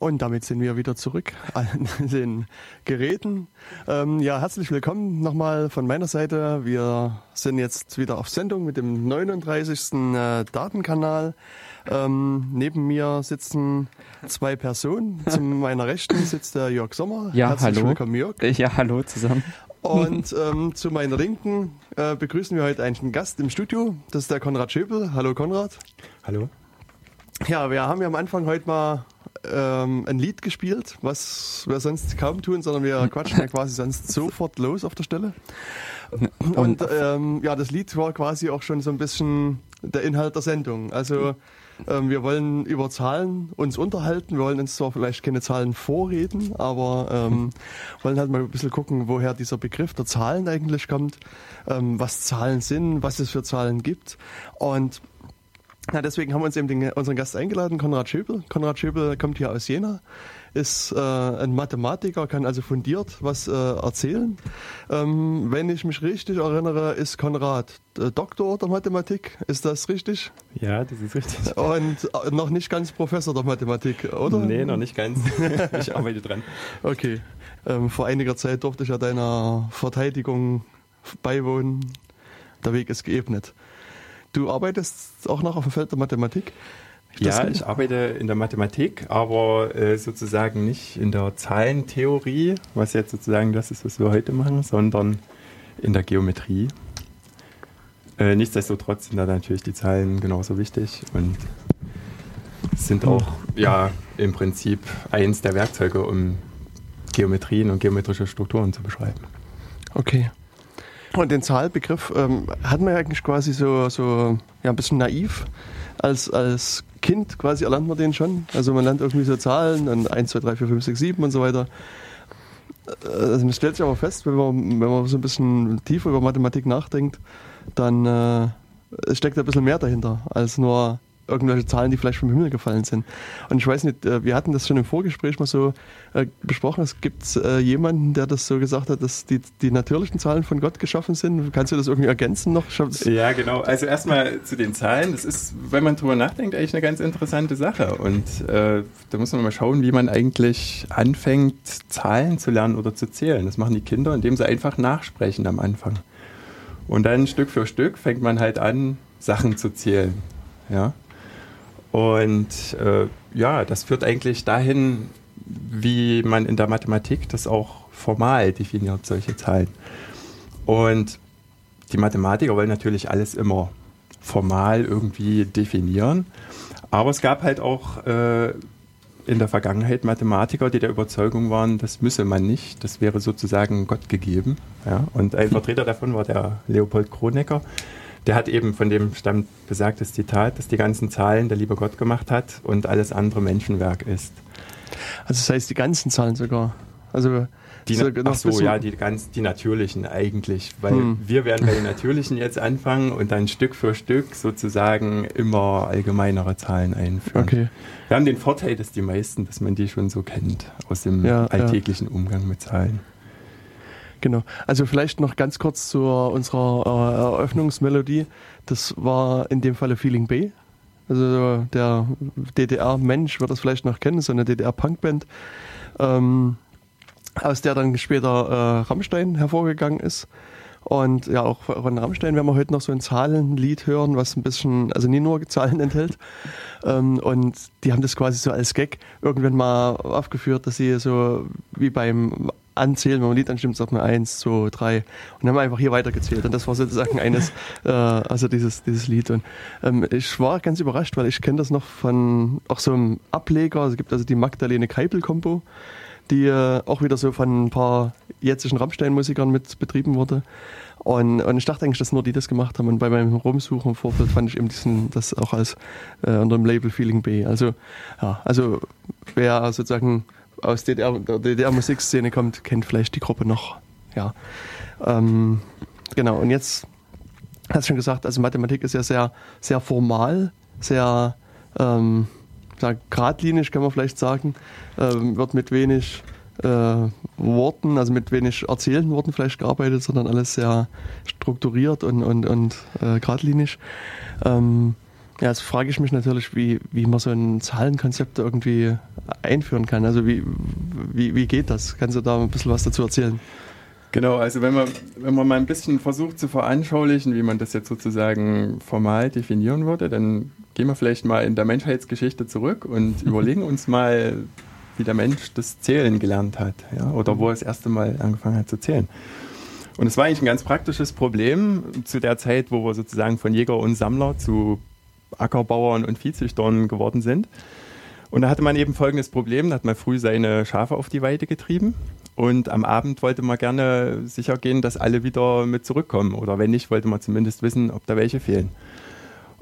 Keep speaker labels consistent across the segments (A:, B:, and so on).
A: Und damit sind wir wieder zurück an den Geräten. Ähm, ja, herzlich willkommen nochmal von meiner Seite. Wir sind jetzt wieder auf Sendung mit dem 39. Äh, Datenkanal. Ähm, neben mir sitzen zwei Personen. Zu meiner Rechten sitzt der Jörg Sommer.
B: Ja,
A: herzlich
B: hallo.
A: willkommen, Jörg.
B: Ja, hallo zusammen.
A: Und ähm, zu meiner Linken äh, begrüßen wir heute einen Gast im Studio. Das ist der Konrad Schöbel. Hallo Konrad.
C: Hallo.
A: Ja, wir haben ja am Anfang heute mal ähm, ein Lied gespielt, was wir sonst kaum tun, sondern wir quatschen ja quasi sonst sofort los auf der Stelle. Und ähm, ja, das Lied war quasi auch schon so ein bisschen der Inhalt der Sendung. Also ähm, wir wollen über Zahlen uns unterhalten. Wir wollen uns zwar vielleicht keine Zahlen vorreden, aber ähm, wollen halt mal ein bisschen gucken, woher dieser Begriff der Zahlen eigentlich kommt, ähm, was Zahlen sind, was es für Zahlen gibt. Und ja, deswegen haben wir uns eben den, unseren Gast eingeladen, Konrad Schöbel. Konrad Schöbel kommt hier aus Jena, ist äh, ein Mathematiker, kann also fundiert was äh, erzählen. Ähm, wenn ich mich richtig erinnere, ist Konrad äh, Doktor der Mathematik. Ist das richtig?
C: Ja, das ist richtig.
A: Und äh, noch nicht ganz Professor der Mathematik, oder?
C: Nee, noch nicht ganz. ich arbeite dran.
A: Okay. Ähm, vor einiger Zeit durfte ich ja deiner Verteidigung beiwohnen. Der Weg ist geebnet. Du arbeitest auch noch auf dem Feld der Mathematik?
C: Ich ja, ich arbeite in der Mathematik, aber äh, sozusagen nicht in der Zahlentheorie, was jetzt sozusagen das ist, was wir heute machen, sondern in der Geometrie. Äh, nichtsdestotrotz sind da natürlich die Zahlen genauso wichtig und sind auch ja im Prinzip eins der Werkzeuge, um Geometrien und geometrische Strukturen zu beschreiben.
A: Okay. Und den Zahlbegriff ähm, hat man ja eigentlich quasi so, so ja, ein bisschen naiv. Als, als Kind quasi erlernt man den schon. Also man lernt irgendwie so Zahlen, und 1, 2, 3, 4, 5, 6, 7 und so weiter. Also man stellt sich aber fest, wenn man, wenn man so ein bisschen tiefer über Mathematik nachdenkt, dann äh, steckt da ein bisschen mehr dahinter, als nur irgendwelche Zahlen, die vielleicht vom Himmel gefallen sind. Und ich weiß nicht, äh, wir hatten das schon im Vorgespräch mal so äh, besprochen. Es gibt äh, jemanden, der das so gesagt hat, dass die, die natürlichen Zahlen von Gott geschaffen sind. Kannst du das irgendwie ergänzen noch?
C: Ja, genau. Also erstmal zu den Zahlen. Das ist, wenn man drüber nachdenkt, eigentlich eine ganz interessante Sache. Und äh, da muss man mal schauen, wie man eigentlich anfängt, Zahlen zu lernen oder zu zählen. Das machen die Kinder, indem sie einfach nachsprechen am Anfang. Und dann Stück für Stück fängt man halt an, Sachen zu zählen. Ja. Und äh, ja, das führt eigentlich dahin, wie man in der Mathematik das auch formal definiert, solche Zahlen. Und die Mathematiker wollen natürlich alles immer formal irgendwie definieren. Aber es gab halt auch äh, in der Vergangenheit Mathematiker, die der Überzeugung waren, das müsse man nicht, das wäre sozusagen Gott gegeben. Ja? Und ein Vertreter davon war der Leopold Kronecker, der hat eben von dem stammt besagtes Zitat, dass die ganzen Zahlen der liebe Gott gemacht hat und alles andere Menschenwerk ist.
A: Also das heißt die ganzen Zahlen sogar. Also
C: die, so, ach so, ja, die ganz die natürlichen eigentlich, weil hm. wir werden bei den natürlichen jetzt anfangen und dann Stück für Stück sozusagen immer allgemeinere Zahlen einführen. Okay. Wir haben den Vorteil, dass die meisten, dass man die schon so kennt aus dem ja, alltäglichen ja. Umgang mit Zahlen.
A: Genau. Also vielleicht noch ganz kurz zu unserer äh, Eröffnungsmelodie. Das war in dem Falle Feeling Bay. Also der DDR-Mensch wird das vielleicht noch kennen, so eine DDR-Punkband, ähm, aus der dann später äh, Rammstein hervorgegangen ist. Und ja, auch von Rammstein werden wir heute noch so ein Zahlenlied hören, was ein bisschen, also nie nur Zahlen enthält. Ähm, und die haben das quasi so als Gag irgendwann mal aufgeführt, dass sie so wie beim anzählen, wenn man ein Lied anstimmt, sagt man eins, zwei, drei. Und dann haben wir einfach hier weitergezählt. Und das war sozusagen eines, äh, also dieses, dieses Lied. Und ähm, ich war ganz überrascht, weil ich kenne das noch von auch so einem Ableger. Es gibt also die Magdalene Keipel-Kombo, die äh, auch wieder so von ein paar jetzigen Rammstein-Musikern mit betrieben wurde. Und, und ich dachte eigentlich, dass nur die das gemacht haben. Und bei meinem Rumsuchen im Vorfeld fand ich eben diesen, das auch als äh, unter dem Label Feeling B. Also, ja, also wer sozusagen aus DDR, der DDR-Musikszene kommt, kennt vielleicht die Gruppe noch. Ja. Ähm, genau, und jetzt hast du schon gesagt, also Mathematik ist ja sehr, sehr formal, sehr ähm, geradlinig, kann man vielleicht sagen, ähm, wird mit wenig äh, Worten, also mit wenig erzählten Worten vielleicht gearbeitet, sondern alles sehr strukturiert und, und, und äh, geradlinig. Ähm, Ja, jetzt frage ich mich natürlich, wie, wie man so ein Zahlenkonzept irgendwie einführen kann. Also wie, wie, wie geht das? Kannst du da ein bisschen was dazu erzählen?
C: Genau, also wenn man, wenn man mal ein bisschen versucht zu veranschaulichen, wie man das jetzt sozusagen formal definieren würde, dann gehen wir vielleicht mal in der Menschheitsgeschichte zurück und überlegen uns mal, wie der Mensch das Zählen gelernt hat, ja, oder wo er das erste Mal angefangen hat zu zählen. Und es war eigentlich ein ganz praktisches Problem zu der Zeit, wo wir sozusagen von Jäger und Sammler zu Ackerbauern und Viehzüchtern geworden sind. Und da hatte man eben folgendes Problem, da hat man früh seine Schafe auf die Weide getrieben und am Abend wollte man gerne sicher gehen, dass alle wieder mit zurückkommen. Oder wenn nicht, wollte man zumindest wissen, ob da welche fehlen.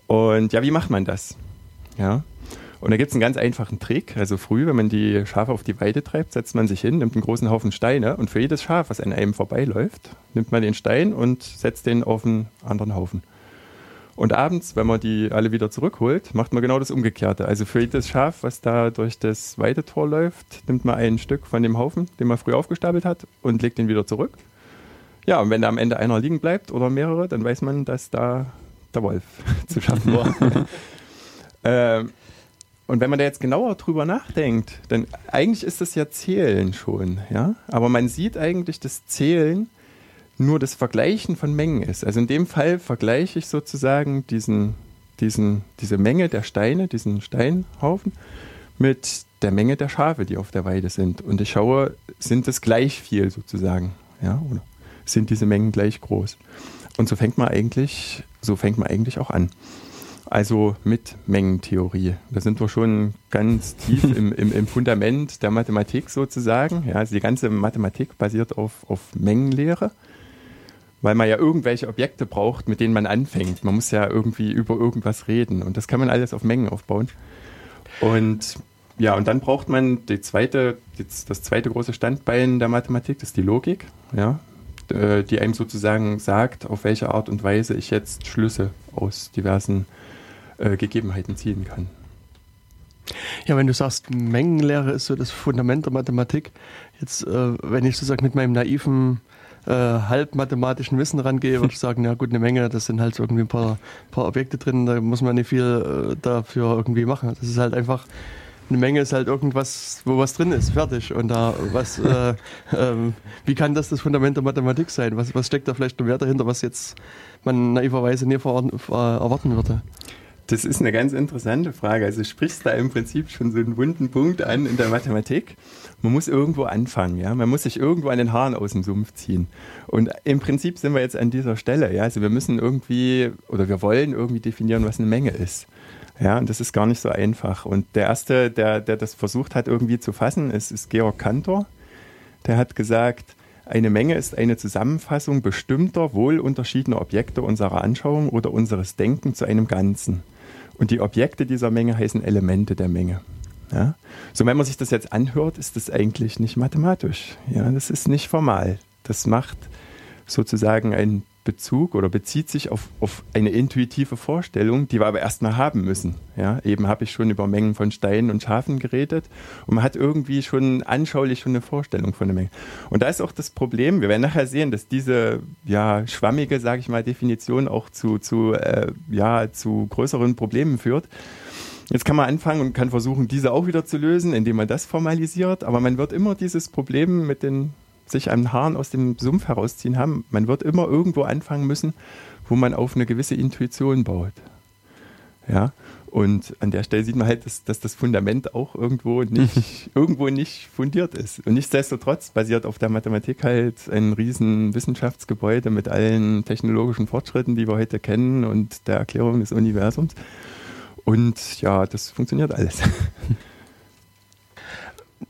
C: Und ja, wie macht man das? Ja. Und da gibt es einen ganz einfachen Trick. Also früh, wenn man die Schafe auf die Weide treibt, setzt man sich hin, nimmt einen großen Haufen Steine und für jedes Schaf, was an einem vorbeiläuft, nimmt man den Stein und setzt den auf einen anderen Haufen. Und abends, wenn man die alle wieder zurückholt, macht man genau das Umgekehrte. Also für jedes Schaf, was da durch das Weidetor läuft, nimmt man ein Stück von dem Haufen, den man früh aufgestapelt hat, und legt den wieder zurück. Ja, und wenn da am Ende einer liegen bleibt oder mehrere, dann weiß man, dass da der Wolf zu schaffen war. ähm, und wenn man da jetzt genauer drüber nachdenkt, dann eigentlich ist das ja Zählen schon, ja. Aber man sieht eigentlich das Zählen nur das Vergleichen von Mengen ist. Also in dem Fall vergleiche ich sozusagen diesen, diesen, diese Menge der Steine, diesen Steinhaufen, mit der Menge der Schafe, die auf der Weide sind. Und ich schaue, sind es gleich viel sozusagen, ja, oder sind diese Mengen gleich groß? Und so fängt man eigentlich, so fängt man eigentlich auch an. Also mit Mengentheorie. Da sind wir schon ganz tief im, im, im, Fundament der Mathematik sozusagen. Ja, also die ganze Mathematik basiert auf, auf Mengenlehre weil man ja irgendwelche Objekte braucht, mit denen man anfängt. Man muss ja irgendwie über irgendwas reden und das kann man alles auf Mengen aufbauen. Und ja, und dann braucht man die zweite, das zweite große Standbein der Mathematik, das ist die Logik, ja, äh, die einem sozusagen sagt, auf welche Art und Weise ich jetzt Schlüsse aus diversen äh, Gegebenheiten ziehen kann.
A: Ja, wenn du sagst, Mengenlehre ist so das Fundament der Mathematik, jetzt, äh, wenn ich sozusagen mit meinem naiven äh, halb mathematischen Wissen rangehe, würde ich sagen, ja gut, eine Menge, das sind halt irgendwie ein paar, paar Objekte drin, da muss man nicht viel äh, dafür irgendwie machen. Das ist halt einfach, eine Menge ist halt irgendwas, wo was drin ist, fertig. Und da was, äh, ähm, wie kann das das Fundament der Mathematik sein? Was, was steckt da vielleicht noch mehr dahinter, was jetzt man naiverweise nie erwarten würde?
C: Das ist eine ganz interessante Frage. Also sprichst da im Prinzip schon so einen wunden Punkt an in der Mathematik. Man muss irgendwo anfangen, ja. Man muss sich irgendwo an den Haaren aus dem Sumpf ziehen. Und im Prinzip sind wir jetzt an dieser Stelle, ja. Also wir müssen irgendwie oder wir wollen irgendwie definieren, was eine Menge ist. Ja, und das ist gar nicht so einfach. Und der erste, der, der das versucht hat, irgendwie zu fassen, ist, ist Georg Cantor. Der hat gesagt, eine Menge ist eine Zusammenfassung bestimmter, wohl unterschiedener Objekte unserer Anschauung oder unseres Denken zu einem Ganzen. Und die Objekte dieser Menge heißen Elemente der Menge. Ja? So, wenn man sich das jetzt anhört, ist das eigentlich nicht mathematisch. Ja, das ist nicht formal. Das macht sozusagen ein Bezug oder bezieht sich auf, auf eine intuitive Vorstellung, die wir aber erstmal haben müssen. Ja, eben habe ich schon über Mengen von Steinen und Schafen geredet und man hat irgendwie schon anschaulich schon eine Vorstellung von der Menge. Und da ist auch das Problem, wir werden nachher sehen, dass diese ja, schwammige, sage ich mal, Definition auch zu, zu, äh, ja, zu größeren Problemen führt. Jetzt kann man anfangen und kann versuchen, diese auch wieder zu lösen, indem man das formalisiert, aber man wird immer dieses Problem mit den sich einen Haaren aus dem Sumpf herausziehen haben. Man wird immer irgendwo anfangen müssen, wo man auf eine gewisse Intuition baut. Ja, und an der Stelle sieht man halt, dass, dass das Fundament auch irgendwo nicht, irgendwo nicht fundiert ist. Und nichtsdestotrotz basiert auf der Mathematik halt ein riesen Wissenschaftsgebäude mit allen technologischen Fortschritten, die wir heute kennen und der Erklärung des Universums. Und ja, das funktioniert alles.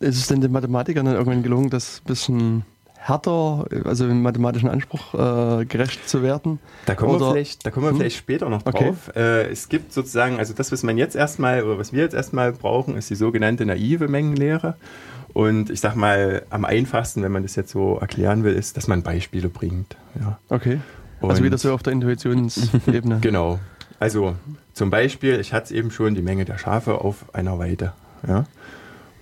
A: Ist es denn den Mathematikern dann irgendwann gelungen, das ein bisschen härter, also im mathematischen Anspruch äh, gerecht zu werden?
C: Da kommen, oder? wir, vielleicht, da kommen wir hm? vielleicht später noch drauf. Okay. Äh, es gibt sozusagen, also das, was man jetzt erstmal oder was wir jetzt erstmal brauchen, ist die sogenannte naive Mengenlehre. Und ich sag mal, am einfachsten, wenn man das jetzt so erklären will, ist, dass man Beispiele bringt. Ja.
A: Okay. Und also wieder so auf der Intuitionsebene.
C: genau. Also zum Beispiel, ich hatte es eben schon, die Menge der Schafe auf einer Weide. Ja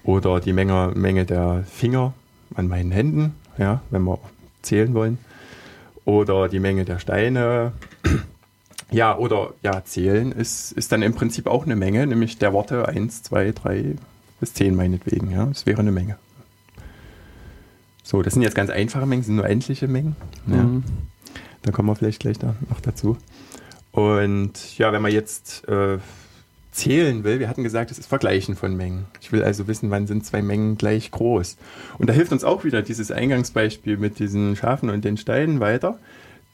C: oder die Menge, Menge der Finger an meinen Händen, ja, wenn wir zählen wollen, oder die Menge der Steine Ja, oder ja, zählen ist, ist dann im Prinzip auch eine Menge, nämlich der Worte 1, 2, 3 bis 10 meinetwegen. Ja, das wäre eine Menge. So, das sind jetzt ganz einfache Mengen, sind nur endliche Mengen. Ja. Mhm. Da kommen wir vielleicht gleich da noch dazu. Und ja, wenn man jetzt äh, zählen will, wir hatten gesagt, es ist Vergleichen von Mengen. Ich will also wissen, wann sind zwei Mengen gleich groß. Und da hilft uns auch wieder dieses Eingangsbeispiel mit diesen Schafen und den Steinen weiter.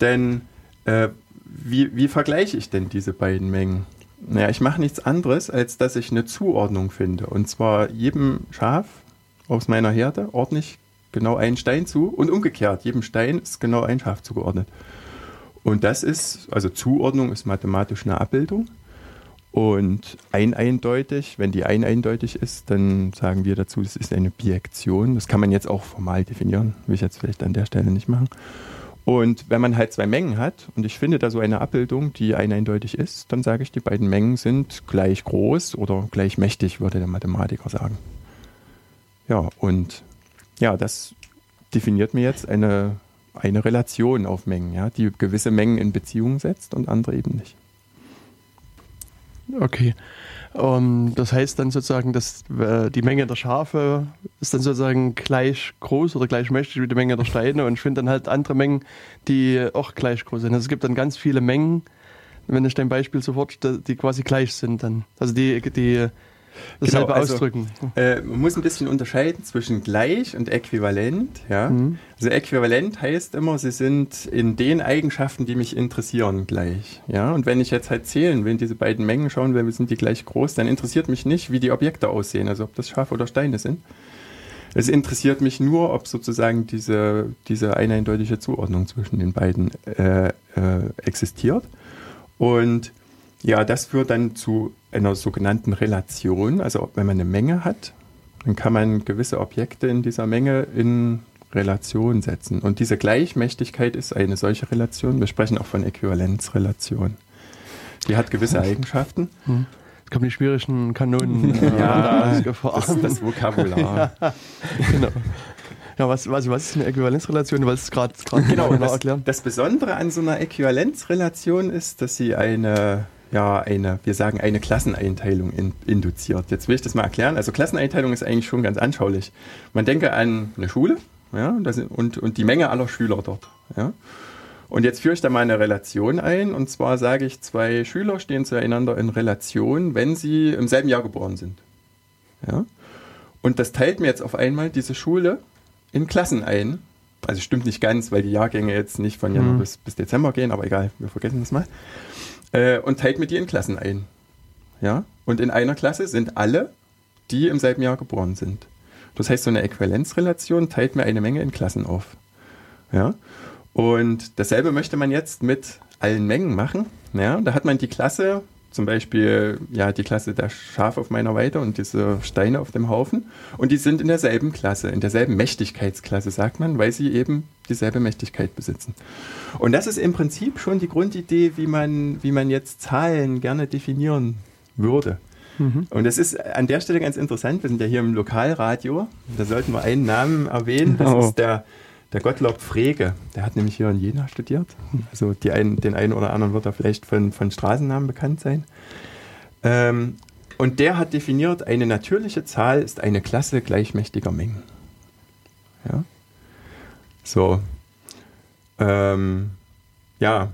C: Denn äh, wie, wie vergleiche ich denn diese beiden Mengen? Naja, ich mache nichts anderes, als dass ich eine Zuordnung finde. Und zwar jedem Schaf aus meiner Herde ordne ich genau einen Stein zu und umgekehrt, jedem Stein ist genau ein Schaf zugeordnet. Und das ist, also Zuordnung ist mathematisch eine Abbildung. Und ein eindeutig, wenn die ein eindeutig ist, dann sagen wir dazu, es ist eine Bijektion. Das kann man jetzt auch formal definieren, will ich jetzt vielleicht an der Stelle nicht machen. Und wenn man halt zwei Mengen hat und ich finde da so eine Abbildung, die ein eindeutig ist, dann sage ich, die beiden Mengen sind gleich groß oder gleich mächtig, würde der Mathematiker sagen. Ja, und ja, das definiert mir jetzt eine, eine Relation auf Mengen, ja, die gewisse Mengen in Beziehung setzt und andere eben nicht.
A: Okay. Um, ähm, das heißt dann sozusagen, dass äh, die Menge der Schafe ist dann sozusagen gleich groß oder gleich mächtig wie die Menge der Steine und ich finde dann halt andere Mengen, die auch gleich groß sind. Also es gibt dann ganz viele Mengen, wenn ich dein Beispiel sofort, die quasi gleich sind dann. Also die, die
C: Dasselbe genau, also, ausdrücken. Äh, man muss ein bisschen unterscheiden zwischen gleich und äquivalent. Ja? Mhm. Also äquivalent heißt immer, sie sind in den Eigenschaften, die mich interessieren, gleich. Ja? Und wenn ich jetzt halt zählen will, diese beiden Mengen schauen will, sind die gleich groß, dann interessiert mich nicht, wie die Objekte aussehen, also ob das Schafe oder Steine sind. Es interessiert mich nur, ob sozusagen diese, diese eindeutige Zuordnung zwischen den beiden äh, äh, existiert. Und ja, das führt dann zu einer sogenannten Relation. Also wenn man eine Menge hat, dann kann man gewisse Objekte in dieser Menge in Relation setzen. Und diese Gleichmächtigkeit ist eine solche Relation. Wir sprechen auch von Äquivalenzrelation. Die hat gewisse Eigenschaften. Hm.
A: Es kommen die schwierigen Kanonen
C: äh, ja, das, das Vokabular. ja,
A: genau. Ja, was, was, was ist eine Äquivalenzrelation? Du wolltest es gerade
C: genau, das, erklären. Das Besondere an so einer Äquivalenzrelation ist, dass sie eine ja eine, wir sagen, eine Klasseneinteilung in, induziert. Jetzt will ich das mal erklären. Also Klasseneinteilung ist eigentlich schon ganz anschaulich. Man denke an eine Schule ja, und, und die Menge aller Schüler dort. Ja. Und jetzt führe ich da mal eine Relation ein. Und zwar sage ich, zwei Schüler stehen zueinander in Relation, wenn sie im selben Jahr geboren sind. Ja. Und das teilt mir jetzt auf einmal diese Schule in Klassen ein. Also stimmt nicht ganz, weil die Jahrgänge jetzt nicht von Januar mhm. bis, bis Dezember gehen, aber egal, wir vergessen das mal äh, und teilt mit dir in Klassen ein. Ja? Und in einer Klasse sind alle, die im selben Jahr geboren sind. Das heißt, so eine Äquivalenzrelation teilt mir eine Menge in Klassen auf. Ja? Und dasselbe möchte man jetzt mit allen Mengen machen. Ja? Da hat man die Klasse zum Beispiel ja die Klasse der Schafe auf meiner Weide und diese Steine auf dem Haufen. Und die sind in derselben Klasse, in derselben Mächtigkeitsklasse, sagt man, weil sie eben dieselbe Mächtigkeit besitzen. Und das ist im Prinzip schon die Grundidee, wie man, wie man jetzt Zahlen gerne definieren würde. Mhm. Und das ist an der Stelle ganz interessant. Wir sind ja hier im Lokalradio. Da sollten wir einen Namen erwähnen. Das oh. ist der der Gottlob Frege, der hat nämlich hier in Jena studiert. Also einen, den einen oder anderen wird er vielleicht von, von Straßennamen bekannt sein. Ähm, und der hat definiert, eine natürliche Zahl ist eine Klasse gleichmächtiger Mengen. Ja. So. Ähm, ja.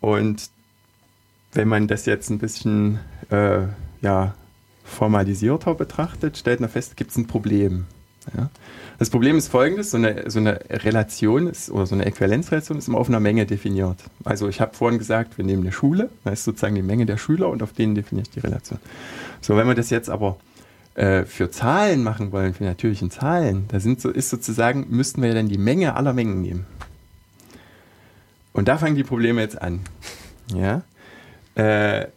C: Und wenn man das jetzt ein bisschen äh, ja, formalisierter betrachtet, stellt man fest, gibt es ein Problem. Ja? Das Problem ist folgendes, so eine, so eine Relation ist, oder so eine Äquivalenzrelation ist immer auf einer Menge definiert. Also ich habe vorhin gesagt, wir nehmen eine Schule, das ist sozusagen die Menge der Schüler und auf denen definiere ich die Relation. So, wenn wir das jetzt aber äh, für Zahlen machen wollen, für natürlichen Zahlen, da sind so, ist sozusagen, müssten wir ja dann die Menge aller Mengen nehmen. Und da fangen die Probleme jetzt an. Ja. Äh,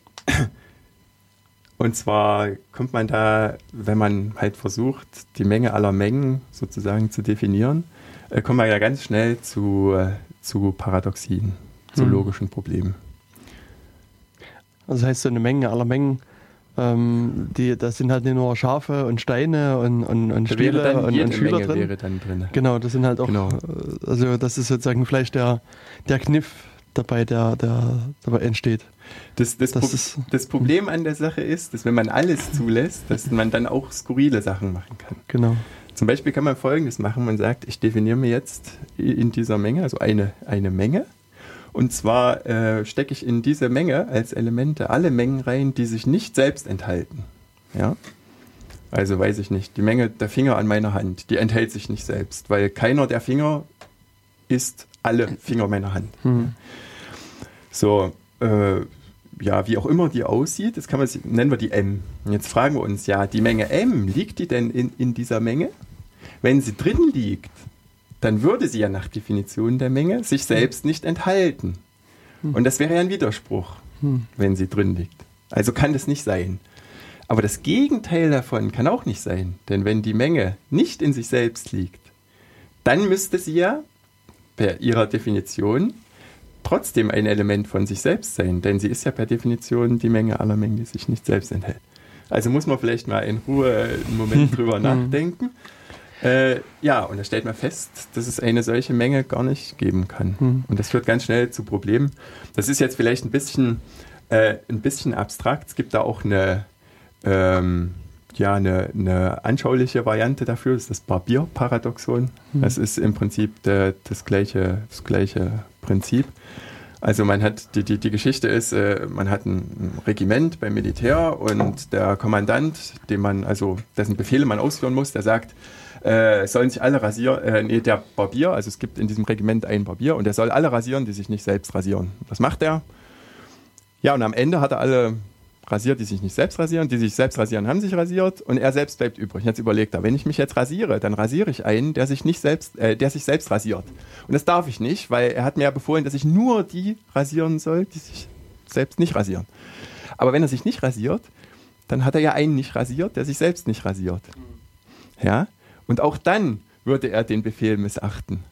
C: und zwar kommt man da, wenn man halt versucht, die Menge aller Mengen sozusagen zu definieren, äh, kommt man ja ganz schnell zu, äh, zu Paradoxien, zu hm. logischen Problemen.
A: Also das heißt, so eine Menge aller Mengen, ähm, die, das sind halt nicht nur Schafe und Steine und, und, und Spiele und, und Schüler
C: drin. drin.
A: Genau, das sind halt auch, genau. Äh, also das ist sozusagen vielleicht der, der Kniff, dabei, der, der dabei entsteht.
C: Das, das, das, Pro das, Problem an der Sache ist, dass wenn man alles zulässt, dass man dann auch skurrile Sachen machen kann.
A: Genau.
C: Zum Beispiel kann man Folgendes machen. Man sagt, ich definiere mir jetzt in dieser Menge, also eine, eine Menge. Und zwar äh, stecke ich in diese Menge als Elemente alle Mengen rein, die sich nicht selbst enthalten. Ja? Also weiß ich nicht, die Menge der Finger an meiner Hand, die enthält sich nicht selbst, weil keiner der Finger ist alle Finger meiner Hand. Mhm. So, äh, ja, wie auch immer die aussieht, das kann man, nennen wir die M. Und jetzt fragen wir uns, ja, die Menge M, liegt die denn in, in dieser Menge? Wenn sie drin liegt, dann würde sie ja nach Definition der Menge sich selbst nicht enthalten. Hm. Und das wäre ja ein Widerspruch, hm. wenn sie drin liegt. Also kann das nicht sein. Aber das Gegenteil davon kann auch nicht sein. Denn wenn die Menge nicht in sich selbst liegt, dann müsste sie ja per ihrer Definition trotzdem ein Element von sich selbst sein, denn sie ist ja per Definition die Menge aller Mengen, die sich nicht selbst enthält. Also muss man vielleicht mal in Ruhe einen Moment drüber mhm. nachdenken. Äh, ja, und da stellt man fest, dass es eine solche Menge gar nicht geben kann. Mhm. Und das führt ganz schnell zu Problemen. Das ist jetzt vielleicht ein bisschen, äh, ein bisschen abstrakt. Es gibt da auch eine, ähm, ja, eine, eine anschauliche Variante dafür, das ist das Barbier-Paradoxon. Mhm. Das ist im Prinzip der, das, gleiche, das gleiche Prinzip. Also man hat, die, die, die Geschichte ist, äh, man hat ein Regiment beim Militär und der Kommandant, dem man, also dessen Befehle man ausführen muss, der sagt, äh, sollen sich alle rasieren, äh, nee, der Barbier, also es gibt in diesem Regiment einen Barbier und der soll alle rasieren, die sich nicht selbst rasieren. Was macht er? Ja, und am Ende hat er alle rasiert, die sich nicht selbst rasieren. Die sich selbst rasieren, haben sich rasiert und er selbst bleibt übrig. Jetzt überlegt er, wenn ich mich jetzt rasiere, dann rasiere ich einen, der sich nicht selbst, äh, der sich selbst rasiert. Und das darf ich nicht, weil er hat mir ja befohlen, dass ich nur die rasieren soll, die sich selbst nicht rasieren. Aber wenn er sich nicht rasiert, dann hat er ja einen nicht rasiert, der sich selbst nicht rasiert. Ja? Und auch dann würde er den Befehl missachten.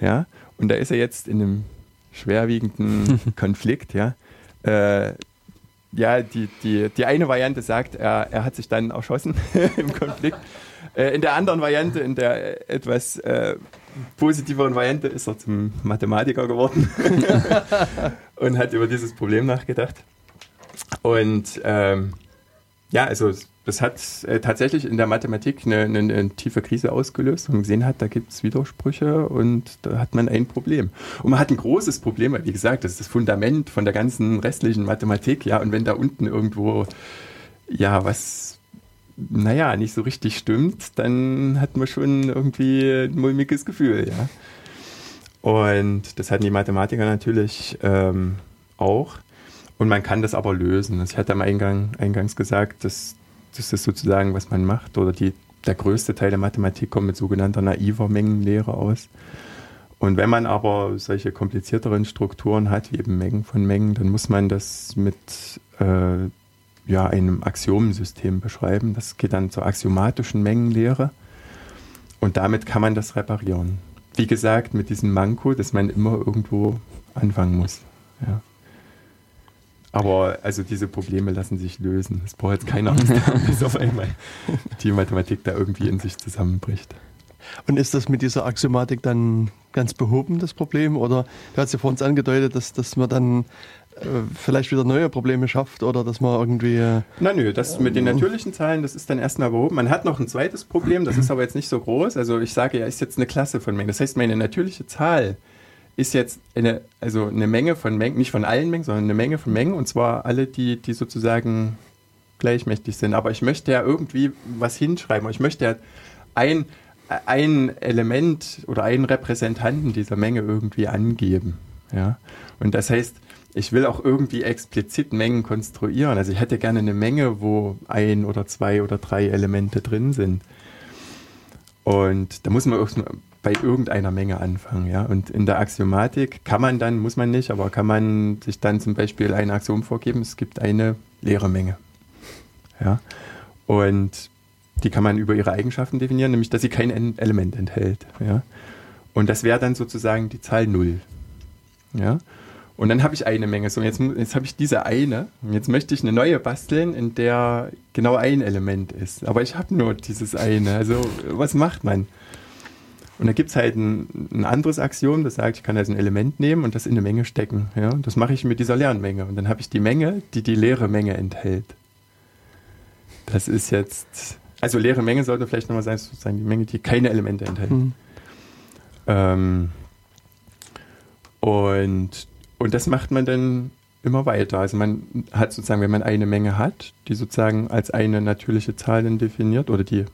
C: Ja? Und da ist er jetzt in einem schwerwiegenden Konflikt, ja. Äh, ja, die, die, die eine Variante sagt, er, er hat sich dann erschossen im Konflikt. Äh, in der anderen Variante, in der etwas äh, positiveren Variante, ist er zum Mathematiker geworden und hat über dieses Problem nachgedacht. Und ähm, ja, also das hat äh, tatsächlich in der Mathematik eine, eine, eine, tiefe Krise ausgelöst und gesehen hat, da gibt es Widersprüche und da hat man ein Problem. Und man hat ein großes Problem, weil wie gesagt, das ist das Fundament von der ganzen restlichen Mathematik, ja, und wenn da unten irgendwo ja was naja, nicht so richtig stimmt, dann hat man schon irgendwie ein mulmiges Gefühl, ja. Und das hatten die Mathematiker natürlich ähm, auch. Und man kann das aber lösen. Ich hatte am Eingang, eingangs gesagt, dass das ist sozusagen, was man macht. Oder die, der größte Teil der Mathematik kommt mit sogenannter naiver Mengenlehre aus. Und wenn man aber solche komplizierteren Strukturen hat, wie eben Mengen von Mengen, dann muss man das mit äh, ja, einem Axiomensystem beschreiben. Das geht dann zur axiomatischen Mengenlehre. Und damit kann man das reparieren. Wie gesagt, mit diesem Manko, dass man immer irgendwo anfangen muss. Ja. Aber also diese Probleme lassen sich lösen. Es braucht jetzt keine Angst bis auf einmal die Mathematik da irgendwie in sich zusammenbricht.
A: Und ist das mit dieser Axiomatik dann ganz behoben, das Problem? Oder du hast ja vor uns angedeutet, dass, dass man dann äh, vielleicht wieder neue Probleme schafft oder dass man irgendwie. Äh,
C: Na nö, das mit den natürlichen Zahlen, das ist dann erstmal behoben. Man hat noch ein zweites Problem, das ist aber jetzt nicht so groß. Also ich sage ja, ist jetzt eine Klasse von Mengen. Das heißt, meine natürliche Zahl ist jetzt eine, also eine Menge von Mengen, nicht von allen Mengen, sondern eine Menge von Mengen und zwar alle, die, die sozusagen gleichmächtig sind. Aber ich möchte ja irgendwie was hinschreiben. Ich möchte ja ein, ein Element oder einen Repräsentanten dieser Menge irgendwie angeben. Ja? Und das heißt, ich will auch irgendwie explizit Mengen konstruieren. Also ich hätte gerne eine Menge, wo ein oder zwei oder drei Elemente drin sind. Und da muss man bei irgendeiner Menge anfangen, ja. Und in der Axiomatik kann man dann, muss man nicht, aber kann man sich dann zum Beispiel ein Axiom vorgeben, es gibt eine leere Menge. Ja. Und die kann man über ihre Eigenschaften definieren, nämlich dass sie kein Element enthält. Ja. Und das wäre dann sozusagen die Zahl 0. Ja. Und dann habe ich eine Menge. So, jetzt, jetzt habe ich diese eine. Und jetzt möchte ich eine neue basteln, in der genau ein Element ist. Aber ich habe nur dieses eine. Also, was macht man? Und da gibt es halt ein, ein, anderes Axiom, das sagt, ich kann also ein Element nehmen und das in eine Menge stecken. Ja? Das mache ich mit dieser leeren Menge. Und dann habe ich die Menge, die die leere Menge enthält. Das ist jetzt, also leere Menge sollte vielleicht nochmal sein, sozusagen die Menge, die keine Elemente enthält. Mhm. Ähm, und, und das macht man dann immer weiter. Also man hat sozusagen, wenn man eine Menge hat, die sozusagen als eine natürliche Zahl dann definiert oder die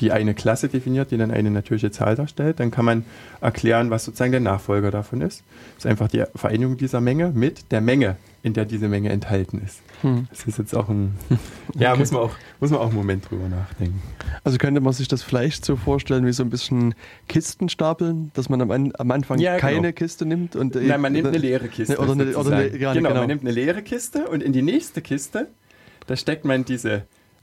C: die eine Klasse definiert, die dann eine natürliche Zahl darstellt. Dann kann man erklären, was sozusagen der Nachfolger davon ist. Das ist einfach die Vereinigung dieser Menge mit der Menge, in der diese Menge enthalten ist. Hm. Das ist jetzt auch ein, ja, okay. muss, man auch, muss man auch einen Moment drüber nachdenken.
A: Also könnte man sich das vielleicht so vorstellen wie so ein bisschen Kistenstapeln, dass man am, am Anfang ja, genau. keine Kiste nimmt und
C: Nein, man nimmt eine leere Kiste.
A: Oder eine, oder eine,
C: ja, genau, genau, man nimmt eine leere Kiste und in die nächste Kiste, da steckt man diese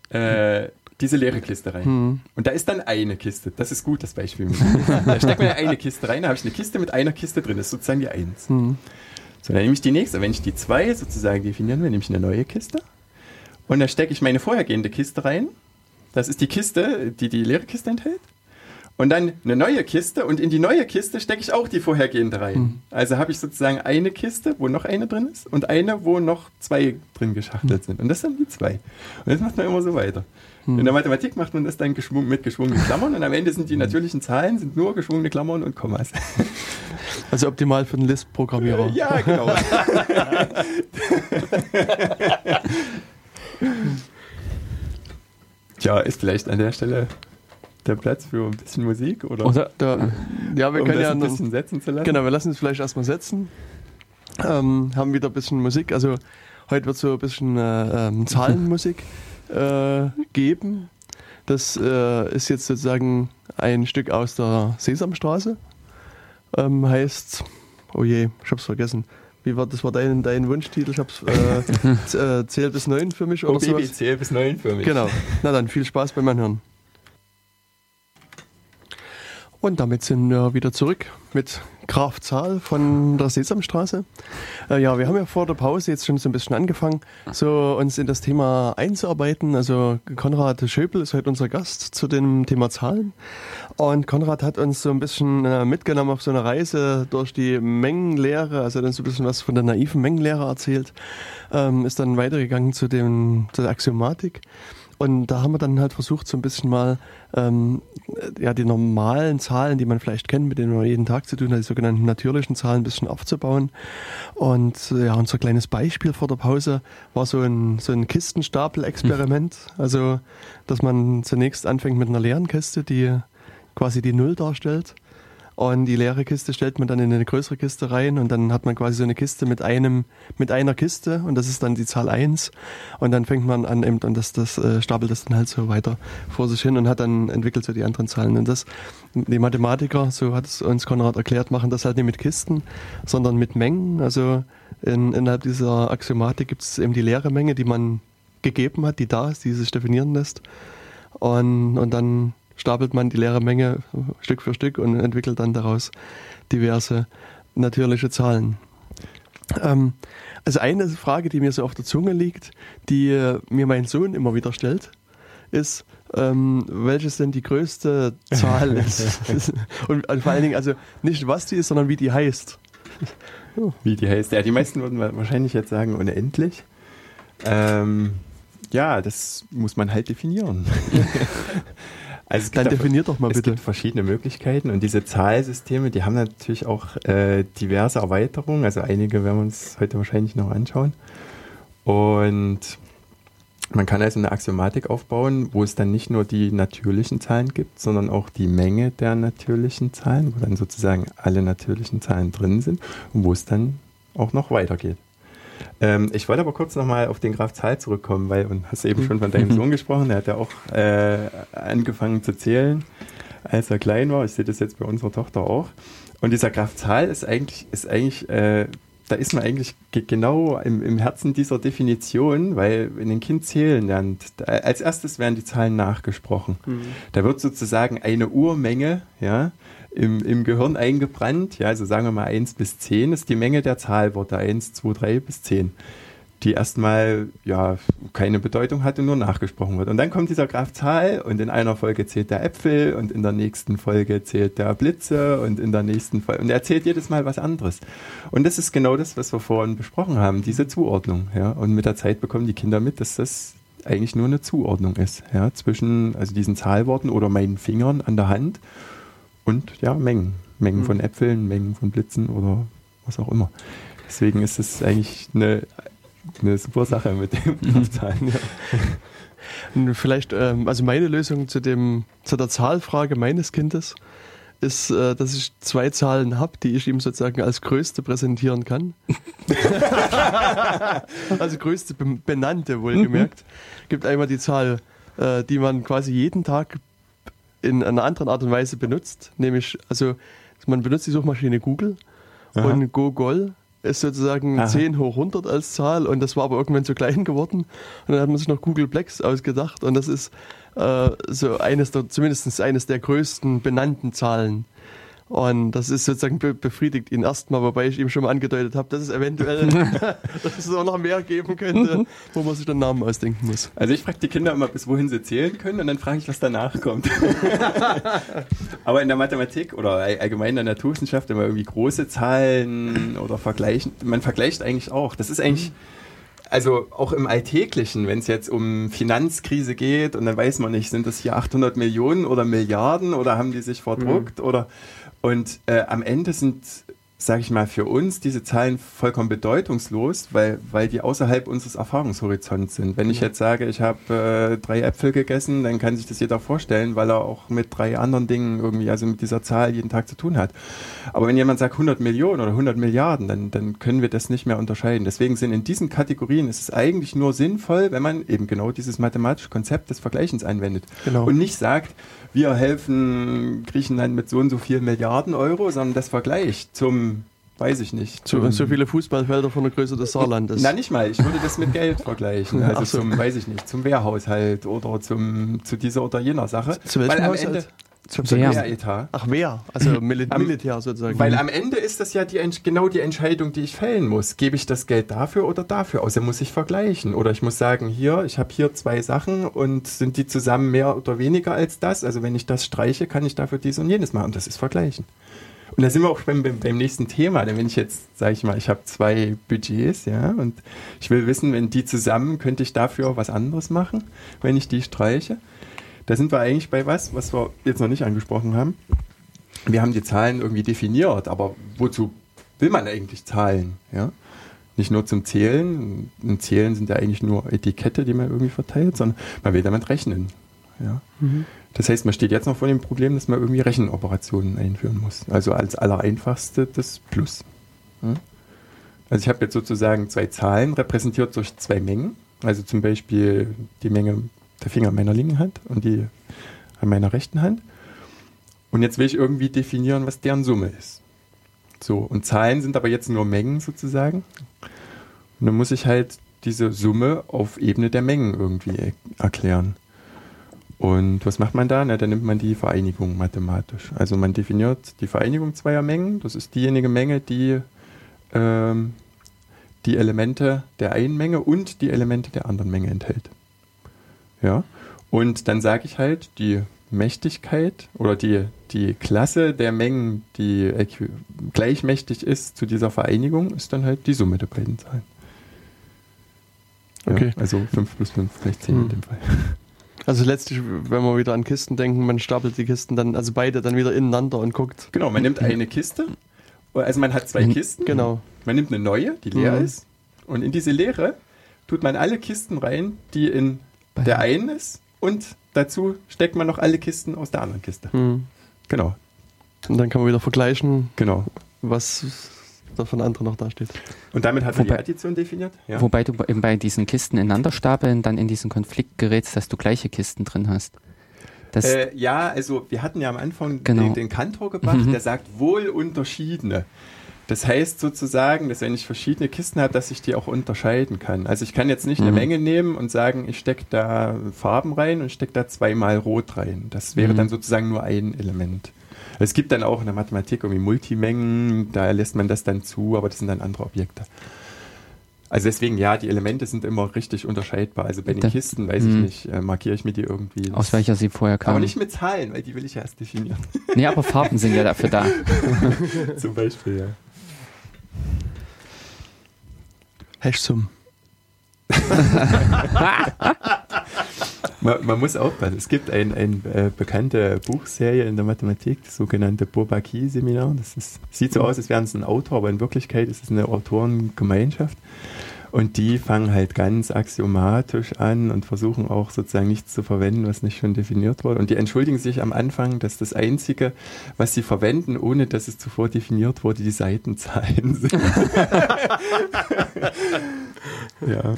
C: äh, diese leere Kiste rein. Hm. Und da ist dann eine Kiste. Das ist gut, das Beispiel. da steckt man eine Kiste rein, da habe ich eine Kiste mit einer Kiste drin. Das ist sozusagen die Eins. Hm. So, dann nehme ich die nächste. Wenn ich die zwei sozusagen definieren will, nehme ich eine neue Kiste. Und da stecke ich meine vorhergehende Kiste rein. Das ist die Kiste, die die leere Kiste enthält. Und dann eine neue Kiste und in die neue Kiste stecke ich auch die vorhergehende rein. Mhm. Also habe ich sozusagen eine Kiste, wo noch eine drin ist und eine, wo noch zwei drin geschachtelt mhm. sind. Und das sind die zwei. Und das macht man immer so weiter. Mhm. In der Mathematik macht man das dann geschwung, mit geschwungenen Klammern und am Ende sind die hm. natürlichen Zahlen sind nur geschwungene Klammern und Kommas.
A: Also optimal für einen Lisp-Programmierer.
C: Ja, genau. Tja, ist vielleicht an der Stelle der Platz für ein bisschen Musik? Oder, oder
A: da, ja, wir
C: um
A: können ja
C: ein bisschen setzen zu lassen.
A: Genau, wir lassen es vielleicht erstmal setzen. Ähm, haben wieder ein bisschen Musik. Also heute wird so ein bisschen äh, ähm, Zahlenmusik äh, geben. Das äh, ist jetzt sozusagen ein Stück aus der Sesamstraße. Ähm, heißt, oh je, ich hab's vergessen. Wie war das war dein, dein Wunschtitel? Ich hab's äh, äh, zähl bis neun für mich
C: oder oh, Baby, zähl bis neun für mich.
A: Genau. Na dann viel Spaß beim Anhören. Und damit sind wir wieder zurück mit Graf Zahl von der Sesamstraße. Äh, ja, wir haben ja vor der Pause jetzt schon so ein bisschen angefangen, so uns in das Thema einzuarbeiten. Also Konrad Schöpel ist heute unser Gast zu dem Thema Zahlen. Und Konrad hat uns so ein bisschen äh, mitgenommen auf so eine Reise durch die Mengenlehre, also dann so ein bisschen was von der naiven Mengenlehre erzählt, ähm, ist dann weitergegangen zu, dem, zu der Axiomatik. Und da haben wir dann halt versucht, so ein bisschen mal ähm, ja, die normalen Zahlen, die man vielleicht kennt, mit denen man jeden Tag zu tun hat, die sogenannten natürlichen Zahlen ein bisschen aufzubauen. Und ja, unser kleines Beispiel vor der Pause war so ein, so ein Kistenstapel-Experiment. Hm. Also, dass man zunächst anfängt mit einer leeren Kiste, die quasi die Null darstellt und die leere Kiste stellt man dann in eine größere Kiste rein und dann hat man quasi so eine Kiste mit einem, mit einer Kiste und das ist dann die Zahl 1. Und dann fängt man an eben und das, das äh, stapelt das dann halt so weiter vor sich hin und hat dann entwickelt so die anderen Zahlen. Und das, die Mathematiker, so hat es uns Konrad erklärt, machen das halt nicht mit Kisten, sondern mit Mengen. Also in, innerhalb dieser Axiomatik gibt es eben die leere Menge, die man gegeben hat, die da ist, die sich definieren lässt. Und, und dann stapelt man die leere Menge Stück für Stück und entwickelt dann daraus diverse natürliche Zahlen. Ähm, also eine Frage, die mir so auf der Zunge liegt, die äh, mir mein Sohn immer wieder stellt, ist, ähm, welches denn die größte Zahl ist. und vor allen Dingen, also nicht was die ist, sondern wie die heißt.
C: Wie die heißt. Ja, die meisten würden wahrscheinlich jetzt sagen unendlich. Ähm, ja, das muss man halt definieren.
A: Also Dann definiert doch mal
C: bitte. Es gibt verschiedene Möglichkeiten und diese Zahlsysteme, die haben natürlich auch äh, diverse Erweiterungen. Also einige werden wir uns heute wahrscheinlich noch anschauen. Und man kann also eine Axiomatik aufbauen, wo es dann nicht nur die natürlichen Zahlen gibt, sondern auch die Menge der natürlichen Zahlen, wo dann sozusagen alle natürlichen Zahlen drin sind und wo es dann auch noch weitergeht. Ähm, ich wollte aber kurz nochmal auf den Graf Zahl zurückkommen, weil, und hast eben schon von deinem Sohn gesprochen, der hat ja auch äh, angefangen zu zählen, als er klein war. Ich sehe das jetzt bei unserer Tochter auch. Und dieser Graf Zahl ist eigentlich, ist eigentlich, äh, da ist man eigentlich genau im, im Herzen dieser Definition, weil wenn ein Kind zählen lernt, als erstes werden die Zahlen nachgesprochen. Mhm. Da wird sozusagen eine Urmenge, ja, im, im Gehirn eingebrannt. Ja, also sagen wir mal 1 bis 10 ist die Menge der Zahlworte 1, 2, 3 bis 10. die erstmal ja keine Bedeutung hat und nur nachgesprochen wird. Und dann kommt dieser Graph Zahl und in einer Folge zählt der Äpfel und in der nächsten Folge zählt der Blitze und in der nächsten Folge und er zählt jedes Mal was anderes. Und das ist genau das, was wir vorhin besprochen haben, diese Zuordnung. Ja? Und mit der Zeit bekommen die Kinder mit, dass das eigentlich nur eine Zuordnung ist, ja, zwischen also diesen Zahlworten oder meinen Fingern an der Hand und ja, Mengen. Mengen mhm. von Äpfeln, Mengen von Blitzen oder was auch immer. Deswegen ist es eigentlich eine, eine super Sache mit dem Kraftzahlen.
A: Ja. Vielleicht, ähm, also meine Lösung zu, dem, zu der Zahlfrage meines Kindes ist, äh, dass ich zwei Zahlen habe, die ich ihm sozusagen als größte präsentieren kann. also größte benannte, wohlgemerkt. Mhm. Gibt einmal die Zahl, äh, die man quasi jeden Tag in einer anderen Art und Weise benutzt, nämlich, also man benutzt die Suchmaschine Google Aha. und Gogol ist sozusagen Aha. 10 hoch 100 als Zahl und das war aber irgendwann zu klein geworden und dann hat man sich noch Google Plex ausgedacht und das ist äh, so eines der, zumindest eines der größten benannten Zahlen und das ist sozusagen be befriedigt ihn erstmal, wobei ich ihm schon mal angedeutet habe, dass es eventuell dass es auch noch mehr geben könnte, wo man sich den Namen ausdenken muss.
C: Also ich frage die Kinder immer, bis wohin sie zählen können und dann frage ich, was danach kommt. Aber in der Mathematik oder allgemein in der Naturwissenschaft immer irgendwie große Zahlen oder vergleichen, man vergleicht eigentlich auch. Das ist eigentlich also auch im Alltäglichen, wenn es jetzt um Finanzkrise geht und dann weiß man nicht, sind das hier 800 Millionen oder Milliarden oder haben die sich verdruckt mhm. oder und äh, am Ende sind, sage ich mal, für uns diese Zahlen vollkommen bedeutungslos, weil, weil die außerhalb unseres Erfahrungshorizonts sind. Wenn ich jetzt sage, ich habe äh, drei Äpfel gegessen, dann kann sich das jeder vorstellen, weil er auch mit drei anderen Dingen irgendwie, also mit dieser Zahl jeden Tag zu tun hat. Aber wenn jemand sagt 100 Millionen oder 100 Milliarden, dann, dann können wir das nicht mehr unterscheiden. Deswegen sind in diesen Kategorien ist es eigentlich nur sinnvoll, wenn man eben genau dieses mathematische Konzept des Vergleichens anwendet. Genau. Und nicht sagt, wir helfen Griechenland mit so und so vielen Milliarden Euro, sondern das Vergleich zum Weiß ich nicht.
A: So, so viele Fußballfelder von der Größe des Saarlandes.
C: Na, nicht mal. Ich würde das mit Geld vergleichen. Also so. zum, weiß ich nicht, zum Wehrhaushalt oder zum, zu dieser oder jener Sache.
A: Zu welchem Weil am Haushalt? Ende, zum Wehretat. Ach, Wehr, also Mil am, Militär sozusagen.
C: Weil am Ende ist das ja die, genau die Entscheidung, die ich fällen muss. Gebe ich das Geld dafür oder dafür aus? Also muss ich vergleichen. Oder ich muss sagen, hier, ich habe hier zwei Sachen und sind die zusammen mehr oder weniger als das? Also wenn ich das streiche, kann ich dafür dies und jenes machen. Und das ist vergleichen. Und da sind wir auch beim, beim nächsten Thema. Denn wenn ich jetzt, sage ich mal, ich habe zwei Budgets, ja, und ich will wissen, wenn die zusammen, könnte ich dafür was anderes machen, wenn ich die streiche. Da sind wir eigentlich bei was, was wir jetzt noch nicht angesprochen haben. Wir haben die Zahlen irgendwie definiert, aber wozu will man eigentlich Zahlen? Ja? Nicht nur zum Zählen. Und Zählen sind ja eigentlich nur Etikette, die man irgendwie verteilt, sondern man will damit rechnen. Ja? Mhm. Das heißt, man steht jetzt noch vor dem Problem, dass man irgendwie Rechenoperationen einführen muss. Also als allereinfachste das Plus. Ja? Also ich habe jetzt sozusagen zwei Zahlen repräsentiert durch zwei Mengen. Also zum Beispiel die Menge der Finger an meiner linken Hand und die an meiner rechten Hand. Und jetzt will ich irgendwie definieren, was deren Summe ist. So, und Zahlen sind aber jetzt nur Mengen sozusagen. Und dann muss ich halt diese Summe auf Ebene der Mengen irgendwie erklären. Und was macht man da? Na, dann nimmt man die Vereinigung mathematisch. Also man definiert die Vereinigung zweier Mengen. Das ist diejenige Menge, die ähm, die Elemente der einen Menge und die Elemente der anderen Menge enthält. Ja. Und dann sage ich halt, die Mächtigkeit oder die, die Klasse der Mengen, die gleichmächtig ist zu dieser Vereinigung, ist dann halt die Summe der beiden Zahlen. Ja, okay. Also 5 plus 5 gleich 10 hm. in dem Fall.
A: Also letztlich, wenn wir wieder an Kisten denken, man stapelt die Kisten dann, also beide dann wieder ineinander und guckt.
C: Genau, man nimmt eine Kiste, also man hat zwei mhm. Kisten.
A: Genau.
C: Man nimmt eine neue, die leer mhm. ist, und in diese leere tut man alle Kisten rein, die in der einen ist und dazu steckt man noch alle Kisten aus der anderen Kiste. Mhm. Genau.
A: Und dann kann man wieder vergleichen,
C: genau.
A: was da von anderen noch dasteht.
C: Und damit hat man die Addition definiert?
B: Ja. Wobei du eben bei diesen Kisten ineinander stapeln dann in diesen Konflikt gerätst, dass du gleiche Kisten drin hast.
C: Äh, ja, also wir hatten ja am Anfang genau. den, den Kantor gebracht, mhm. der sagt wohl unterschiedene. Das heißt sozusagen, dass wenn ich verschiedene Kisten habe, dass ich die auch unterscheiden kann. Also ich kann jetzt nicht mhm. eine Menge nehmen und sagen, ich stecke da Farben rein und stecke da zweimal Rot rein. Das wäre mhm. dann sozusagen nur ein Element. Es gibt dann auch in der Mathematik irgendwie Multimengen, da lässt man das dann zu, aber das sind dann andere Objekte. Also deswegen, ja, die Elemente sind immer richtig unterscheidbar. Also bei den
B: Da-
C: Kisten, weiß ich
B: Hm.
C: nicht, äh, markiere ich mir die irgendwie.
B: Aus welcher sie vorher
C: aber
B: kam.
C: nicht mit Zahlen, weil die will ich ja erst definieren.
B: Nee, aber Farben sind ja dafür da.
C: Zum Beispiel, ja.
A: Hashsum.
C: Man, man muss aufpassen. Es gibt eine ein, äh, bekannte Buchserie in der Mathematik, das sogenannte Bourbaki-Seminar. Das ist, sieht so aus, als wären es ein Autor, aber in Wirklichkeit ist es eine Autorengemeinschaft. Und die fangen halt ganz axiomatisch an und versuchen auch sozusagen nichts zu verwenden, was nicht schon definiert wurde. Und die entschuldigen sich am Anfang, dass das Einzige, was sie verwenden, ohne dass es zuvor definiert wurde, die Seitenzahlen sind. ja.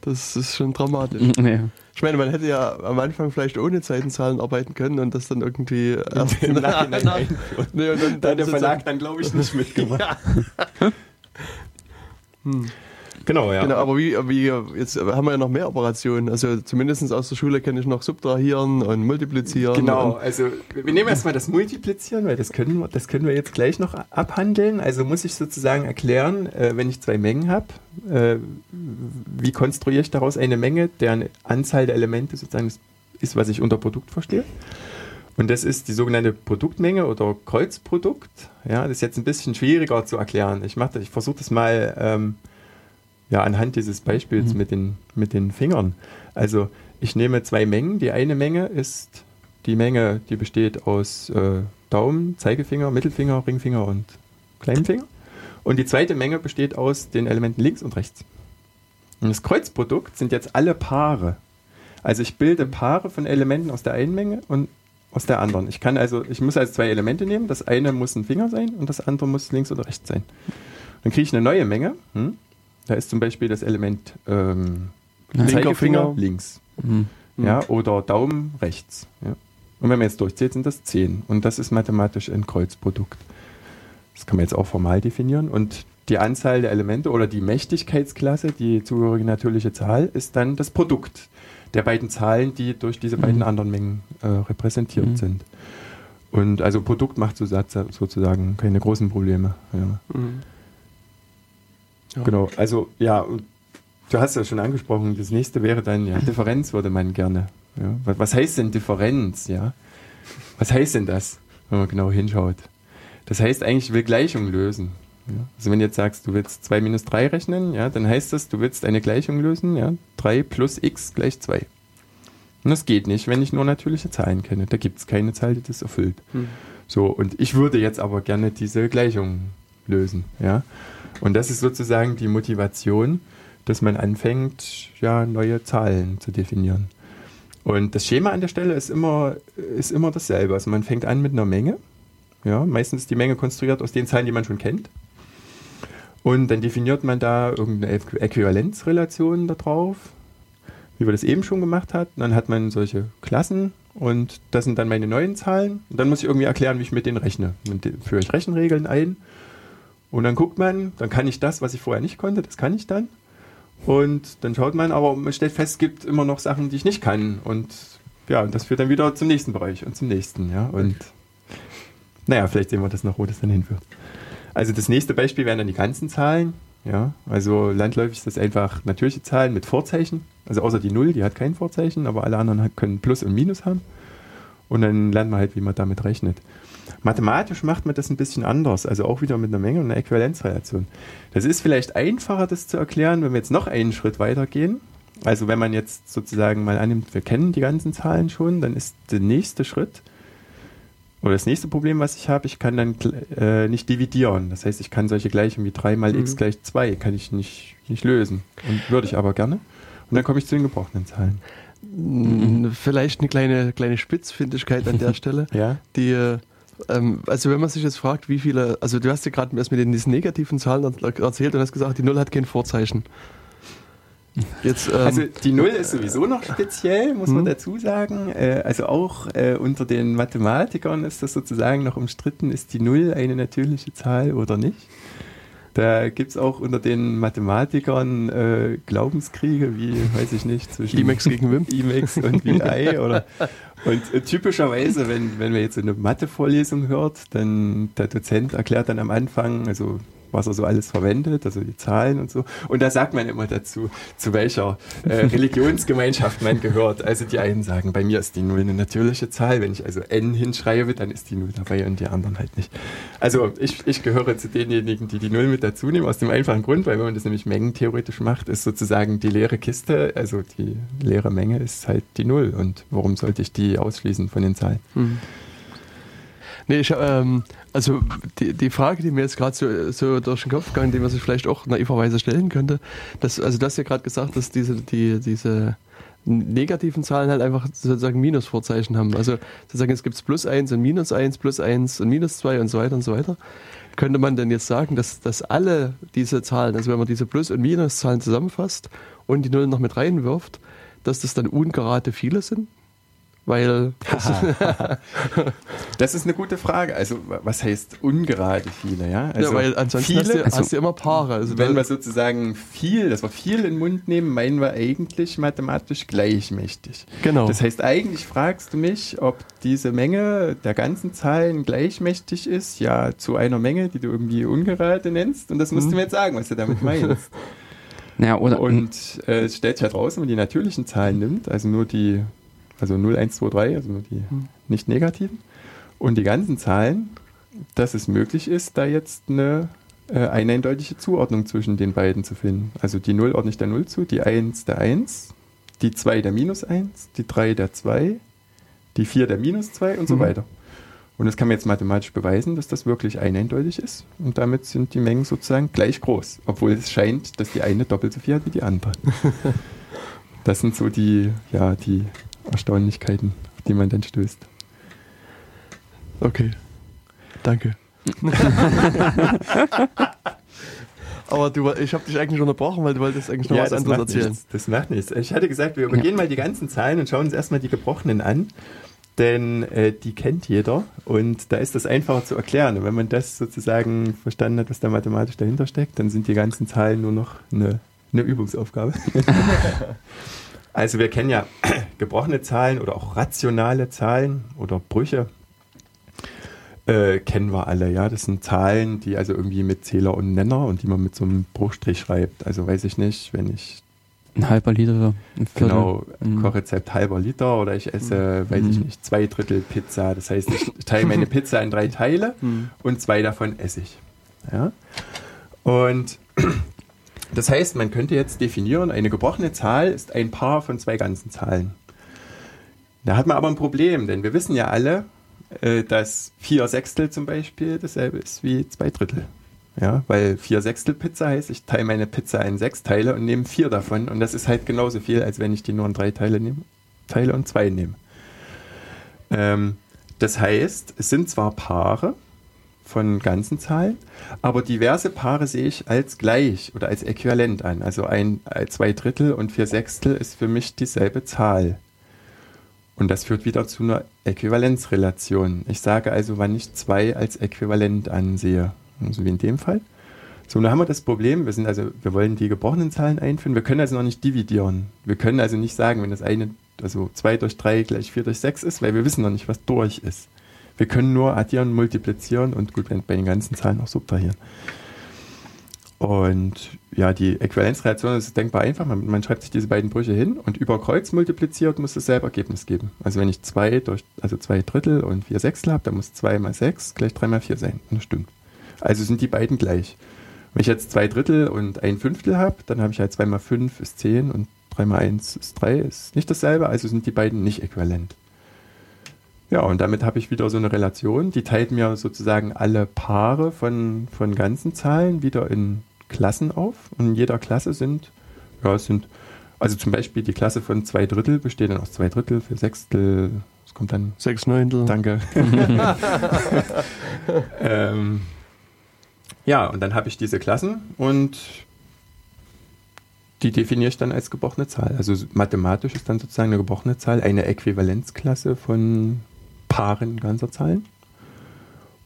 A: Das ist schon dramatisch.
B: nee.
A: Ich meine, man hätte ja am Anfang vielleicht ohne Zeitenzahlen arbeiten können und das dann irgendwie erst
C: Im Nachhinein
A: Na-
C: einführen.
A: Nee, und dann,
C: Da hat der Verlag dann, glaube ich, nicht mitgemacht.
A: Hm.
C: Genau, ja.
A: Genau, aber wie, wie, jetzt haben wir ja noch mehr Operationen. Also zumindest aus der Schule kenne ich noch Subtrahieren und Multiplizieren.
C: Genau,
A: Und,
C: also wir nehmen erstmal das Multiplizieren, weil das können, wir, das können wir jetzt gleich noch abhandeln. Also muss ich sozusagen erklären, äh, wenn ich zwei Mengen habe, äh, wie konstruiere ich daraus eine Menge, deren Anzahl der Elemente sozusagen ist, ist, was ich unter Produkt verstehe. Und das ist die sogenannte Produktmenge oder Kreuzprodukt. Ja, das ist jetzt ein bisschen schwieriger zu erklären. Ich, mache das- ich versuche das mal ähm, ja, anhand dieses Beispiels
B: Mhm.
C: mit, den, mit den Fingern. Also ich nehme zwei Mengen. Die eine Menge ist die Menge, die besteht aus äh, Daumen, Zeigefinger, Mittelfinger, Ringfinger und kleinen Finger. Und die zweite Menge besteht aus den Elementen links und rechts. Und das Kreuzprodukt sind jetzt alle Paare. Also ich bilde Paare von Elementen aus der einen Menge und aus der anderen. Ich kann also, ich muss also zwei Elemente nehmen. Das eine muss ein Finger sein und das andere muss links oder rechts sein. Dann kriege ich eine neue Menge. Hm? Da ist zum Beispiel das Element ähm, Zeigefinger
A: Finger.
C: links
B: Hm.
C: ja, oder Daumen rechts. Ja. Und wenn man jetzt durchzählt, sind das 10. Und das ist mathematisch ein Kreuzprodukt. Das kann man jetzt auch formal definieren. Und die Anzahl der Elemente oder die Mächtigkeitsklasse, die zugehörige natürliche Zahl, ist dann das Produkt der beiden Zahlen, die durch diese beiden
B: Mhm.
C: anderen Mengen äh, repräsentiert
B: Mhm.
C: sind. Und also Produkt macht so Satz, sozusagen keine großen Probleme. Ja.
A: Mhm. Ja.
C: Genau, also ja, du hast ja schon angesprochen, das nächste wäre dann, ja, Differenz würde man gerne. Ja. Was, was heißt denn Differenz, ja? Was heißt denn das, wenn man genau hinschaut? Das heißt eigentlich, ich will Gleichung lösen. Ja. Also wenn du jetzt sagst, du willst 2 minus 3 rechnen, ja, dann heißt das, du willst eine Gleichung lösen, ja, 3 plus x gleich 2. Und das geht nicht, wenn ich nur natürliche Zahlen kenne. Da gibt es keine Zahl, die das erfüllt.
A: Hm.
C: So, und ich würde jetzt aber gerne diese Gleichung lösen, ja. Und das ist sozusagen die Motivation, dass man anfängt, ja, neue Zahlen zu definieren. Und das Schema an der Stelle ist immer, ist immer dasselbe. Also man fängt an mit einer Menge. Ja, meistens ist die Menge konstruiert aus den Zahlen, die man schon kennt. Und dann definiert man da irgendeine Äqu- Äquivalenzrelation da drauf, wie wir das eben schon gemacht hatten. Dann hat man solche Klassen und das sind dann meine neuen Zahlen. Und dann muss ich irgendwie erklären, wie ich mit denen rechne. Dann führe ich Rechenregeln ein und dann guckt man, dann kann ich das, was ich vorher nicht konnte, das kann ich dann. Und dann schaut man, aber man stellt fest, es gibt immer noch Sachen, die ich nicht kann. Und ja, und das führt dann wieder zum nächsten Bereich und zum nächsten, ja. Und naja, vielleicht sehen wir das noch, wo das dann hinführt. Also das nächste Beispiel wären dann die ganzen Zahlen. Ja, also landläufig ist das einfach natürliche Zahlen mit Vorzeichen. Also außer die Null, die hat kein Vorzeichen, aber alle anderen können Plus und Minus haben. Und dann lernt man halt, wie man damit rechnet. Mathematisch macht man das ein bisschen anders, also auch wieder mit einer Menge und einer Äquivalenzrelation. Das ist vielleicht einfacher, das zu erklären, wenn wir jetzt noch einen Schritt weitergehen. Also wenn man jetzt sozusagen mal annimmt, wir kennen die ganzen Zahlen schon, dann ist der nächste Schritt oder das nächste Problem, was ich habe, ich kann dann äh, nicht dividieren. Das heißt, ich kann solche Gleichungen wie 3 mal x
A: Mhm.
C: gleich 2 kann ich nicht, nicht lösen. Und würde ich aber gerne. Und dann komme ich zu den gebrochenen Zahlen.
A: Vielleicht eine kleine, kleine Spitzfindigkeit an der Stelle.
C: Ja?
A: Die, äh, ähm, also wenn man sich jetzt fragt, wie viele, also du hast ja gerade erst mit den diesen negativen Zahlen er- erzählt und hast gesagt, die Null hat kein Vorzeichen. Jetzt, ähm,
C: Also die Null ist sowieso noch speziell, muss man
A: Mhm.
C: dazu sagen. Äh, also auch äh, unter den Mathematikern ist das sozusagen noch umstritten, ist die Null eine natürliche Zahl oder nicht. Da gibt es auch unter den Mathematikern äh, Glaubenskriege, wie, weiß ich nicht, zwischen
A: Emacs gegen Wim.
C: Emacs und VI oder und äh, typischerweise, wenn, wenn man jetzt so eine Mathe-Vorlesung hört, dann der Dozent erklärt dann am Anfang, also was er so alles verwendet, also die Zahlen und so. Und da sagt man immer dazu, zu welcher äh, Religionsgemeinschaft man gehört. Also die einen sagen, bei mir ist die Null eine natürliche Zahl. Wenn ich also n hinschreibe, dann ist die Null dabei und die anderen halt nicht. Also ich, ich gehöre zu denjenigen, die die Null mit dazu nehmen, aus dem einfachen Grund, weil wenn man das nämlich mengentheoretisch macht, ist sozusagen die leere Kiste, also die leere Menge ist halt die Null. Und warum sollte ich die ausschließen von den Zahlen?
A: Mhm. Nee, ich, ähm, also die, die Frage, die mir jetzt gerade so, so durch den Kopf gegangen, die man sich vielleicht auch naiverweise stellen könnte, dass, also du hast ja gerade gesagt, dass diese, die, diese negativen Zahlen halt einfach sozusagen Minusvorzeichen haben. Also sozusagen es gibt plus 1 und minus 1, plus 1 und minus 2 und so weiter und so weiter. Könnte man denn jetzt sagen, dass, dass alle diese Zahlen, also wenn man diese Plus- und Minuszahlen zusammenfasst und die Null noch mit reinwirft, dass das dann ungerade viele sind? Weil.
C: das ist eine gute Frage. Also, was heißt ungerade viele? Ja,
A: also ja weil ansonsten viele, hast, du, also, hast du immer Paare.
C: Also wenn wir sozusagen viel, dass wir viel in den Mund nehmen, meinen wir eigentlich mathematisch gleichmächtig.
A: Genau.
C: Das heißt, eigentlich fragst du mich, ob diese Menge der ganzen Zahlen gleichmächtig ist, ja, zu einer Menge, die du irgendwie ungerade nennst. Und das musst mhm. du mir jetzt sagen, was du damit meinst.
B: Ja, oder
C: und äh, es stellt sich halt raus, wenn man die natürlichen Zahlen nimmt, also nur die also 0, 1, 2, 3, also nur die hm. nicht negativen. Und die ganzen Zahlen, dass es möglich ist, da jetzt eine, äh, eine eindeutige Zuordnung zwischen den beiden zu finden. Also die 0 ordne ich der 0 zu, die 1 der 1, die 2 der minus 1, die 3 der 2, die 4 der minus 2 und so mhm. weiter. Und das kann man jetzt mathematisch beweisen, dass das wirklich eindeutig ist. Und damit sind die Mengen sozusagen gleich groß, obwohl es scheint, dass die eine doppelt so viel hat wie die andere. das sind so die, ja, die Erstaunlichkeiten, auf die man dann stößt.
A: Okay. Danke. Aber du, ich habe dich eigentlich unterbrochen, weil du wolltest eigentlich noch ja, was anderes erzählen.
C: Nichts. Das macht nichts. Ich hatte gesagt, wir übergehen ja. mal die ganzen Zahlen und schauen uns erstmal die gebrochenen an. Denn äh, die kennt jeder und da ist das einfacher zu erklären. Und wenn man das sozusagen verstanden hat, was da mathematisch dahinter steckt, dann sind die ganzen Zahlen nur noch eine, eine Übungsaufgabe. Also wir kennen ja gebrochene Zahlen oder auch rationale Zahlen oder Brüche. Äh, kennen wir alle, ja. Das sind Zahlen, die also irgendwie mit Zähler und Nenner und die man mit so einem Bruchstrich schreibt. Also weiß ich nicht, wenn ich
B: ein halber Liter.
C: Ein genau, mhm. Kochrezept halber Liter oder ich esse, mhm. weiß ich nicht, zwei Drittel Pizza. Das heißt, ich teile meine Pizza in drei Teile mhm. und zwei davon esse ich. Ja? Und das heißt, man könnte jetzt definieren, eine gebrochene Zahl ist ein Paar von zwei ganzen Zahlen. Da hat man aber ein Problem, denn wir wissen ja alle, äh, dass vier Sechstel zum Beispiel dasselbe ist wie zwei Drittel. Ja, weil vier Sechstel Pizza heißt, ich teile meine Pizza in sechs Teile und nehme vier davon. Und das ist halt genauso viel, als wenn ich die nur in drei Teile nehme, teile und zwei nehme. Ähm, das heißt, es sind zwar Paare, von ganzen Zahlen, aber diverse Paare sehe ich als gleich oder als äquivalent an. Also ein, äh, zwei Drittel und vier Sechstel ist für mich dieselbe Zahl. Und das führt wieder zu einer Äquivalenzrelation. Ich sage also, wann ich zwei als äquivalent ansehe. Also wie in dem Fall. So, nun haben wir das Problem, wir sind also, wir wollen die gebrochenen Zahlen einführen, wir können also noch nicht dividieren. Wir können also nicht sagen, wenn das eine, also 2 durch 3 gleich 4 durch 6 ist, weil wir wissen noch nicht, was durch ist. Wir können nur addieren, multiplizieren und gut, bei den ganzen Zahlen auch subtrahieren. Und ja, die Äquivalenzreaktion ist denkbar einfach. Man, man, schreibt sich diese beiden Brüche hin und über Kreuz multipliziert muss es selber Ergebnis geben. Also wenn ich zwei durch, also zwei Drittel und vier Sechstel habe, dann muss zwei mal sechs gleich drei mal vier sein. Und das stimmt. Also sind die beiden gleich. Wenn ich jetzt zwei Drittel und ein Fünftel habe, dann habe ich halt zwei mal fünf ist zehn und drei mal eins ist drei, ist nicht dasselbe, also sind die beiden nicht äquivalent. Ja, und damit habe ich wieder so eine Relation, die teilt mir sozusagen alle Paare von, von ganzen Zahlen wieder in Klassen auf. Und in jeder Klasse sind, ja, es sind, also zum Beispiel die Klasse von zwei Drittel besteht dann aus zwei Drittel, vier Sechstel, es kommt dann.
A: Sechs Neuntel.
C: Danke. ähm, ja, und dann habe ich diese Klassen und die definiere ich dann als gebrochene Zahl. Also mathematisch ist dann sozusagen eine gebrochene Zahl eine Äquivalenzklasse von Paaren ganzer Zahlen.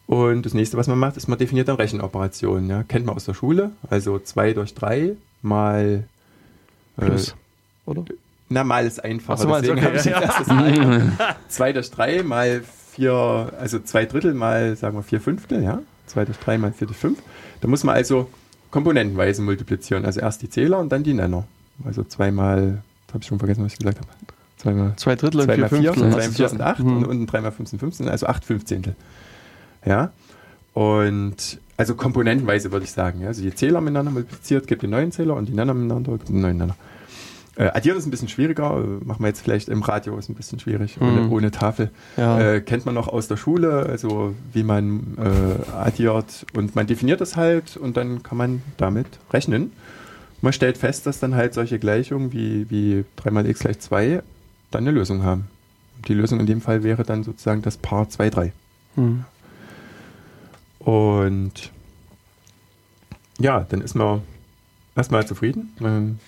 C: Und das nächste, was man macht, ist, man definiert dann Rechenoperationen. Ja? Kennt man aus der Schule. Also 2 durch 3 mal.
A: Äh, Plus, oder?
C: Na, mal ist einfacher. So, Deswegen okay, habe ich ja. 2 durch 3 mal 4, also 2 Drittel mal, sagen wir, 4 Fünftel, ja? 2 durch 3 mal 4 durch 5. Da muss man also komponentenweise multiplizieren. Also erst die Zähler und dann die Nenner. Also zweimal, habe ich schon vergessen, was ich gesagt habe.
A: Zweimal, zwei Drittel und
C: vier
A: Fünftel.
C: Zwei vier sind acht mhm. und unten dreimal fünf sind 15, also acht Fünfzehntel. Ja. Und also komponentenweise würde ich sagen. Also die Zähler miteinander multipliziert, gibt den neuen Zähler und die Nenner miteinander gibt den neuen Nenner. Äh, addieren ist ein bisschen schwieriger, äh, machen wir jetzt vielleicht im Radio, ist ein bisschen schwierig, mhm. ohne, ohne, Tafel. Ja. Äh, kennt man noch aus der Schule, also wie man äh, addiert und man definiert das halt und dann kann man damit rechnen. Man stellt fest, dass dann halt solche Gleichungen wie, wie 3 mal x gleich 2 dann eine Lösung haben. Die Lösung in dem Fall wäre dann sozusagen das Paar 2, 3. Mhm. Und ja, dann ist man erstmal zufrieden. Man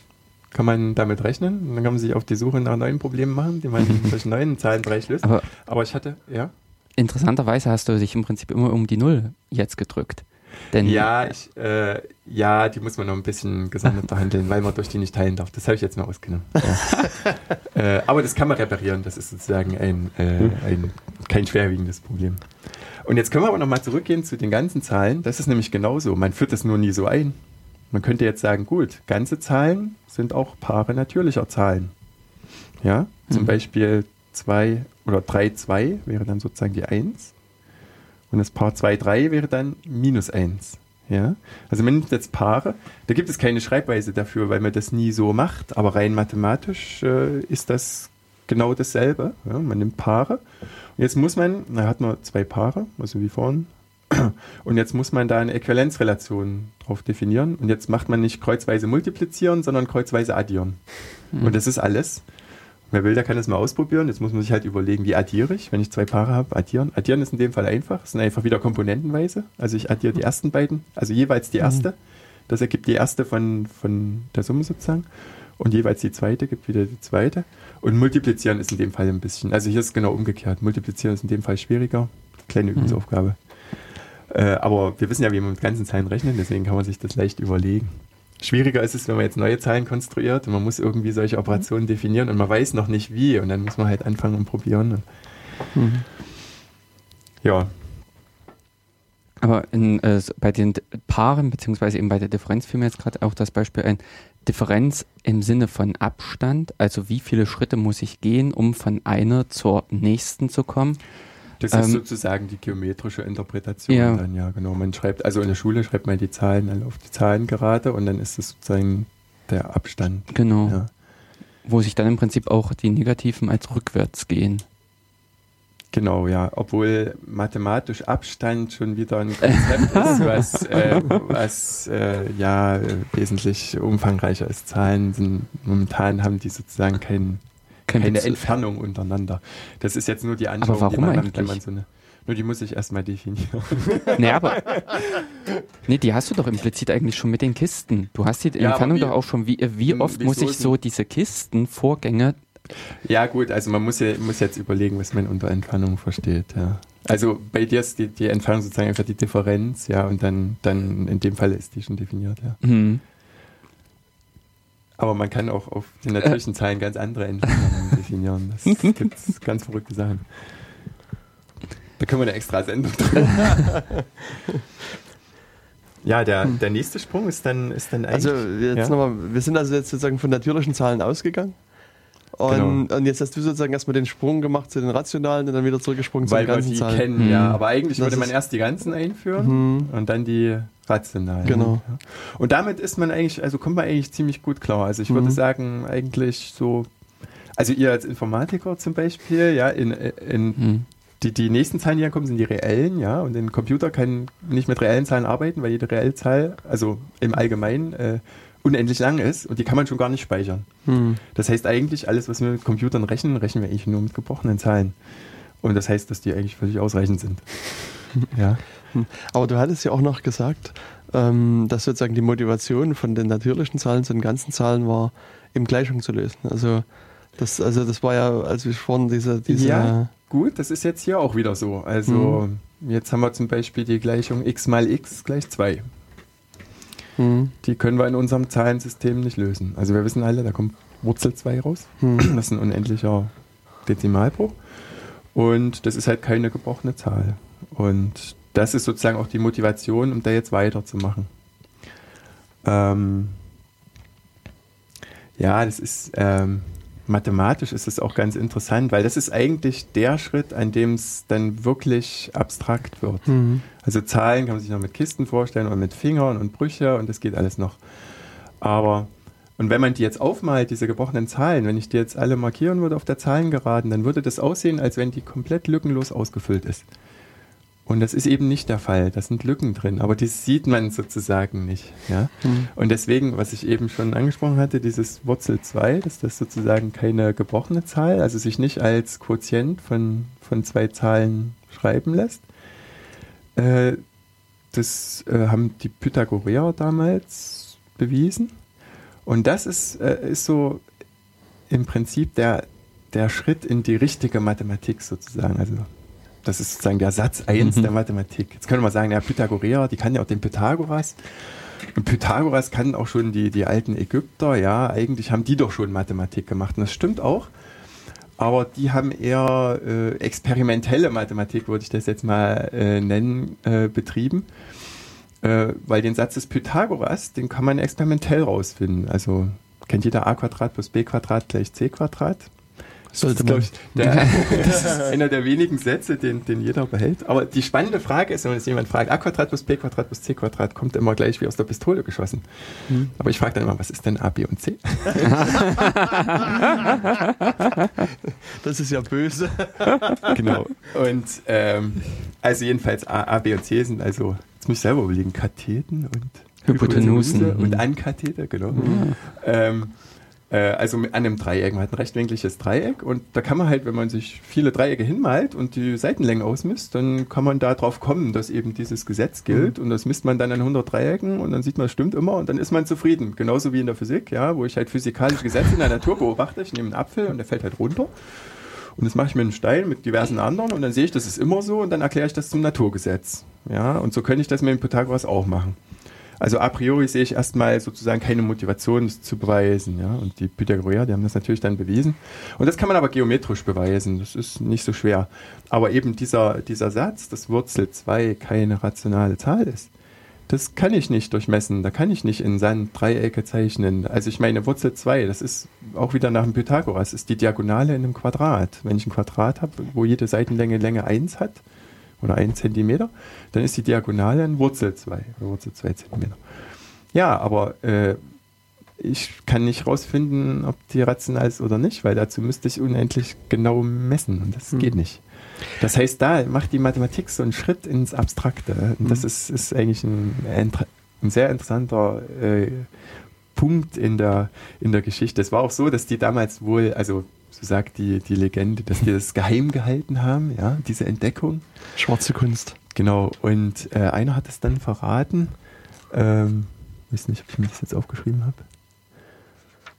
C: kann man damit rechnen. Und dann kann man sich auf die Suche nach neuen Problemen machen, die man durch neuen Zahlenbereich löst.
B: Aber, Aber ich hatte, ja. Interessanterweise hast du dich im Prinzip immer um die Null jetzt gedrückt.
C: Denn ja, ich, äh, ja, die muss man noch ein bisschen gesondert behandeln, weil man durch die nicht teilen darf. Das habe ich jetzt mal ausgenommen. Ja. äh, aber das kann man reparieren. Das ist sozusagen ein, äh, ein, kein schwerwiegendes Problem. Und jetzt können wir aber nochmal zurückgehen zu den ganzen Zahlen. Das ist nämlich genauso. Man führt das nur nie so ein. Man könnte jetzt sagen, gut, ganze Zahlen sind auch Paare natürlicher Zahlen. Ja, zum mhm. Beispiel 2 oder 3, 2 wäre dann sozusagen die 1. Und das Paar 2, 3 wäre dann minus 1. Ja? Also man nimmt jetzt Paare, da gibt es keine Schreibweise dafür, weil man das nie so macht, aber rein mathematisch äh, ist das genau dasselbe. Ja? Man nimmt Paare. Und jetzt muss man, da hat man zwei Paare, also wie vorhin, und jetzt muss man da eine Äquivalenzrelation drauf definieren. Und jetzt macht man nicht kreuzweise multiplizieren, sondern kreuzweise addieren. Mhm. Und das ist alles. Wer will, der kann das mal ausprobieren. Jetzt muss man sich halt überlegen, wie addiere ich, wenn ich zwei Paare habe. Addieren. Addieren ist in dem Fall einfach. Es sind einfach wieder komponentenweise. Also ich addiere die ersten beiden, also jeweils die erste. Das ergibt die erste von, von der Summe sozusagen. Und jeweils die zweite gibt wieder die zweite. Und multiplizieren ist in dem Fall ein bisschen, also hier ist es genau umgekehrt. Multiplizieren ist in dem Fall schwieriger. Kleine mhm. Übungsaufgabe. Mhm. Äh, aber wir wissen ja, wie man mit ganzen Zahlen rechnet, deswegen kann man sich das leicht überlegen. Schwieriger ist es, wenn man jetzt neue Zahlen konstruiert und man muss irgendwie solche Operationen definieren und man weiß noch nicht wie und dann muss man halt anfangen und probieren. Mhm. Ja.
B: Aber in, äh, bei den Paaren, beziehungsweise eben bei der Differenz fiel mir jetzt gerade auch das Beispiel ein, Differenz im Sinne von Abstand, also wie viele Schritte muss ich gehen, um von einer zur nächsten zu kommen.
C: Das ist ähm, sozusagen die geometrische Interpretation ja. dann, ja, genau. Man schreibt, also in der Schule schreibt man die Zahlen auf die Zahlen gerade und dann ist das sozusagen der Abstand.
B: Genau.
C: Ja.
B: Wo sich dann im Prinzip auch die Negativen als rückwärts gehen.
C: Genau, ja. Obwohl mathematisch Abstand schon wieder ein Konzept ist, was, äh, was äh, ja wesentlich umfangreicher ist. Zahlen sind momentan haben die sozusagen keinen keine Entfernung untereinander. Das ist jetzt nur die
B: Anschauung, aber warum die man macht, wenn man
C: so eine. Nur die muss ich erstmal definieren.
B: nee, aber. Nee, die hast du doch implizit eigentlich schon mit den Kisten. Du hast die ja, Entfernung wie, doch auch schon. Wie, wie hm, oft muss ich so diese Kistenvorgänge.
C: Ja, gut, also man muss, ja, muss jetzt überlegen, was man unter Entfernung versteht, ja. Also bei dir ist die, die Entfernung sozusagen einfach die Differenz, ja, und dann, dann in dem Fall ist die schon definiert, ja. Mhm. Aber man kann auch auf den natürlichen äh. Zahlen ganz andere Entwicklungen definieren. Das gibt ganz verrückte Sachen. Da können wir eine extra Sendung drin. ja, der, der nächste Sprung ist dann, ist dann
A: eigentlich. Also jetzt ja? nochmal, wir sind also jetzt sozusagen von natürlichen Zahlen ausgegangen. Und, genau. und, jetzt hast du sozusagen erstmal den Sprung gemacht zu den rationalen und dann wieder zurückgesprungen
C: Weil
A: zu den ganzen
C: wir die
A: Zahlen.
C: kennen, mhm. ja. Aber eigentlich das würde man erst die ganzen einführen mhm. und dann die rationalen.
A: Genau.
C: Und damit ist man eigentlich, also kommt man eigentlich ziemlich gut klar. Also ich mhm. würde sagen, eigentlich so, also ihr als Informatiker zum Beispiel, ja, in, in mhm. Die, die nächsten Zahlen, die dann kommen, sind die reellen, ja, und ein Computer kann nicht mit reellen Zahlen arbeiten, weil jede Reellzahl, also im Allgemeinen, äh, unendlich lang ist und die kann man schon gar nicht speichern. Hm. Das heißt eigentlich, alles, was wir mit Computern rechnen, rechnen wir eigentlich nur mit gebrochenen Zahlen. Und das heißt, dass die eigentlich völlig ausreichend sind.
A: ja. Hm. Aber du hattest ja auch noch gesagt, ähm, dass sozusagen die Motivation von den natürlichen Zahlen zu den ganzen Zahlen war, eben Gleichung zu lösen. Also das, also das war ja, als wir vorhin diese, diese
C: ja, gut, das ist jetzt hier auch wieder so. Also hm Jetzt haben wir zum Beispiel die Gleichung x mal x gleich 2. Mhm. Die können wir in unserem Zahlensystem nicht lösen. Also wir wissen alle, da kommt Wurzel 2 raus. Mhm. Das ist ein unendlicher Dezimalbruch. Und das ist halt keine gebrochene Zahl. Und das ist sozusagen auch die Motivation, um da jetzt weiterzumachen. Ähm ja, das ist ähm, mathematisch ist es auch ganz interessant, weil das ist eigentlich der Schritt, an dem es dann wirklich abstrakt wird. Mhm. Also Zahlen kann man sich noch mit Kisten vorstellen oder mit Fingern und Brüche und das geht alles noch. Aber und wenn man die jetzt aufmalt, diese gebrochenen Zahlen, wenn ich die jetzt alle markieren würde auf der Zahlengeraden, dann würde das aussehen, als wenn die komplett lückenlos ausgefüllt ist. Und das ist eben nicht der Fall. Da sind Lücken drin, aber die sieht man sozusagen nicht. Ja? Mhm. Und deswegen, was ich eben schon angesprochen hatte, dieses Wurzel 2, dass das sozusagen keine gebrochene Zahl, also sich nicht als Quotient von, von zwei Zahlen schreiben lässt. Äh, das äh, haben die Pythagoreer damals bewiesen. Und das ist, äh, ist so im Prinzip der, der Schritt in die richtige Mathematik sozusagen. Also das ist sozusagen der Satz 1 mhm. der Mathematik. Jetzt können wir sagen, ja, Pythagoreer, die kann ja auch den Pythagoras. Und Pythagoras kann auch schon die, die alten Ägypter, ja, eigentlich haben die doch schon Mathematik gemacht. Und das stimmt auch. Aber die haben eher äh, experimentelle Mathematik, würde ich das jetzt mal äh, nennen, äh, betrieben. Äh, weil den Satz des Pythagoras, den kann man experimentell rausfinden. Also kennt jeder a Quadrat plus b Quadrat gleich c Quadrat. Sollte das, ist, ich, der, das ist einer der wenigen Sätze, den, den jeder behält. Aber die spannende Frage ist, wenn jetzt jemand fragt, a Quadrat plus b Quadrat plus c Quadrat, kommt immer gleich wie aus der Pistole geschossen. Hm. Aber ich frage dann immer, was ist denn a, b und c?
A: das ist ja böse.
C: genau. Und ähm, also jedenfalls a, a, b und c sind also, jetzt muss ich selber überlegen, Katheten und
B: Hypotenusen
C: und Ankatheter, genau. Mhm. Ähm, äh, also an einem Dreieck. Man hat ein rechtwinkliges Dreieck und da kann man halt, wenn man sich viele Dreiecke hinmalt und die Seitenlängen ausmisst, dann kann man da drauf kommen, dass eben dieses Gesetz gilt mhm. und das misst man dann an 100 Dreiecken und dann sieht man, es stimmt immer und dann ist man zufrieden. Genauso wie in der Physik, ja, wo ich halt physikalische Gesetze in der Natur beobachte. Ich nehme einen Apfel und der fällt halt runter. Und das mache ich mit einem Stein, mit diversen anderen und dann sehe ich, das ist immer so und dann erkläre ich das zum Naturgesetz. Ja, und so könnte ich das mit dem Pythagoras auch machen. Also a priori sehe ich erstmal sozusagen keine Motivation, das zu beweisen. Ja? Und die Pythagoreer, die haben das natürlich dann bewiesen. Und das kann man aber geometrisch beweisen. Das ist nicht so schwer. Aber eben dieser, dieser Satz, dass Wurzel 2 keine rationale Zahl ist, das kann ich nicht durchmessen. Da kann ich nicht in Sand Dreiecke zeichnen. Also ich meine, Wurzel 2, das ist auch wieder nach dem Pythagoras, ist die Diagonale in einem Quadrat. Wenn ich ein Quadrat habe, wo jede Seitenlänge Länge 1 hat, oder 1 cm, dann ist die Diagonale ein Wurzel 2, Wurzel 2 cm. Ja, aber äh, ich kann nicht rausfinden, ob die rational ist oder nicht, weil dazu müsste ich unendlich genau messen und das hm. geht nicht. Das heißt, da macht die Mathematik so einen Schritt ins Abstrakte. Und das hm. ist, ist eigentlich ein, ein sehr interessanter äh, Punkt in der, in der Geschichte. Es war auch so, dass die damals wohl, also so sagt die, die Legende, dass die das geheim gehalten haben, ja, diese Entdeckung.
A: Schwarze Kunst.
C: Genau, und äh, einer hat es dann verraten. Ähm, weiß nicht, ob ich mir das jetzt aufgeschrieben habe.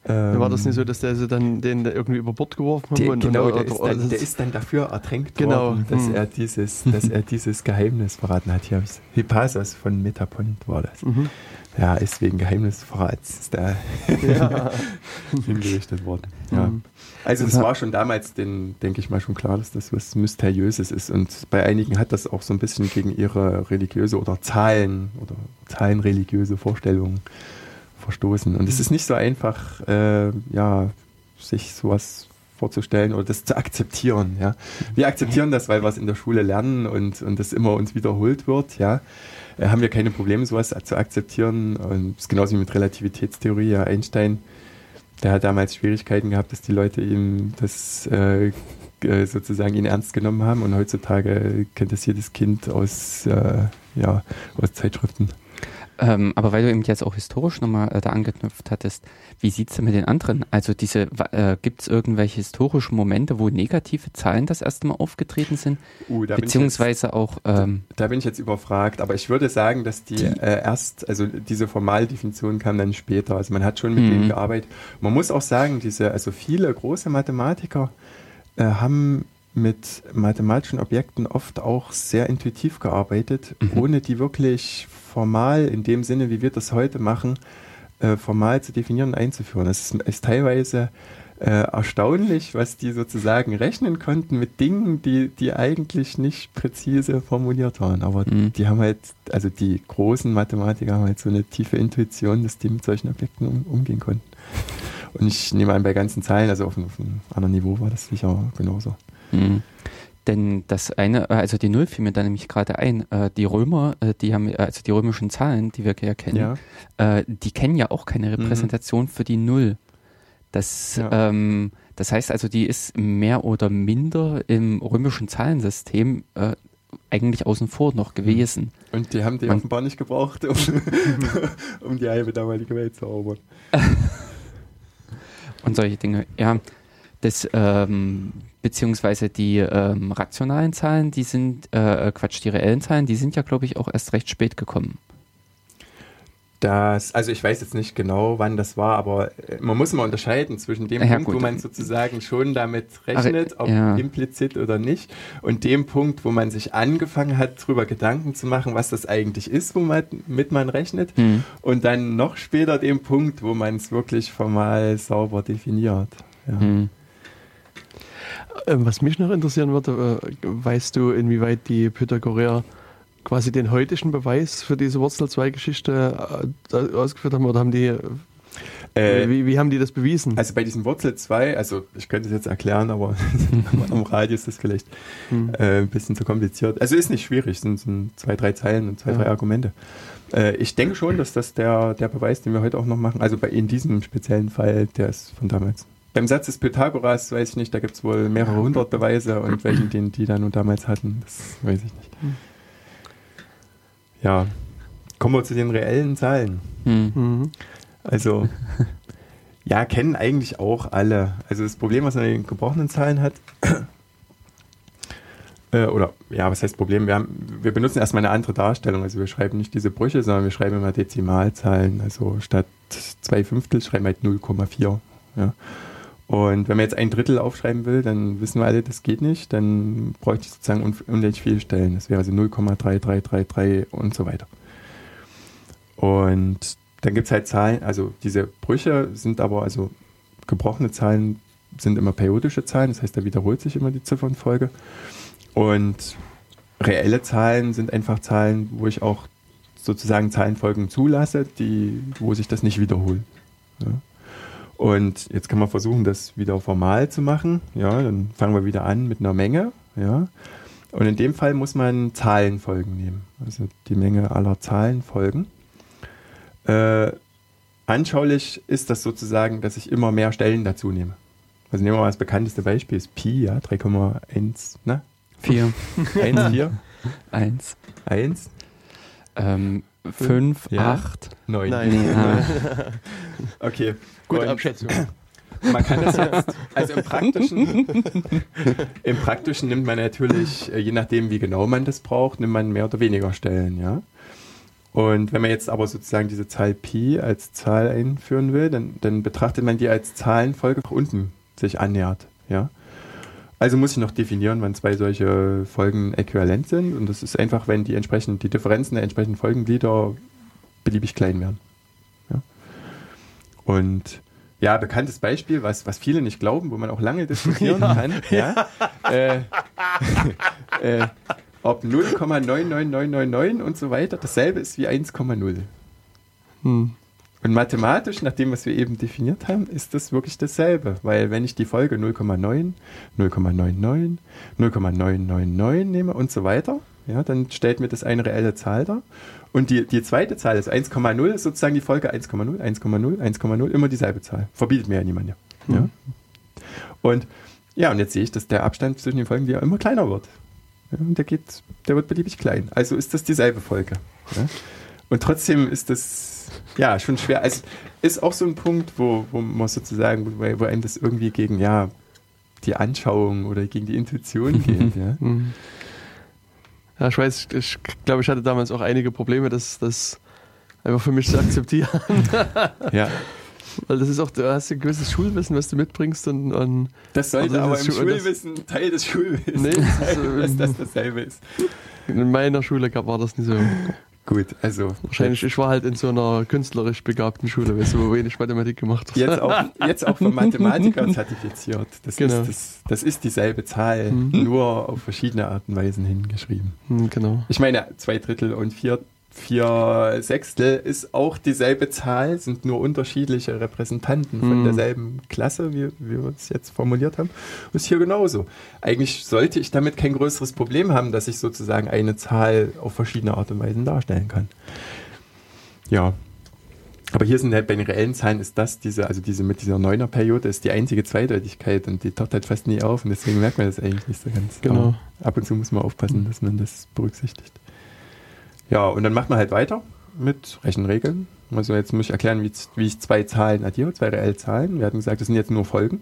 A: Ähm, war das nicht so, dass der sie dann den irgendwie über Bord geworfen hat?
C: Der, genau, der, ist dann, der, ist dann, dafür ertränkt genau. worden, dass, hm. er dieses, dass er dieses Geheimnis verraten hat. Hier Hippasos von Metapont war das. Mhm. Ja, ist wegen Geheimnisverrats ist da ja. hingerichtet worden. Ja. Mhm. Also das war schon damals, denke ich mal, schon klar, dass das was Mysteriöses ist. Und bei einigen hat das auch so ein bisschen gegen ihre religiöse oder Zahlen oder zahlenreligiöse Vorstellungen verstoßen. Und es ist nicht so einfach, äh, ja, sich sowas vorzustellen oder das zu akzeptieren. Ja. Wir akzeptieren das, weil wir es in der Schule lernen und, und das immer uns wiederholt wird. Ja. Äh, haben wir keine Probleme, sowas zu akzeptieren. Und das ist genauso wie mit Relativitätstheorie. Ja, Einstein, der hat damals Schwierigkeiten gehabt, dass die Leute ihm das äh, äh sozusagen ihn ernst genommen haben. Und heutzutage kennt das jedes Kind aus, äh, ja, aus Zeitschriften.
B: Ähm, aber weil du eben jetzt auch historisch nochmal äh, da angeknüpft hattest, wie sieht es denn mit den anderen? Also diese, äh, gibt es irgendwelche historischen Momente, wo negative Zahlen das erste Mal aufgetreten sind? Uh, Beziehungsweise
C: jetzt,
B: auch.
C: Ähm, da bin ich jetzt überfragt, aber ich würde sagen, dass die, die äh, erst, also diese Formaldefinition kam dann später. Also man hat schon mit denen mhm. gearbeitet. Man muss auch sagen, diese, also viele große Mathematiker äh, haben mit mathematischen Objekten oft auch sehr intuitiv gearbeitet,
B: Mhm.
C: ohne die wirklich formal in dem Sinne, wie wir das heute machen, äh, formal zu definieren und einzuführen. Es ist, ist teilweise äh, erstaunlich, was die sozusagen rechnen konnten mit Dingen, die, die eigentlich nicht präzise formuliert waren. Aber
B: Mhm.
C: die haben halt, also die großen Mathematiker haben halt so eine tiefe Intuition, dass die mit solchen Objekten um, umgehen konnten. Und ich nehme an, bei ganzen Zahlen, also auf, einem- auf einem anderen Niveau war das sicher genauso.
B: Mhm. Denn das eine, äh, also die Null fiel mir da nämlich gerade ein. Äh, die Römer, äh, die haben, also die römischen Zahlen, die wir ja kennen,
C: Ja.
B: die kennen ja auch keine Repräsentation für die Null. Das,
C: Ja.
B: ähm, das heißt also, die ist mehr oder minder im römischen Zahlensystem äh, eigentlich außen vor noch gewesen.
C: Und die haben die
B: Man-
C: offenbar nicht gebraucht, um, um die halbe damalige Welt zu erobern.
B: und solche Dinge. Ja, das, ähm, beziehungsweise die ähm, rationalen Zahlen, die sind, äh, Quatsch, die reellen Zahlen, die sind ja, glaube ich, auch erst recht spät gekommen.
C: Das, also ich weiß jetzt nicht genau, wann das war, aber äh, man muss immer unterscheiden zwischen dem
B: Ja,
C: Punkt,
B: gut.
C: wo man sozusagen schon damit rechnet, ob
B: ja.
C: implizit oder nicht, und dem Punkt, wo man sich angefangen hat, darüber Gedanken zu machen, was das eigentlich ist, womit man rechnet,
B: Hm.
C: und dann noch später dem Punkt, wo man es wirklich formal sauber definiert. Ja.
B: Hm.
A: Ähm, Was mich noch interessieren würde, äh, weißt du, inwieweit die Pythagoreer quasi den heutigen Beweis für diese Wurzel-2-Geschichte äh, ausgeführt haben oder haben die,
C: Äh,
A: wie, wie haben die das bewiesen?
C: Also bei diesem Wurzel 2, also ich könnte es jetzt erklären, aber am Radio ist das vielleicht
A: Hm.
C: äh, ein bisschen zu kompliziert. Also ist nicht schwierig, sind, sind zwei, drei Zeilen und zwei,
A: Ja.
C: drei Argumente. Äh, ich denke schon, dass das der, der Beweis, den wir heute auch noch machen, also bei in diesem speziellen Fall, der ist von damals. Beim Satz des Pythagoras weiß ich nicht, da gibt es wohl mehrere hundert Beweise und welchen, den die da nun damals hatten, das weiß ich nicht.
A: Hm.
C: Ja, kommen wir zu den reellen Zahlen.
B: Hm.
A: Mhm.
C: Also, ja, kennen eigentlich auch alle. Also das Problem, was man in den gebrochenen Zahlen hat, äh, oder ja, was heißt Problem? Wir, haben, wir benutzen erstmal eine andere Darstellung. Also wir schreiben nicht diese Brüche, sondern wir schreiben immer Dezimalzahlen. Also statt zwei Fünftel schreiben wir halt 0,4. Ja. Und wenn man jetzt ein Drittel aufschreiben will, dann wissen wir alle, das geht nicht. Dann bräuchte ich sozusagen un unendlich viele Stellen. Das wäre also 0,3333 und so weiter. Und dann gibt es halt Zahlen, also diese Brüche sind aber, also gebrochene Zahlen sind immer periodische Zahlen, das heißt, da wiederholt sich immer die Ziffernfolge. Und reelle Zahlen sind einfach Zahlen, wo ich auch sozusagen Zahlenfolgen zulasse, die, wo sich das nicht wiederholt. Ja. Und jetzt kann man versuchen, das wieder formal zu machen. Ja, dann fangen wir wieder an mit einer Menge. Ja. Und in dem Fall muss man Zahlenfolgen nehmen. Also die Menge aller Zahlenfolgen. Äh, anschaulich ist das sozusagen, dass ich immer mehr Stellen dazu nehme. Also nehmen wir mal das bekannteste Beispiel, ist Pi, ja, 3,1, ne?
B: Vier,
C: 1, 4,
B: eins,
C: 1,
B: ähm, fünf,
C: Ja.
B: acht.
C: 9.
A: Nein.
B: Ah,
C: Okay.
A: Gute
C: Und
A: Abschätzung.
C: Man kann das jetzt, also im Praktischen, im Praktischen nimmt man natürlich, äh, je nachdem wie genau man das braucht, nimmt man mehr oder weniger Stellen, ja. Und wenn man jetzt aber sozusagen diese Zahl Pi als Zahl einführen will, dann, dann betrachtet man die als Zahlenfolge nach unten sich annähert, ja. Also muss ich noch definieren, wann zwei solche Folgen äquivalent sind. Und das ist einfach, wenn die entsprechend, die Differenzen der entsprechenden Folgenglieder beliebig klein werden. Ja. Und ja, bekanntes Beispiel, was, was viele nicht glauben, wo man auch lange diskutieren kann, ja, äh, äh, ob 0,99999 und so weiter dasselbe ist wie 1,0.
A: Hm.
C: Und mathematisch, nach dem, was wir eben definiert haben, ist das wirklich dasselbe. Weil wenn ich die Folge 0,9, 0,99, 0,999 nehme und so weiter, ja, dann stellt mir das eine reelle Zahl dar. Und die, die zweite Zahl ist 1,0, ist sozusagen die Folge 1,0, 1,0, 1,0, immer dieselbe Zahl. Verbietet mir ja niemand. Ja. ja. Und ja, und jetzt sehe ich, dass der Abstand zwischen den Folgen ja immer kleiner wird. Ja, und der geht, der wird beliebig klein. Also ist das dieselbe Folge. Ja. Und trotzdem ist das ja schon schwer. Also ist auch so ein Punkt, wo, wo man sozusagen, wo, wo einem das irgendwie gegen ja die Anschauung oder gegen die Intuition geht. ja.
A: Hm. Ja, ich weiß, ich glaube, ich hatte damals auch einige Probleme, das, das einfach für mich zu akzeptieren.
C: ja.
A: Weil das ist auch, du hast ein gewisses Schulwissen, was du mitbringst und, und
C: Das sollte
A: Also
C: aber im
A: das-
C: Schulwissen Teil des Schulwissens
A: Nee, das ist,
C: sein, dass das dasselbe ist.
A: in meiner Schule gab war das nicht so.
C: Gut, also
A: Wahrscheinlich, ich war halt in so einer künstlerisch begabten Schule, weißt du, wo wenig Mathematik gemacht wird.
C: jetzt auch, jetzt auch vom Mathematiker zertifiziert. Das,
A: Genau.
C: ist, das, das ist dieselbe Zahl,
A: Mhm.
C: nur auf verschiedene Arten und Weisen hingeschrieben.
A: Hm, genau.
C: Ich meine, zwei Drittel und vier, vier Sechstel ist auch dieselbe Zahl, sind nur unterschiedliche Repräsentanten von
A: Mhm.
C: derselben Klasse, wie, wie wir es jetzt formuliert haben. Ist hier genauso. Eigentlich sollte ich damit kein größeres Problem haben, dass ich sozusagen eine Zahl auf verschiedene Art und Weisen darstellen kann. Ja. Aber hier sind halt bei den reellen Zahlen ist das, diese, also diese mit dieser Neuner-Periode ist die einzige Zweideutigkeit und die taucht halt fast nie auf und deswegen merkt man das eigentlich nicht so ganz.
A: Genau.
C: Aber ab und zu muss man aufpassen, dass man das berücksichtigt. Ja, und dann macht man halt weiter mit Rechenregeln. Also jetzt muss ich erklären, wie, wie ich zwei Zahlen addiere, zwei reelle Zahlen. Wir hatten gesagt, das sind jetzt nur Folgen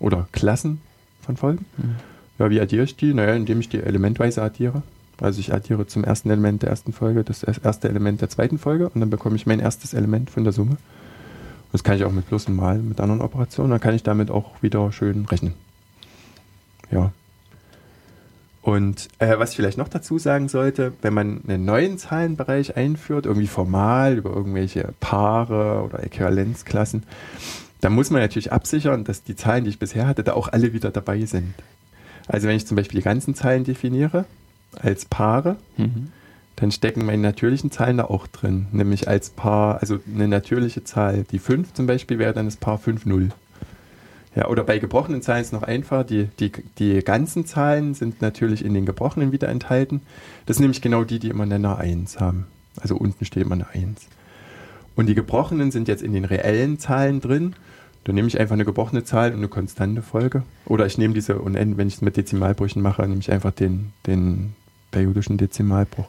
C: oder Klassen von Folgen.
B: Mhm.
C: Ja, wie addiere ich die? Naja, indem ich die elementweise addiere. Also ich addiere zum ersten Element der ersten Folge das erste Element der zweiten Folge und dann bekomme ich mein erstes Element von der Summe. Das kann ich auch mit Plus und Mal, mit anderen Operationen. Dann kann ich damit auch wieder schön rechnen. Ja. Und äh, was ich vielleicht noch dazu sagen sollte, wenn man einen neuen Zahlenbereich einführt, irgendwie formal über irgendwelche Paare oder Äquivalenzklassen, dann muss man natürlich absichern, dass die Zahlen, die ich bisher hatte, da auch alle wieder dabei sind. Also wenn ich zum Beispiel die ganzen Zahlen definiere als Paare,
B: Mhm.
C: dann stecken meine natürlichen Zahlen da auch drin. Nämlich als Paar, also eine natürliche Zahl, die 5 zum Beispiel wäre dann das Paar 5, 0. Ja, oder bei gebrochenen Zahlen ist es noch einfacher. Die, die, die ganzen Zahlen sind natürlich in den gebrochenen wieder enthalten. Das sind nämlich genau die, die immer Nenner 1 haben. Also unten steht immer eine 1. Und die gebrochenen sind jetzt in den reellen Zahlen drin. Dann nehme ich einfach eine gebrochene Zahl und eine konstante Folge. Oder ich nehme diese unend, wenn ich es mit Dezimalbrüchen mache, nehme ich einfach den, den periodischen Dezimalbruch.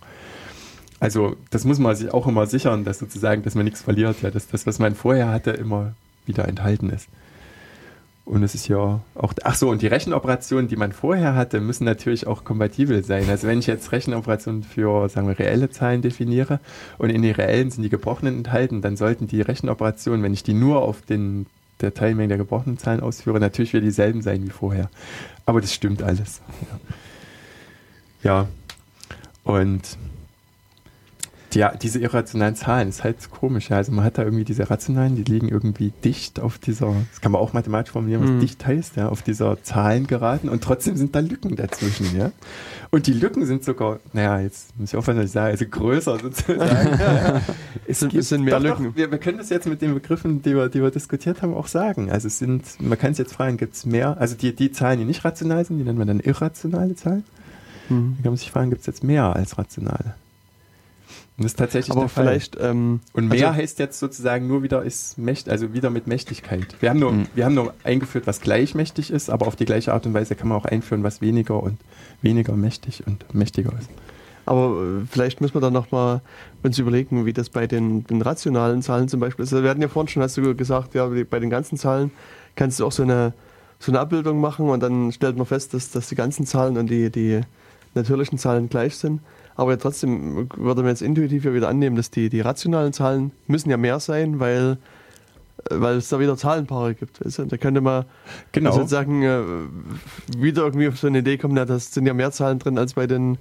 C: Also das muss man sich auch immer sichern, dass sozusagen, dass man nichts verliert, ja, dass das, was man vorher hatte, immer wieder enthalten ist. Und es ist ja auch, ach so, und die Rechenoperationen, die man vorher hatte, müssen natürlich auch kompatibel sein. Also wenn ich jetzt Rechenoperationen für, sagen wir, reelle Zahlen definiere und in den reellen sind die gebrochenen enthalten, dann sollten die Rechenoperationen, wenn ich die nur auf den, der Teilmenge der gebrochenen Zahlen ausführe, natürlich wieder dieselben sein wie vorher. Aber das stimmt alles. Ja. ja. Und ja, diese irrationalen Zahlen ist halt komisch. Ja. Also man hat da irgendwie diese rationalen, die liegen irgendwie dicht auf dieser, das kann man auch mathematisch formulieren, was
A: Mhm.
C: dicht heißt, ja, auf dieser Zahlen geraten und trotzdem sind da Lücken dazwischen, ja. Und die Lücken sind sogar, naja, jetzt muss ich aufhören, was ich sage, also größer sozusagen. ja.
A: Es sind- es sind mehr
C: doch,
A: Lücken.
C: Doch, wir, wir können das jetzt mit den Begriffen, die wir, die wir diskutiert haben, auch sagen. Also es sind, man kann es jetzt fragen, gibt es mehr, also die, die Zahlen, die nicht rational sind, die nennt man dann irrationale Zahlen.
A: Hm.
C: Dann kann man sich fragen, gibt es jetzt mehr als rationale? Und das ist tatsächlich
A: Aber
C: der Fall.
A: vielleicht, ähm,
C: Und mehr
A: also-
C: heißt jetzt sozusagen nur wieder ist mächt, also wieder mit Mächtigkeit. Wir haben nur,
B: Mhm.
C: wir haben nur eingeführt, was gleichmächtig ist, aber auf die gleiche Art und Weise kann man auch einführen, was weniger und weniger mächtig und mächtiger ist.
A: Aber äh, vielleicht müssen wir dann nochmal uns überlegen, wie das bei den, den rationalen Zahlen zum Beispiel ist. Also Wir hatten ja vorhin schon, hast du gesagt, ja, bei den ganzen Zahlen kannst du auch so eine, so eine Abbildung machen und dann stellt man fest, dass, dass die ganzen Zahlen und die, die natürlichen Zahlen gleich sind. Aber trotzdem würde man jetzt intuitiv ja wieder annehmen, dass die, die rationalen Zahlen müssen ja mehr sein, weil, äh, weil es da wieder Zahlenpaare gibt. Weißt du? Da könnte man
C: Genau.
A: also sozusagen äh, wieder irgendwie auf so eine Idee kommen, ja, das sind ja mehr Zahlen drin als bei den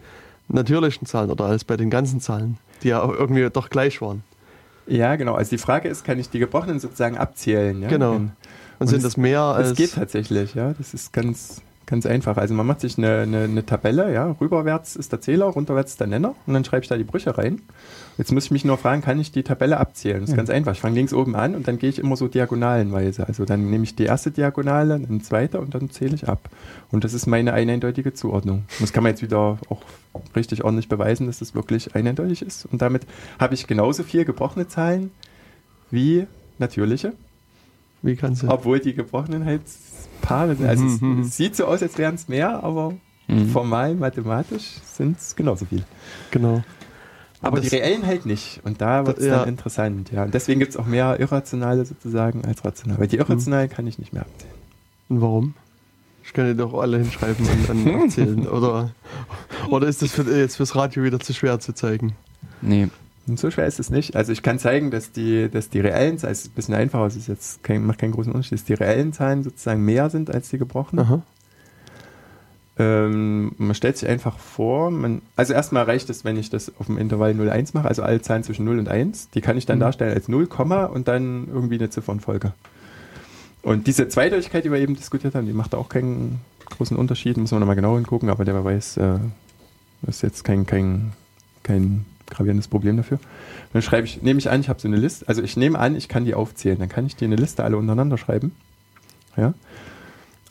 A: natürlichen Zahlen oder als bei den ganzen Zahlen, die ja auch irgendwie doch gleich waren.
C: Ja, genau. Also die Frage ist, kann ich die Gebrochenen sozusagen abzählen? Ja?
A: Genau.
C: Und
A: Und, sind
C: es-
A: das mehr als.
C: Das geht tatsächlich, ja. Das ist ganz, ganz einfach. Also man macht sich eine, eine, eine Tabelle, ja. Rüberwärts ist der Zähler, runterwärts ist der Nenner und dann schreibe ich da die Brüche rein. Jetzt muss ich mich nur fragen, kann ich die Tabelle abzählen? Das ist ganz einfach. Ich fange links oben an und dann gehe ich immer so diagonalenweise. Also dann nehme ich die erste Diagonale, dann zweite und dann zähle ich ab. Und das ist meine eindeutige Zuordnung. Und Das kann man jetzt wieder auch richtig ordentlich beweisen, dass das wirklich eindeutig ist. Und damit habe ich genauso viel gebrochene Zahlen wie natürliche.
A: Wie kannst du?
C: Obwohl die gebrochenen halt Paare sind. Also
A: Mhm.
C: es, es sieht so aus, als wären es mehr, aber
B: Mhm.
C: formal, mathematisch sind es genauso viel.
A: Genau.
C: Aber
A: das-
C: die reellen halt nicht. Und da wird es
A: Ja.
C: dann interessant. Ja. Und deswegen gibt es auch mehr irrationale sozusagen als rationale. Weil die irrationalen kann ich nicht mehr abzählen.
A: Und warum? Ich kann die doch alle hinschreiben und dann erzählen. Oder, oder ist das für, jetzt fürs Radio wieder zu schwer zu zeigen?
B: Nee,
C: Und so schwer ist es nicht. Also ich kann zeigen, dass die, dass die reellen Zahlen, es ist ein bisschen einfacher, es ist jetzt kein, macht keinen großen Unterschied, dass die reellen Zahlen sozusagen mehr sind als die gebrochenen. Ähm, man stellt sich einfach vor, man, also erstmal reicht es, wenn ich das auf dem Intervall 0,1 mache, also alle Zahlen zwischen 0 und 1, die kann ich dann
A: Mhm.
C: darstellen als 0, und dann irgendwie eine Ziffernfolge. Und diese Zweideutigkeit, die wir eben diskutiert haben, die macht auch keinen großen Unterschied, müssen wir nochmal genau hingucken, aber der Beweis äh, ist jetzt kein, kein, kein gravierendes Problem dafür. Dann schreibe ich, nehme ich an, ich habe so eine Liste, also ich nehme an, ich kann die aufzählen, dann kann ich die in eine Liste alle untereinander schreiben. Ja.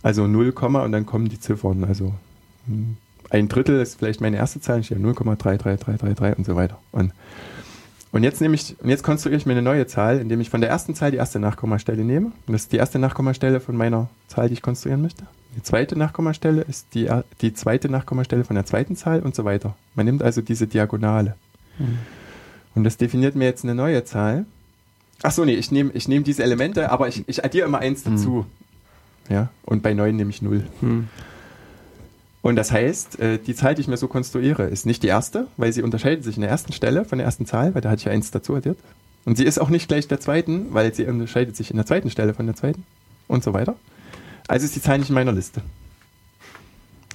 C: Also 0, und dann kommen die Ziffern. Also hm, ein Drittel ist vielleicht meine erste Zahl, ich stehe 0,33333 und so weiter. Und, und jetzt nehme ich, und jetzt konstruiere ich mir eine neue Zahl, indem ich von der ersten Zahl die erste Nachkommastelle nehme. Und das ist die erste Nachkommastelle von meiner Zahl, die ich konstruieren möchte. Die zweite Nachkommastelle ist die, die zweite Nachkommastelle von der zweiten Zahl und so weiter. Man nimmt also diese Diagonale. Und das definiert mir jetzt eine neue Zahl. Ach so, nee, ich nehme ich nehme diese Elemente, aber ich, ich addiere immer eins dazu. Ja, und bei 9 nehme ich 0.
A: Hm.
C: Und das heißt, äh, die Zahl, die ich mir so konstruiere, ist nicht die erste, weil sie unterscheidet sich in der ersten Stelle von der ersten Zahl, weil da hatte ich ja eins dazu addiert. Und sie ist auch nicht gleich der zweiten, weil sie unterscheidet sich in der zweiten Stelle von der zweiten und so weiter. Also ist die Zahl nicht in meiner Liste.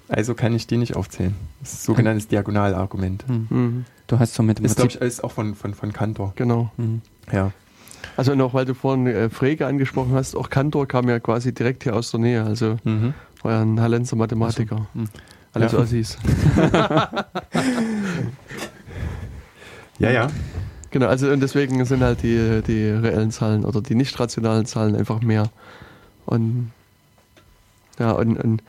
C: Also kann ich die nicht aufzählen. Das ist sogenanntes Diagonalargument.
B: Hm.
A: Hm.
B: Du hast so mit dem
C: Ist, glaube ich, ist auch von, von, von Cantor.
A: Genau.
B: Hm.
C: Ja.
A: Also noch, weil du vorhin äh, Frege angesprochen hast, auch Kantor kam ja quasi direkt hier aus der Nähe. Also
C: Mhm.
A: war ja ein Hallenser Mathematiker.
B: Hm.
A: Alles
C: Ja.
A: Ossis.
C: Ja, ja.
A: Genau, also und deswegen sind halt die, die reellen Zahlen oder die nicht rationalen Zahlen einfach mehr. Und ja, und, und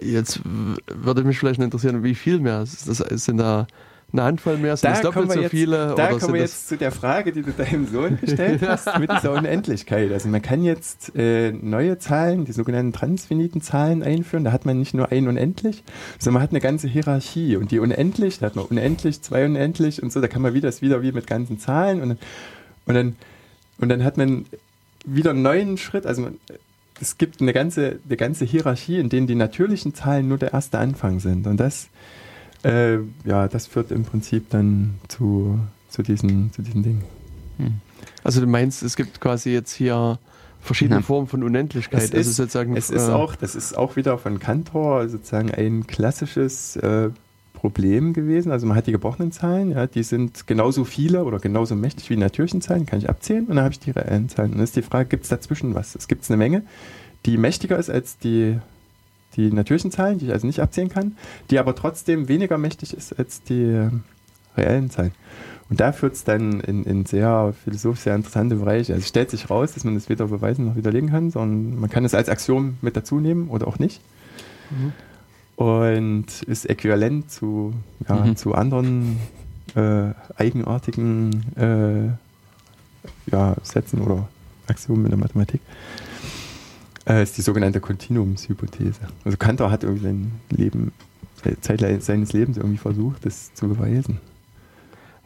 A: jetzt würde mich vielleicht interessieren, wie viel mehr? Ist Das, sind da eine Handvoll mehr? Sind das doppelt so
C: jetzt,
A: viele?
C: Da
A: oder
C: kommen wir jetzt zu der Frage, die du deinem Sohn gestellt hast, mit dieser Unendlichkeit. Also man kann jetzt äh, neue Zahlen, die sogenannten transfiniten Zahlen einführen. Da hat man nicht nur ein unendlich, sondern man hat eine ganze Hierarchie. Und die unendlich, da hat man unendlich, zwei unendlich und so. Da kann man wieder, das wieder wie mit ganzen Zahlen. Und, und, dann, und dann hat man wieder einen neuen Schritt. Also man, es gibt eine ganze, eine ganze Hierarchie, in denen die natürlichen Zahlen nur der erste Anfang sind. Und das äh, ja, das führt im Prinzip dann zu, zu, diesen, zu diesen Dingen.
B: Hm.
A: also du meinst, es gibt quasi jetzt hier verschiedene
B: Ja.
A: Formen von Unendlichkeit.
C: Es
A: also
C: ist-
A: sozusagen,
C: Es ist
A: äh,
C: auch, das ist auch wieder von Cantor sozusagen ein klassisches äh, Problem gewesen. Also man hat die gebrochenen Zahlen, ja, die sind genauso viele oder genauso mächtig wie die natürlichen Zahlen, kann ich abzählen und dann habe ich die reellen Zahlen. Und dann ist die Frage, gibt es dazwischen was? Es gibt eine Menge, die mächtiger ist als die, die natürlichen Zahlen, die ich also nicht abzählen kann, die aber trotzdem weniger mächtig ist als die äh, reellen Zahlen. Und da führt es dann in, in sehr philosophisch sehr interessante Bereiche. Also es stellt sich raus, dass man das weder beweisen noch widerlegen kann, sondern man kann es als Axiom mit dazu nehmen oder auch nicht.
A: Mhm.
C: Und ist äquivalent zu, ja,
B: Mhm.
C: zu anderen äh, eigenartigen äh, ja, Sätzen oder Axiomen in der Mathematik. Äh, ist die sogenannte Kontinuumshypothese. Also Kantor hat irgendwie sein Leben, Zeit seines Lebens irgendwie versucht, das zu beweisen.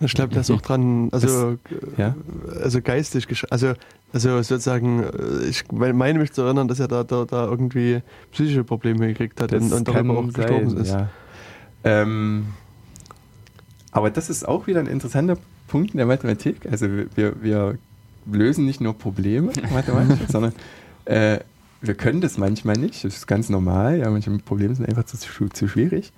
A: Ich glaube, das ist auch dran, also,
C: ja.
A: äh, also geistig, also, also sozusagen, äh, ich meine mich zu erinnern, dass er da, da, da irgendwie psychische Probleme gekriegt hat und, und darüber auch gestorben ist.
C: Ja. Ähm, aber das ist auch wieder ein interessanter Punkt in der Mathematik. Also wir, wir lösen nicht nur Probleme mathematisch, sondern äh, wir können das manchmal nicht. Das ist ganz normal. Ja, manche Probleme sind einfach zu, zu schwierig.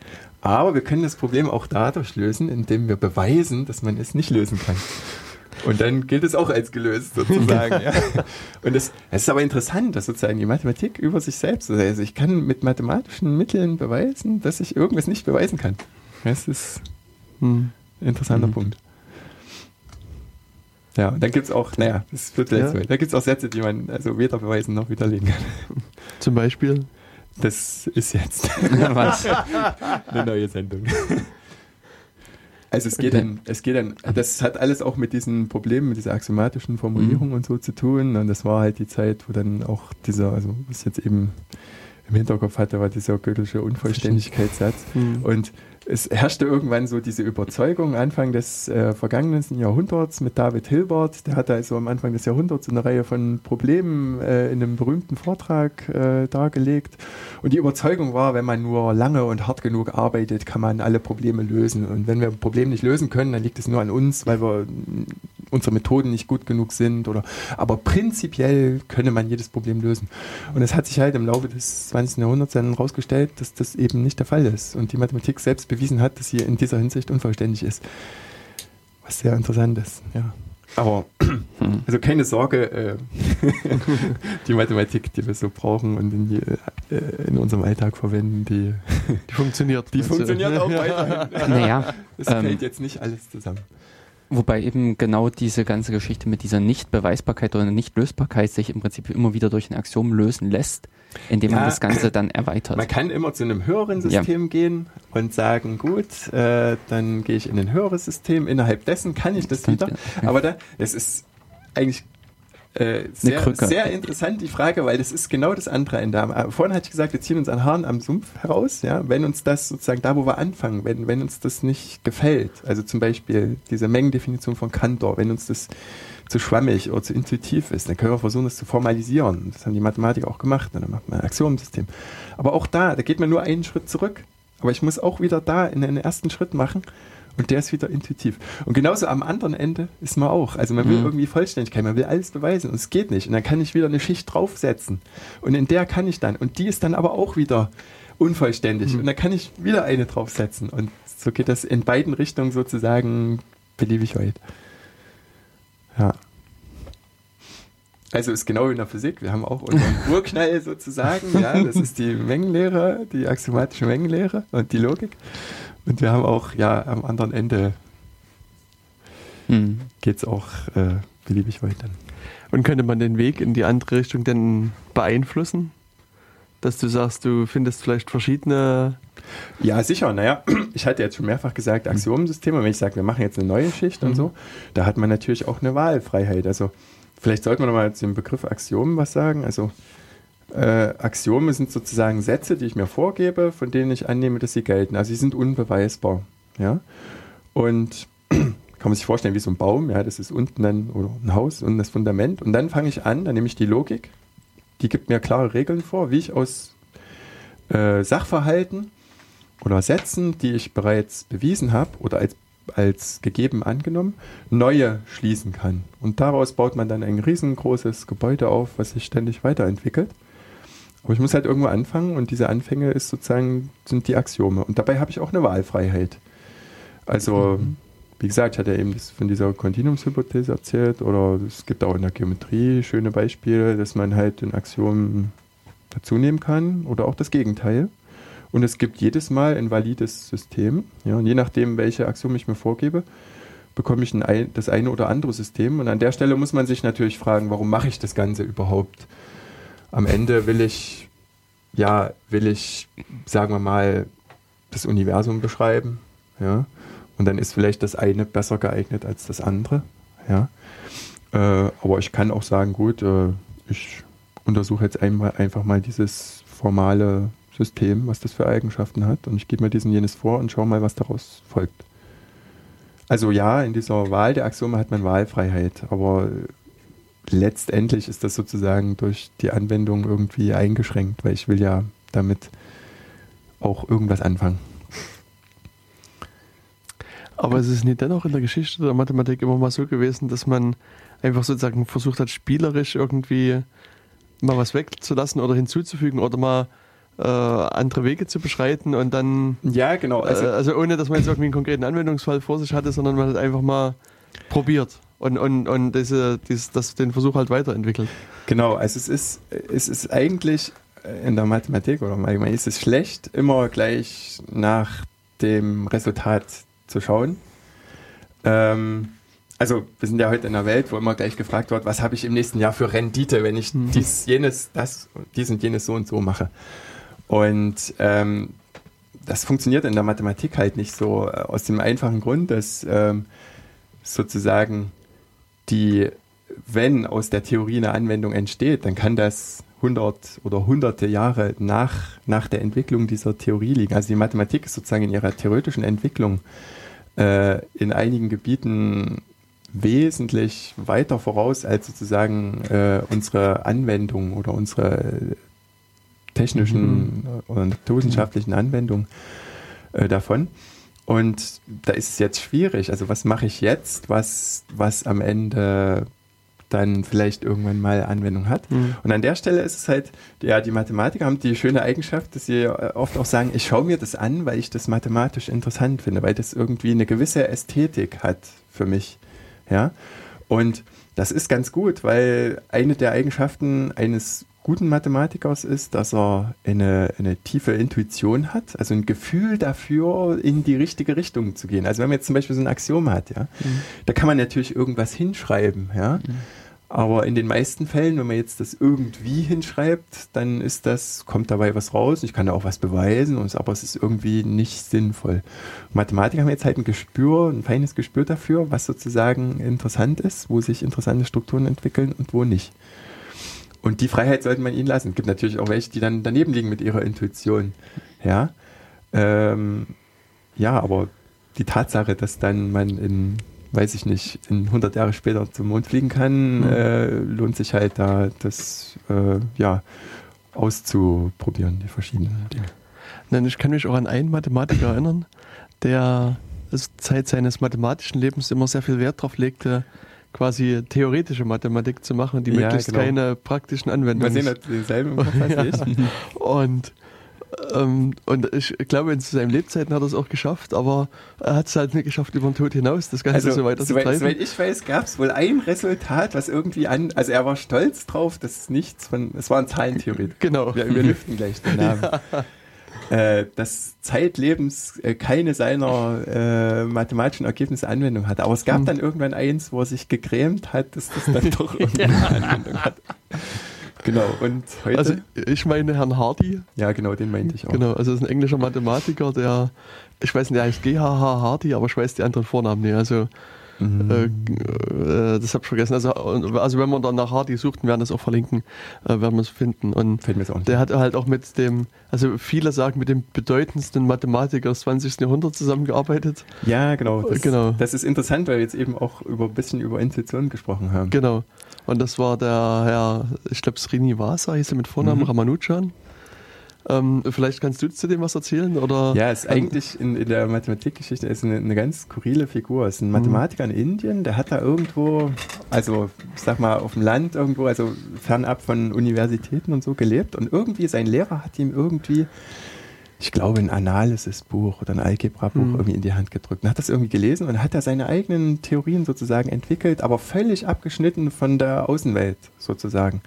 C: Aber wir können das Problem auch dadurch lösen, indem wir beweisen, dass man es nicht lösen kann. Und dann gilt es auch als gelöst sozusagen. ja. Und es ist aber interessant, dass sozusagen die Mathematik über sich selbst, also ich kann mit mathematischen Mitteln beweisen, dass ich irgendwas nicht beweisen kann. Das ist
A: Hm.
C: ein interessanter
B: Mhm.
C: Punkt. Ja, und dann gibt es auch, naja, das führt gleich
A: Ja.
C: weit. Da gibt es auch Sätze, die man also weder beweisen noch widerlegen kann.
A: Zum Beispiel.
C: Das ist jetzt eine neue Sendung. Also es geht
B: Okay.
C: dann, es geht dann, das hat alles auch mit diesen Problemen, mit dieser axiomatischen Formulierung und so zu tun. Und das war halt die Zeit, wo dann auch dieser, also was ich jetzt eben im Hinterkopf hatte, war dieser göttliche Unvollständigkeitssatz.
A: Hm.
C: Und es herrschte irgendwann so diese Überzeugung, Anfang des äh, vergangenen Jahrhunderts mit David Hilbert, der hatte also am Anfang des Jahrhunderts eine Reihe von Problemen äh, in einem berühmten Vortrag äh, dargelegt. Und die Überzeugung war, wenn man nur lange und hart genug arbeitet, kann man alle Probleme lösen. Und wenn wir ein Problem nicht lösen können, dann liegt es nur an uns, weil wir unsere Methoden nicht gut genug sind. Oder, aber prinzipiell könne man jedes Problem lösen. Und es hat sich halt im Laufe des 20. Jahrhunderts dann herausgestellt, dass das eben nicht der Fall ist. Und die Mathematik selbst bewiesen hat, dass sie in dieser Hinsicht unvollständig ist. Was sehr interessant ist, ja. Aber, also keine Sorge, äh, die Mathematik, die wir so brauchen und in, die, äh, in unserem Alltag verwenden, die,
A: die funktioniert.
C: Die funktioniert auch weiterhin.
B: Naja,
C: es ähm, fällt jetzt nicht alles zusammen.
B: Wobei eben genau diese ganze Geschichte mit dieser Nichtbeweisbarkeit oder Nichtlösbarkeit sich im Prinzip immer wieder durch ein Axiom lösen lässt, indem ja, man das Ganze dann erweitert.
C: Man kann immer zu einem höheren System ja. gehen und sagen, gut, äh, dann gehe ich in ein höheres System, innerhalb dessen kann ich das, das wieder. Ja. Aber da, es ist eigentlich äh, sehr, sehr interessant die Frage, weil das ist genau das andere Ende. Äh, vorhin hatte ich gesagt, wir ziehen uns an Haaren am Sumpf heraus, ja, wenn uns das sozusagen da, wo wir anfangen, wenn, wenn uns das nicht gefällt, also zum Beispiel diese Mengendefinition von Cantor, wenn uns das zu schwammig oder zu intuitiv ist, dann können wir versuchen, das zu formalisieren. Das haben die Mathematiker auch gemacht, dann macht man ein Axiomensystem. Aber auch da, da geht man nur einen Schritt zurück. Aber ich muss auch wieder da in den ersten Schritt machen und der ist wieder intuitiv. Und genauso am anderen Ende ist man auch. Also man will mhm. irgendwie Vollständigkeit, man will alles beweisen und es geht nicht. Und dann kann ich wieder eine Schicht draufsetzen. Und in der kann ich dann. Und die ist dann aber auch wieder unvollständig. Mhm. Und dann kann ich wieder eine draufsetzen. Und so geht das in beiden Richtungen sozusagen beliebig weit. Ja. Also ist genau wie in der Physik. Wir haben auch unseren Urknall sozusagen. Ja, das ist die Mengenlehre, die axiomatische Mengenlehre und die Logik. Und wir haben auch, ja, am anderen Ende hm. geht es auch äh, beliebig weiter.
A: Und könnte man den Weg in die andere Richtung denn beeinflussen? Dass du sagst, du findest vielleicht verschiedene.
C: Ja, sicher. Naja, ich hatte jetzt schon mehrfach gesagt, Axiomensysteme. Wenn ich sage, wir machen jetzt eine neue Schicht mhm. und so, da hat man natürlich auch eine Wahlfreiheit. Also, vielleicht sollte man nochmal zu dem Begriff Axiomen was sagen. Also, äh, Axiome sind sozusagen Sätze, die ich mir vorgebe, von denen ich annehme, dass sie gelten. Also sie sind unbeweisbar. Ja? Und kann man sich vorstellen wie so ein Baum, ja, das ist unten dann, oder ein Haus, und das Fundament. Und dann fange ich an, dann nehme ich die Logik, die gibt mir klare Regeln vor, wie ich aus äh, Sachverhalten oder Sätzen, die ich bereits bewiesen habe oder als, als gegeben angenommen, neue schließen kann. Und daraus baut man dann ein riesengroßes Gebäude auf, was sich ständig weiterentwickelt. Aber ich muss halt irgendwo anfangen und diese Anfänge ist sozusagen, sind die Axiome. Und dabei habe ich auch eine Wahlfreiheit. Also, mhm. wie gesagt, ich hatte eben das von dieser Kontinuumshypothese erzählt oder es gibt auch in der Geometrie schöne Beispiele, dass man halt ein Axiom dazu nehmen kann oder auch das Gegenteil. Und es gibt jedes Mal ein valides System. Ja, und je nachdem, welche Axiom ich mir vorgebe, bekomme ich ein, das eine oder andere System. Und an der Stelle muss man sich natürlich fragen, warum mache ich das Ganze überhaupt? am Ende will ich, ja, will ich, sagen wir mal, das Universum beschreiben, ja. Und dann ist vielleicht das eine besser geeignet als das andere, ja. Äh, aber ich kann auch sagen, gut, äh, ich untersuche jetzt einmal, einfach mal dieses formale System, was das für Eigenschaften hat, und ich gebe mir diesen jenes vor und schaue mal, was daraus folgt. Also ja, in dieser Wahl der Axiome hat man Wahlfreiheit, aber letztendlich ist das sozusagen durch die Anwendung irgendwie eingeschränkt, weil ich will ja damit auch irgendwas anfangen.
A: Aber es ist nicht dennoch in der Geschichte der Mathematik immer mal so gewesen, dass man einfach sozusagen versucht hat, spielerisch irgendwie mal was wegzulassen oder hinzuzufügen oder mal äh, andere Wege zu beschreiten und dann.
C: Ja, genau.
A: Also, äh, also ohne, dass man jetzt irgendwie einen konkreten Anwendungsfall vor sich hatte, sondern man hat einfach mal probiert und, und, und diese, dieses, das, den Versuch halt weiterentwickelt.
C: Genau, also es ist, es ist eigentlich in der Mathematik oder manchmal ist es schlecht, immer gleich nach dem Resultat zu schauen. Ähm, also wir sind ja heute in einer Welt, wo immer gleich gefragt wird, was habe ich im nächsten Jahr für Rendite, wenn ich mhm. dies, jenes, das, dies und jenes so und so mache. Und ähm, das funktioniert in der Mathematik halt nicht so äh, aus dem einfachen Grund, dass ähm, sozusagen die, wenn aus der Theorie eine Anwendung entsteht, dann kann das hundert oder hunderte Jahre nach, nach der Entwicklung dieser Theorie liegen. Also die Mathematik ist sozusagen in ihrer theoretischen Entwicklung äh, in einigen Gebieten wesentlich weiter voraus als sozusagen äh, unsere Anwendung oder unsere technischen mhm. oder naturwissenschaftlichen Anwendungen äh, davon. Und da ist es jetzt schwierig. Also was mache ich jetzt, was, was am Ende dann vielleicht irgendwann mal Anwendung hat. Mhm. Und an der Stelle ist es halt, ja, die Mathematiker haben die schöne Eigenschaft, dass sie äh, oft auch sagen, ich schaue mir das an, weil ich das mathematisch interessant finde, weil das irgendwie eine gewisse Ästhetik hat für mich. Ja. Und das ist ganz gut, weil eine der Eigenschaften eines guten Mathematikers ist, dass er eine, eine tiefe Intuition hat, also ein Gefühl dafür, in die richtige Richtung zu gehen. Also wenn man jetzt zum Beispiel so ein Axiom hat, ja, mhm. da kann man natürlich irgendwas hinschreiben, ja. Mhm. Aber in den meisten Fällen, wenn man jetzt das irgendwie hinschreibt, dann ist das, kommt dabei was raus. Ich kann da auch was beweisen, aber es ist irgendwie nicht sinnvoll. Mathematiker haben jetzt halt ein Gespür, ein feines Gespür dafür, was sozusagen interessant ist, wo sich interessante Strukturen entwickeln und wo nicht. Und die Freiheit sollte man ihnen lassen. Es gibt natürlich auch welche, die dann daneben liegen mit ihrer Intuition. Ja, ähm, ja aber die Tatsache, dass dann man in weiß ich nicht, in 100 Jahre später zum Mond fliegen kann, mhm. äh, lohnt sich halt da das äh, ja, auszuprobieren, die verschiedenen Dinge.
A: Nein, ich kann mich auch an einen Mathematiker erinnern, der Zeit seines mathematischen Lebens immer sehr viel Wert darauf legte, quasi theoretische Mathematik zu machen, die ja, möglichst genau. keine praktischen Anwendungen.
C: Wir sehen denselben ja.
A: Und ähm, und ich glaube, in seinen Lebzeiten hat er es auch geschafft, aber er hat es halt nicht geschafft, über den Tod hinaus das Ganze also, so weiter
C: zu treiben. Soweit ich weiß, gab es wohl ein Resultat, was irgendwie an, also er war stolz drauf, dass nichts von, es war ein Zahlentheorie.
A: Genau.
C: Wir, wir lüften gleich den Namen. Ja. Äh, dass zeitlebens äh, keine seiner äh, mathematischen Ergebnisse Anwendung hatte. Aber es gab hm. dann irgendwann eins, wo er sich gegrämt hat, dass das dann doch irgendeine Anwendung hat. Genau, und heute.
A: Also, ich meine Herrn Hardy.
C: Ja, genau, den meinte ich auch.
A: Genau, also, das ist ein englischer Mathematiker, der, ich weiß nicht, der heißt GHH Hardy, aber ich weiß die anderen Vornamen nicht. Also, mhm. äh, äh, das habe ich vergessen. Also, also, wenn man dann nach Hardy sucht, werden wir das auch verlinken, äh, werden wir es finden. Und
C: Fällt mir jetzt auch
A: nicht. der hat halt auch mit dem, also viele sagen, mit dem bedeutendsten Mathematiker des 20. Jahrhunderts zusammengearbeitet.
C: Ja, genau. Das, genau. das ist interessant, weil wir jetzt eben auch über ein bisschen über Intuition gesprochen haben.
A: Genau. Und das war der Herr, ich glaube, Srinivasa hieß er mit Vornamen, mhm. Ramanujan. Ähm, vielleicht kannst du zu dem was erzählen? Oder?
C: Ja, ist eigentlich in, in der Mathematikgeschichte ist eine, eine, ganz skurrile Figur. Es ist ein mhm. Mathematiker mhm. in Indien, der hat da irgendwo, also ich sag mal auf dem Land irgendwo, also fernab von Universitäten und so gelebt. Und irgendwie sein Lehrer hat ihm irgendwie ich glaube, ein Analysis-Buch oder ein Algebra-Buch mhm. irgendwie in die Hand gedrückt und hat das irgendwie gelesen und hat da seine eigenen Theorien sozusagen entwickelt, aber völlig abgeschnitten von der Außenwelt sozusagen.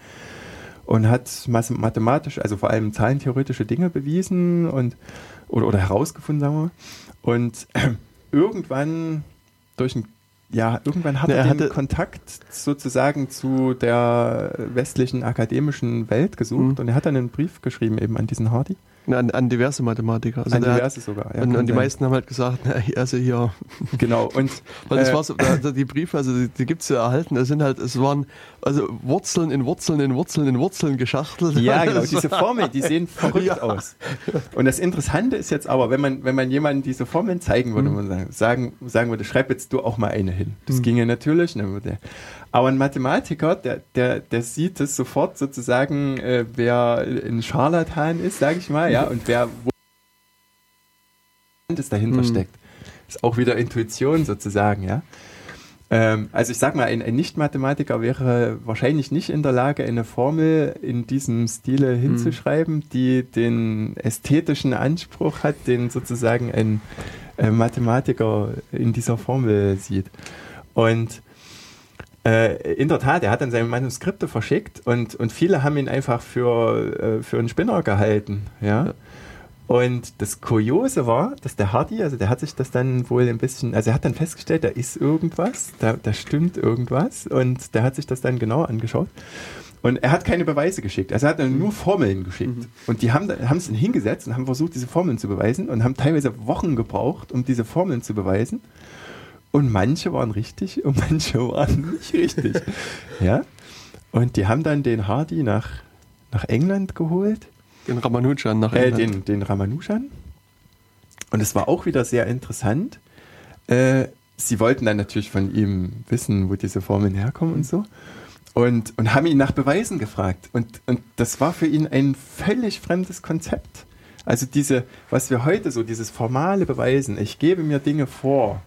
C: Und hat mathematisch, also vor allem zahlentheoretische Dinge bewiesen und oder, oder herausgefunden, sagen wir mal. Und irgendwann durch ein ja, irgendwann hat er, er den Kontakt sozusagen zu der westlichen akademischen Welt gesucht mhm. und er hat dann einen Brief geschrieben eben an diesen Hardy
A: an, an diverse Mathematiker.
C: Also an diverse hat, sogar,
A: ja. Und, und die meisten haben halt gesagt, na, also hier.
C: Genau, und.
A: Weil das äh, war so, die Briefe, also die, die gibt es ja erhalten, das sind halt, es waren also Wurzeln in Wurzeln in Wurzeln in Wurzeln geschachtelt.
C: Ja, genau, diese Formeln, die sehen verrückt ja. aus. Und das Interessante ist jetzt aber, wenn man, wenn man jemandem diese Formeln zeigen würde, mhm. man sagen, sagen würde, schreib jetzt du auch mal eine hin. Das mhm. ginge natürlich, würde aber ein Mathematiker, der, der, der sieht es sofort sozusagen, äh, wer ein Scharlatan ist, sage ich mal, ja, und wer wo das dahinter mhm. steckt. Ist auch wieder Intuition sozusagen, ja. Ähm, also ich sag mal, ein, ein Nicht-Mathematiker wäre wahrscheinlich nicht in der Lage, eine Formel in diesem Stile mhm. hinzuschreiben, die den ästhetischen Anspruch hat, den sozusagen ein äh, Mathematiker in dieser Formel sieht. Und äh, in der Tat, er hat dann seine Manuskripte verschickt und, und viele haben ihn einfach für, äh, für einen Spinner gehalten. Ja? Und das Kuriose war, dass der Hardy, also der hat sich das dann wohl ein bisschen, also er hat dann festgestellt, da ist irgendwas, da, da stimmt irgendwas und der hat sich das dann genau angeschaut. Und er hat keine Beweise geschickt. Also er hat dann nur Formeln geschickt. Mhm. Und die haben, haben es dann hingesetzt und haben versucht, diese Formeln zu beweisen und haben teilweise Wochen gebraucht, um diese Formeln zu beweisen. Und manche waren richtig und manche waren nicht richtig. ja. Und die haben dann den Hardy nach nach England geholt.
A: Den Ramanujan nach
C: Äh,
A: England.
C: den, den Ramanujan. Und es war auch wieder sehr interessant. Äh, sie wollten dann natürlich von ihm wissen, wo diese Formeln herkommen und so. Und, und haben ihn nach Beweisen gefragt. Und, und das war für ihn ein völlig fremdes Konzept. Also diese, was wir heute so, dieses formale Beweisen, ich gebe mir Dinge vor,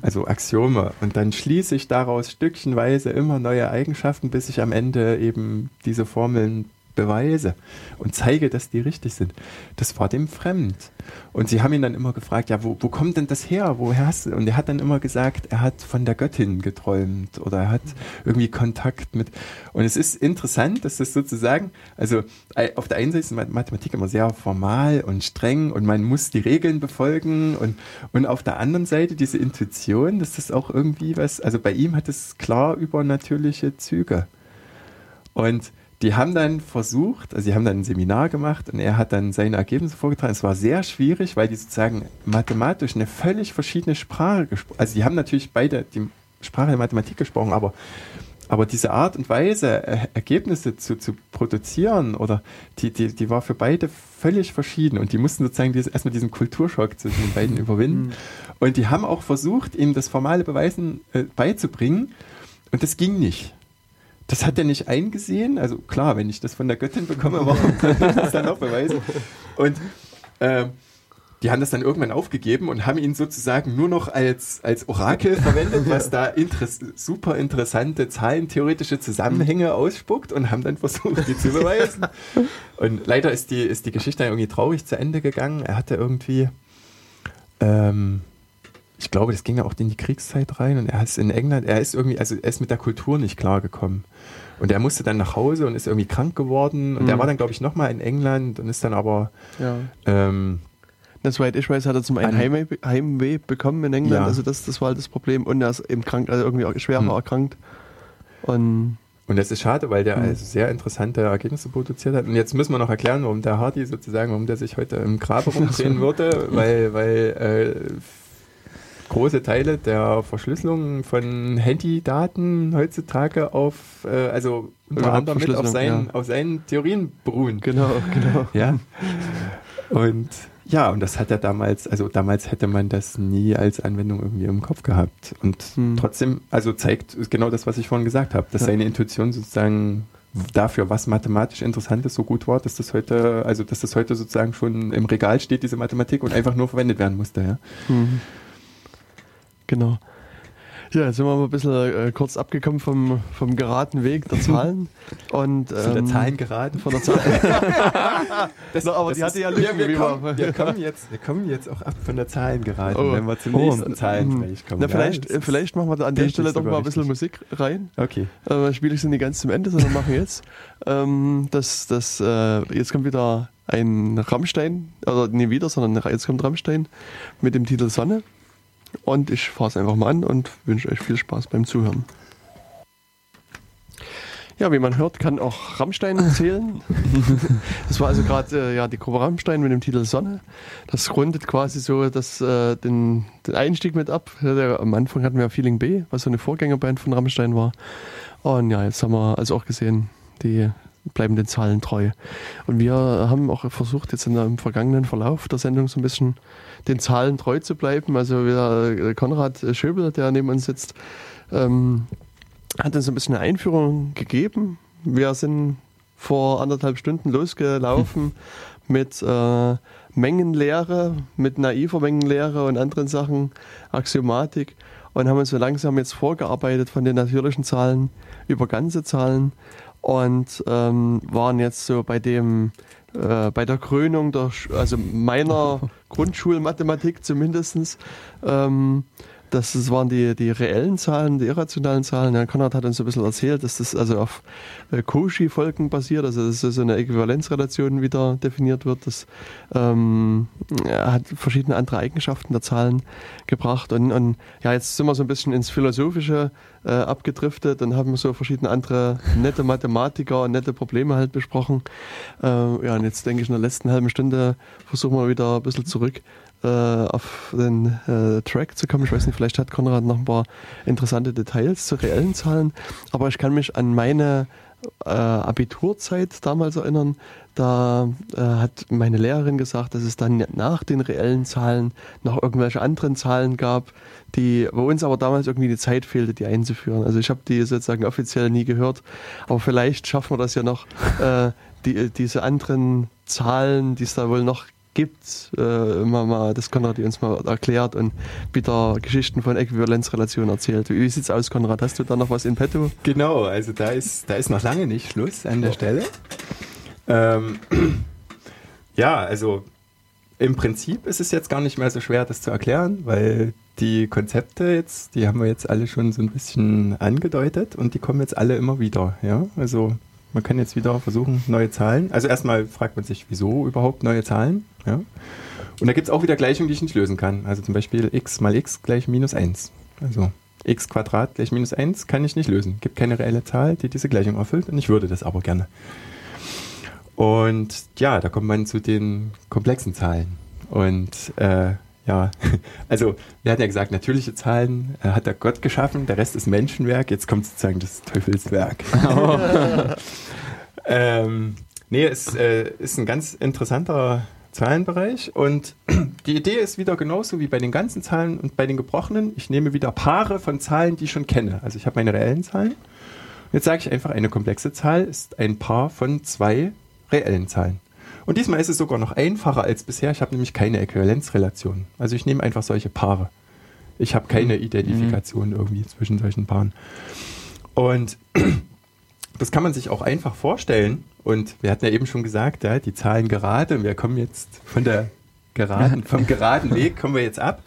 C: also Axiome, und dann schließe ich daraus stückchenweise immer neue Eigenschaften, bis ich am Ende eben diese Formeln beweise und zeige, dass die richtig sind. Das war dem fremd. Und sie haben ihn dann immer gefragt, ja, wo, wo kommt denn das her? Woher hast du? Und er hat dann immer gesagt, er hat von der Göttin geträumt oder er hat irgendwie Kontakt mit. Und es ist interessant, dass das sozusagen, also äh, auf der einen Seite ist Mathematik immer sehr formal und streng und man muss die Regeln befolgen und, und auf der anderen Seite diese Intuition, dass das auch irgendwie was, also bei ihm hat es klar übernatürliche Züge. Und die haben dann versucht, also sie haben dann ein Seminar gemacht und er hat dann seine Ergebnisse vorgetragen. Es war sehr schwierig, weil die sozusagen mathematisch eine völlig verschiedene Sprache gesprochen Also die haben natürlich beide die Sprache der Mathematik gesprochen, aber, aber diese Art und Weise, äh, Ergebnisse zu, zu produzieren, oder die, die, die war für beide völlig verschieden. Und die mussten sozusagen dieses, erstmal diesen Kulturschock zwischen den beiden überwinden. Und die haben auch versucht, ihm das formale Beweisen äh, beizubringen. Und das ging nicht. Das hat er nicht eingesehen. Also klar, wenn ich das von der Göttin bekomme, warum soll ich das dann noch beweisen? Und äh, die haben das dann irgendwann aufgegeben und haben ihn sozusagen nur noch als, als Orakel verwendet, was da interess super interessante zahlentheoretische Zusammenhänge ausspuckt und haben dann versucht, die zu beweisen. Und leider ist die, ist die Geschichte irgendwie traurig zu Ende gegangen. Er hatte irgendwie, ähm, ich glaube, das ging ja auch in die Kriegszeit rein und er ist in England, er ist irgendwie, also er ist mit der Kultur nicht klargekommen. Und er musste dann nach Hause und ist irgendwie krank geworden. Und
A: Mhm.
C: er war dann, glaube ich, nochmal in England und ist dann aber
A: ja.
C: ähm,
A: Das soweit ich weiß, hat er zum einen Heimweh, Heimweh bekommen in England.
C: Ja.
A: Also das, das war halt das Problem. Und er ist eben krank, also irgendwie schwerer
C: Hm.
A: erkrankt. Und
C: Und das ist schade, weil der
A: Mhm.
C: also sehr interessante Ergebnisse produziert hat. Und jetzt müssen wir noch erklären, warum der Hardy sozusagen, warum der sich heute im Grabe rumdrehen würde, weil, weil äh, große Teile der Verschlüsselung von Handydaten heutzutage auf, äh, also unter
A: Überhaupt
C: anderem mit auf seinen,
A: ja.
C: auf seinen Theorien beruhen.
A: genau, genau.
C: Ja. Und ja, und das hat er damals, also damals hätte man das nie als Anwendung irgendwie im Kopf gehabt. Und
A: Hm.
C: trotzdem, also zeigt genau das, was ich vorhin gesagt habe, dass
A: Ja.
C: seine Intuition sozusagen dafür, was mathematisch interessant ist, so gut war, dass das heute, also dass das heute sozusagen schon im Regal steht, diese Mathematik, und einfach nur verwendet werden musste, ja.
A: Mhm. Genau. Ja, jetzt sind wir mal ein bisschen äh, kurz abgekommen vom, vom geraden Weg der Zahlen. Und,
C: Von der
A: ähm,
C: Zahlen geraten.
A: Von der Zahl.
C: Das,
A: Na, aber
C: das
A: die hatte ja Lücken,
C: wir, wir, kommen, wir, kommen jetzt, wir kommen jetzt auch ab von der Zahlen geraten,
A: Oh.
C: wenn wir zum
A: Oh.
C: nächsten Zahlenbereich kommen.
A: Na,
C: ja.
A: vielleicht, äh, vielleicht machen wir da an der Stelle doch mal ein bisschen
C: richtig.
A: Musik rein.
C: Okay.
A: Äh, spiele ich sie nicht ganz zum Ende, sondern mache jetzt. Ähm, das, das, äh, jetzt kommt wieder ein Rammstein, oder nie wieder, sondern jetzt kommt Rammstein mit dem Titel Sonne. Und ich fahre es einfach mal an und wünsche euch viel Spaß beim Zuhören. Ja, wie man hört, kann auch Rammstein zählen. das war also gerade äh, ja, die Gruppe Rammstein mit dem Titel Sonne. Das rundet quasi so das, äh, den, den Einstieg mit ab. Ja, am Anfang hatten wir Feeling B, was so eine Vorgängerband von Rammstein war. Und ja, jetzt haben wir also auch gesehen, die bleiben den Zahlen treu. Und wir haben auch versucht, jetzt in der, im vergangenen Verlauf der Sendung so ein bisschen den Zahlen treu zu bleiben. Also wir, äh, Konrad Schöbel, der neben uns sitzt, ähm, hat uns ein bisschen eine Einführung gegeben. Wir sind vor anderthalb Stunden losgelaufen mit äh, Mengenlehre, mit naiver Mengenlehre und anderen Sachen, Axiomatik und haben uns so langsam jetzt vorgearbeitet von den natürlichen Zahlen über ganze Zahlen und ähm, waren jetzt so bei dem äh, bei der Krönung der, also meiner Grundschulmathematik zumindestens. Ähm, das, das waren die, die reellen Zahlen, die irrationalen Zahlen. Herr Konrad hat uns ein bisschen erzählt, dass das also auf äh, Cauchy-Folgen basiert, also dass so eine Äquivalenzrelation wieder definiert wird. Das ähm, er hat verschiedene andere Eigenschaften der Zahlen gebracht. Und, und ja, jetzt sind wir so ein bisschen ins Philosophische äh, abgedriftet und haben so verschiedene andere nette Mathematiker und nette Probleme halt besprochen. Äh, ja, und jetzt denke ich, in der letzten halben Stunde versuchen wir wieder ein bisschen zurück äh, auf den äh, Track zu kommen. Ich weiß nicht, vielleicht hat Konrad noch ein paar interessante Details zu reellen Zahlen, aber ich kann mich an meine äh, Abiturzeit damals erinnern. Da äh, hat meine Lehrerin gesagt, dass es dann nach den reellen Zahlen noch irgendwelche anderen Zahlen gab, die bei uns aber damals irgendwie die Zeit fehlte, die einzuführen. Also ich habe die sozusagen offiziell nie gehört, aber vielleicht schaffen wir das ja noch, äh, die, diese anderen Zahlen, die es da wohl noch gibt, äh, immer mal, das Konrad uns mal erklärt und wieder Geschichten von Äquivalenzrelationen erzählt. Wie sieht's aus, Konrad? Hast du da noch was in petto?
C: Genau, also da ist, da ist noch lange nicht Schluss an der oh. Stelle. Ähm, ja, also im Prinzip ist es jetzt gar nicht mehr so schwer, das zu erklären, weil die Konzepte jetzt, die haben wir jetzt alle schon so ein bisschen angedeutet und die kommen jetzt alle immer wieder. Ja, also man kann jetzt wieder versuchen, neue Zahlen. Also erstmal fragt man sich, wieso überhaupt neue Zahlen? Ja? Und da gibt es auch wieder Gleichungen, die ich nicht lösen kann. Also zum Beispiel x mal x gleich minus 1. Also x Quadrat gleich minus 1 kann ich nicht lösen. Gibt keine reelle Zahl, die diese Gleichung erfüllt und ich würde das aber gerne. Und ja, da kommt man zu den komplexen Zahlen. Und äh, ja, also wir hatten ja gesagt, natürliche Zahlen äh, hat der Gott geschaffen, der Rest ist Menschenwerk, jetzt kommt sozusagen das Teufelswerk. Oh. ähm, nee, es äh, ist ein ganz interessanter Zahlenbereich und die Idee ist wieder genauso wie bei den ganzen Zahlen und bei den gebrochenen. Ich nehme wieder Paare von Zahlen, die ich schon kenne. Also ich habe meine reellen Zahlen. Jetzt sage ich einfach, eine komplexe Zahl ist ein Paar von zwei reellen Zahlen. Und diesmal ist es sogar noch einfacher als bisher. Ich habe nämlich keine Äquivalenzrelation. Also ich nehme einfach solche Paare. Ich habe keine mhm. Identifikation mhm. irgendwie zwischen solchen Paaren. Und das kann man sich auch einfach vorstellen. Und wir hatten ja eben schon gesagt, ja, die Zahlen gerade. Wir kommen jetzt von der geraden, vom geraden Weg kommen wir jetzt ab.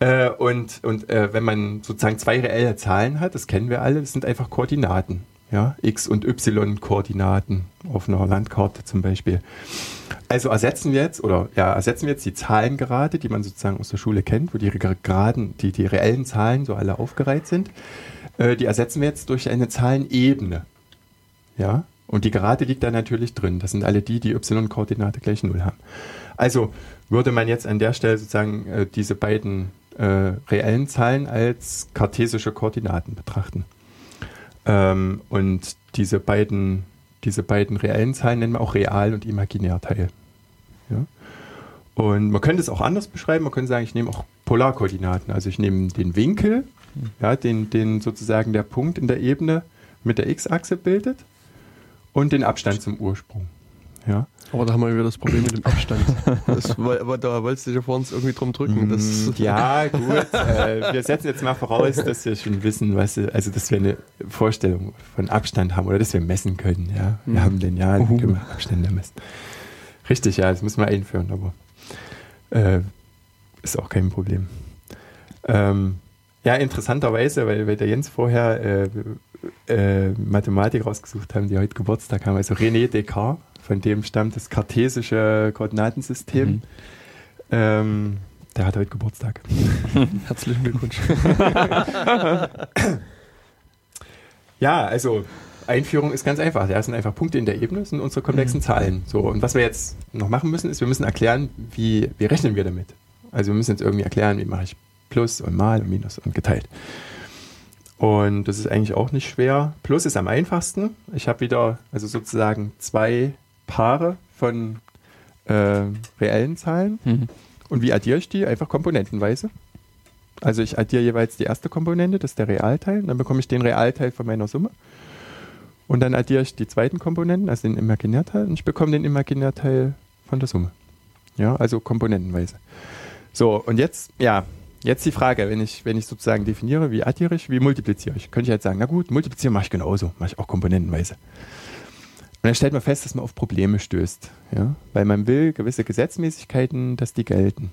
C: Äh, und und äh, wenn man sozusagen zwei reelle Zahlen hat, das kennen wir alle, das sind einfach Koordinaten ja, X- und Y-Koordinaten auf einer Landkarte zum Beispiel. Also ersetzen wir jetzt, oder ja, ersetzen wir jetzt die Zahlen gerade, die man sozusagen aus der Schule kennt, wo die geraden, die, die reellen Zahlen so alle aufgereiht sind, äh, die ersetzen wir jetzt durch eine Zahlenebene. Ja, und die Gerade liegt da natürlich drin. Das sind alle die, die Y-Koordinate gleich Null haben. Also würde man jetzt an der Stelle sozusagen äh, diese beiden äh, reellen Zahlen als kartesische Koordinaten betrachten. Ähm, und diese beiden, diese beiden reellen Zahlen nennen wir auch Real- und Imaginärteil. Ja? Und man könnte es auch anders beschreiben. Man könnte sagen, ich nehme auch Polarkoordinaten. Also ich nehme den Winkel, ja, den, den sozusagen der Punkt in der Ebene mit der x-Achse bildet und den Abstand zum Ursprung. Ja.
A: Aber da haben wir wieder das Problem mit dem Abstand. Das, aber da wolltest du dich ja vor uns irgendwie drum drücken.
C: Mm, ja, gut. Äh, wir setzen jetzt mal voraus, dass wir schon wissen, was, also dass wir eine Vorstellung von Abstand haben oder dass wir messen können. Ja, wir mhm. haben Lineal, uh können wir Abstände messen. Richtig, ja, das müssen wir einführen, aber äh, ist auch kein Problem. Ähm, ja, interessanterweise, weil, weil der Jens vorher äh, äh, Mathematik rausgesucht haben, die heute Geburtstag haben, also René Descartes von dem stammt das kartesische Koordinatensystem. Mhm. Ähm, der hat heute Geburtstag.
A: Herzlichen Glückwunsch.
C: ja, also Einführung ist ganz einfach. Da sind einfach Punkte in der Ebene, sind unsere komplexen mhm. Zahlen. So, und was wir jetzt noch machen müssen, ist, wir müssen erklären, wie, wie rechnen wir damit. Also wir müssen jetzt irgendwie erklären, wie mache ich Plus und Mal und Minus und geteilt. Und das ist eigentlich auch nicht schwer. Plus ist am einfachsten. Ich habe wieder, also sozusagen zwei Paare von äh, reellen Zahlen. Mhm. Und wie addiere ich die? Einfach komponentenweise. Also ich addiere jeweils die erste Komponente, das ist der Realteil, und dann bekomme ich den Realteil von meiner Summe. Und dann addiere ich die zweiten Komponenten, also den Imaginärteil, und ich bekomme den Imaginärteil von der Summe. Ja, also komponentenweise. So, und jetzt, ja, jetzt die Frage, wenn ich, wenn ich sozusagen definiere, wie addiere ich, wie multipliziere ich, könnte ich jetzt sagen, na gut, multiplizieren mache ich genauso, mache ich auch komponentenweise. Und dann stellt man fest, dass man auf Probleme stößt, ja? weil man will gewisse Gesetzmäßigkeiten, dass die gelten.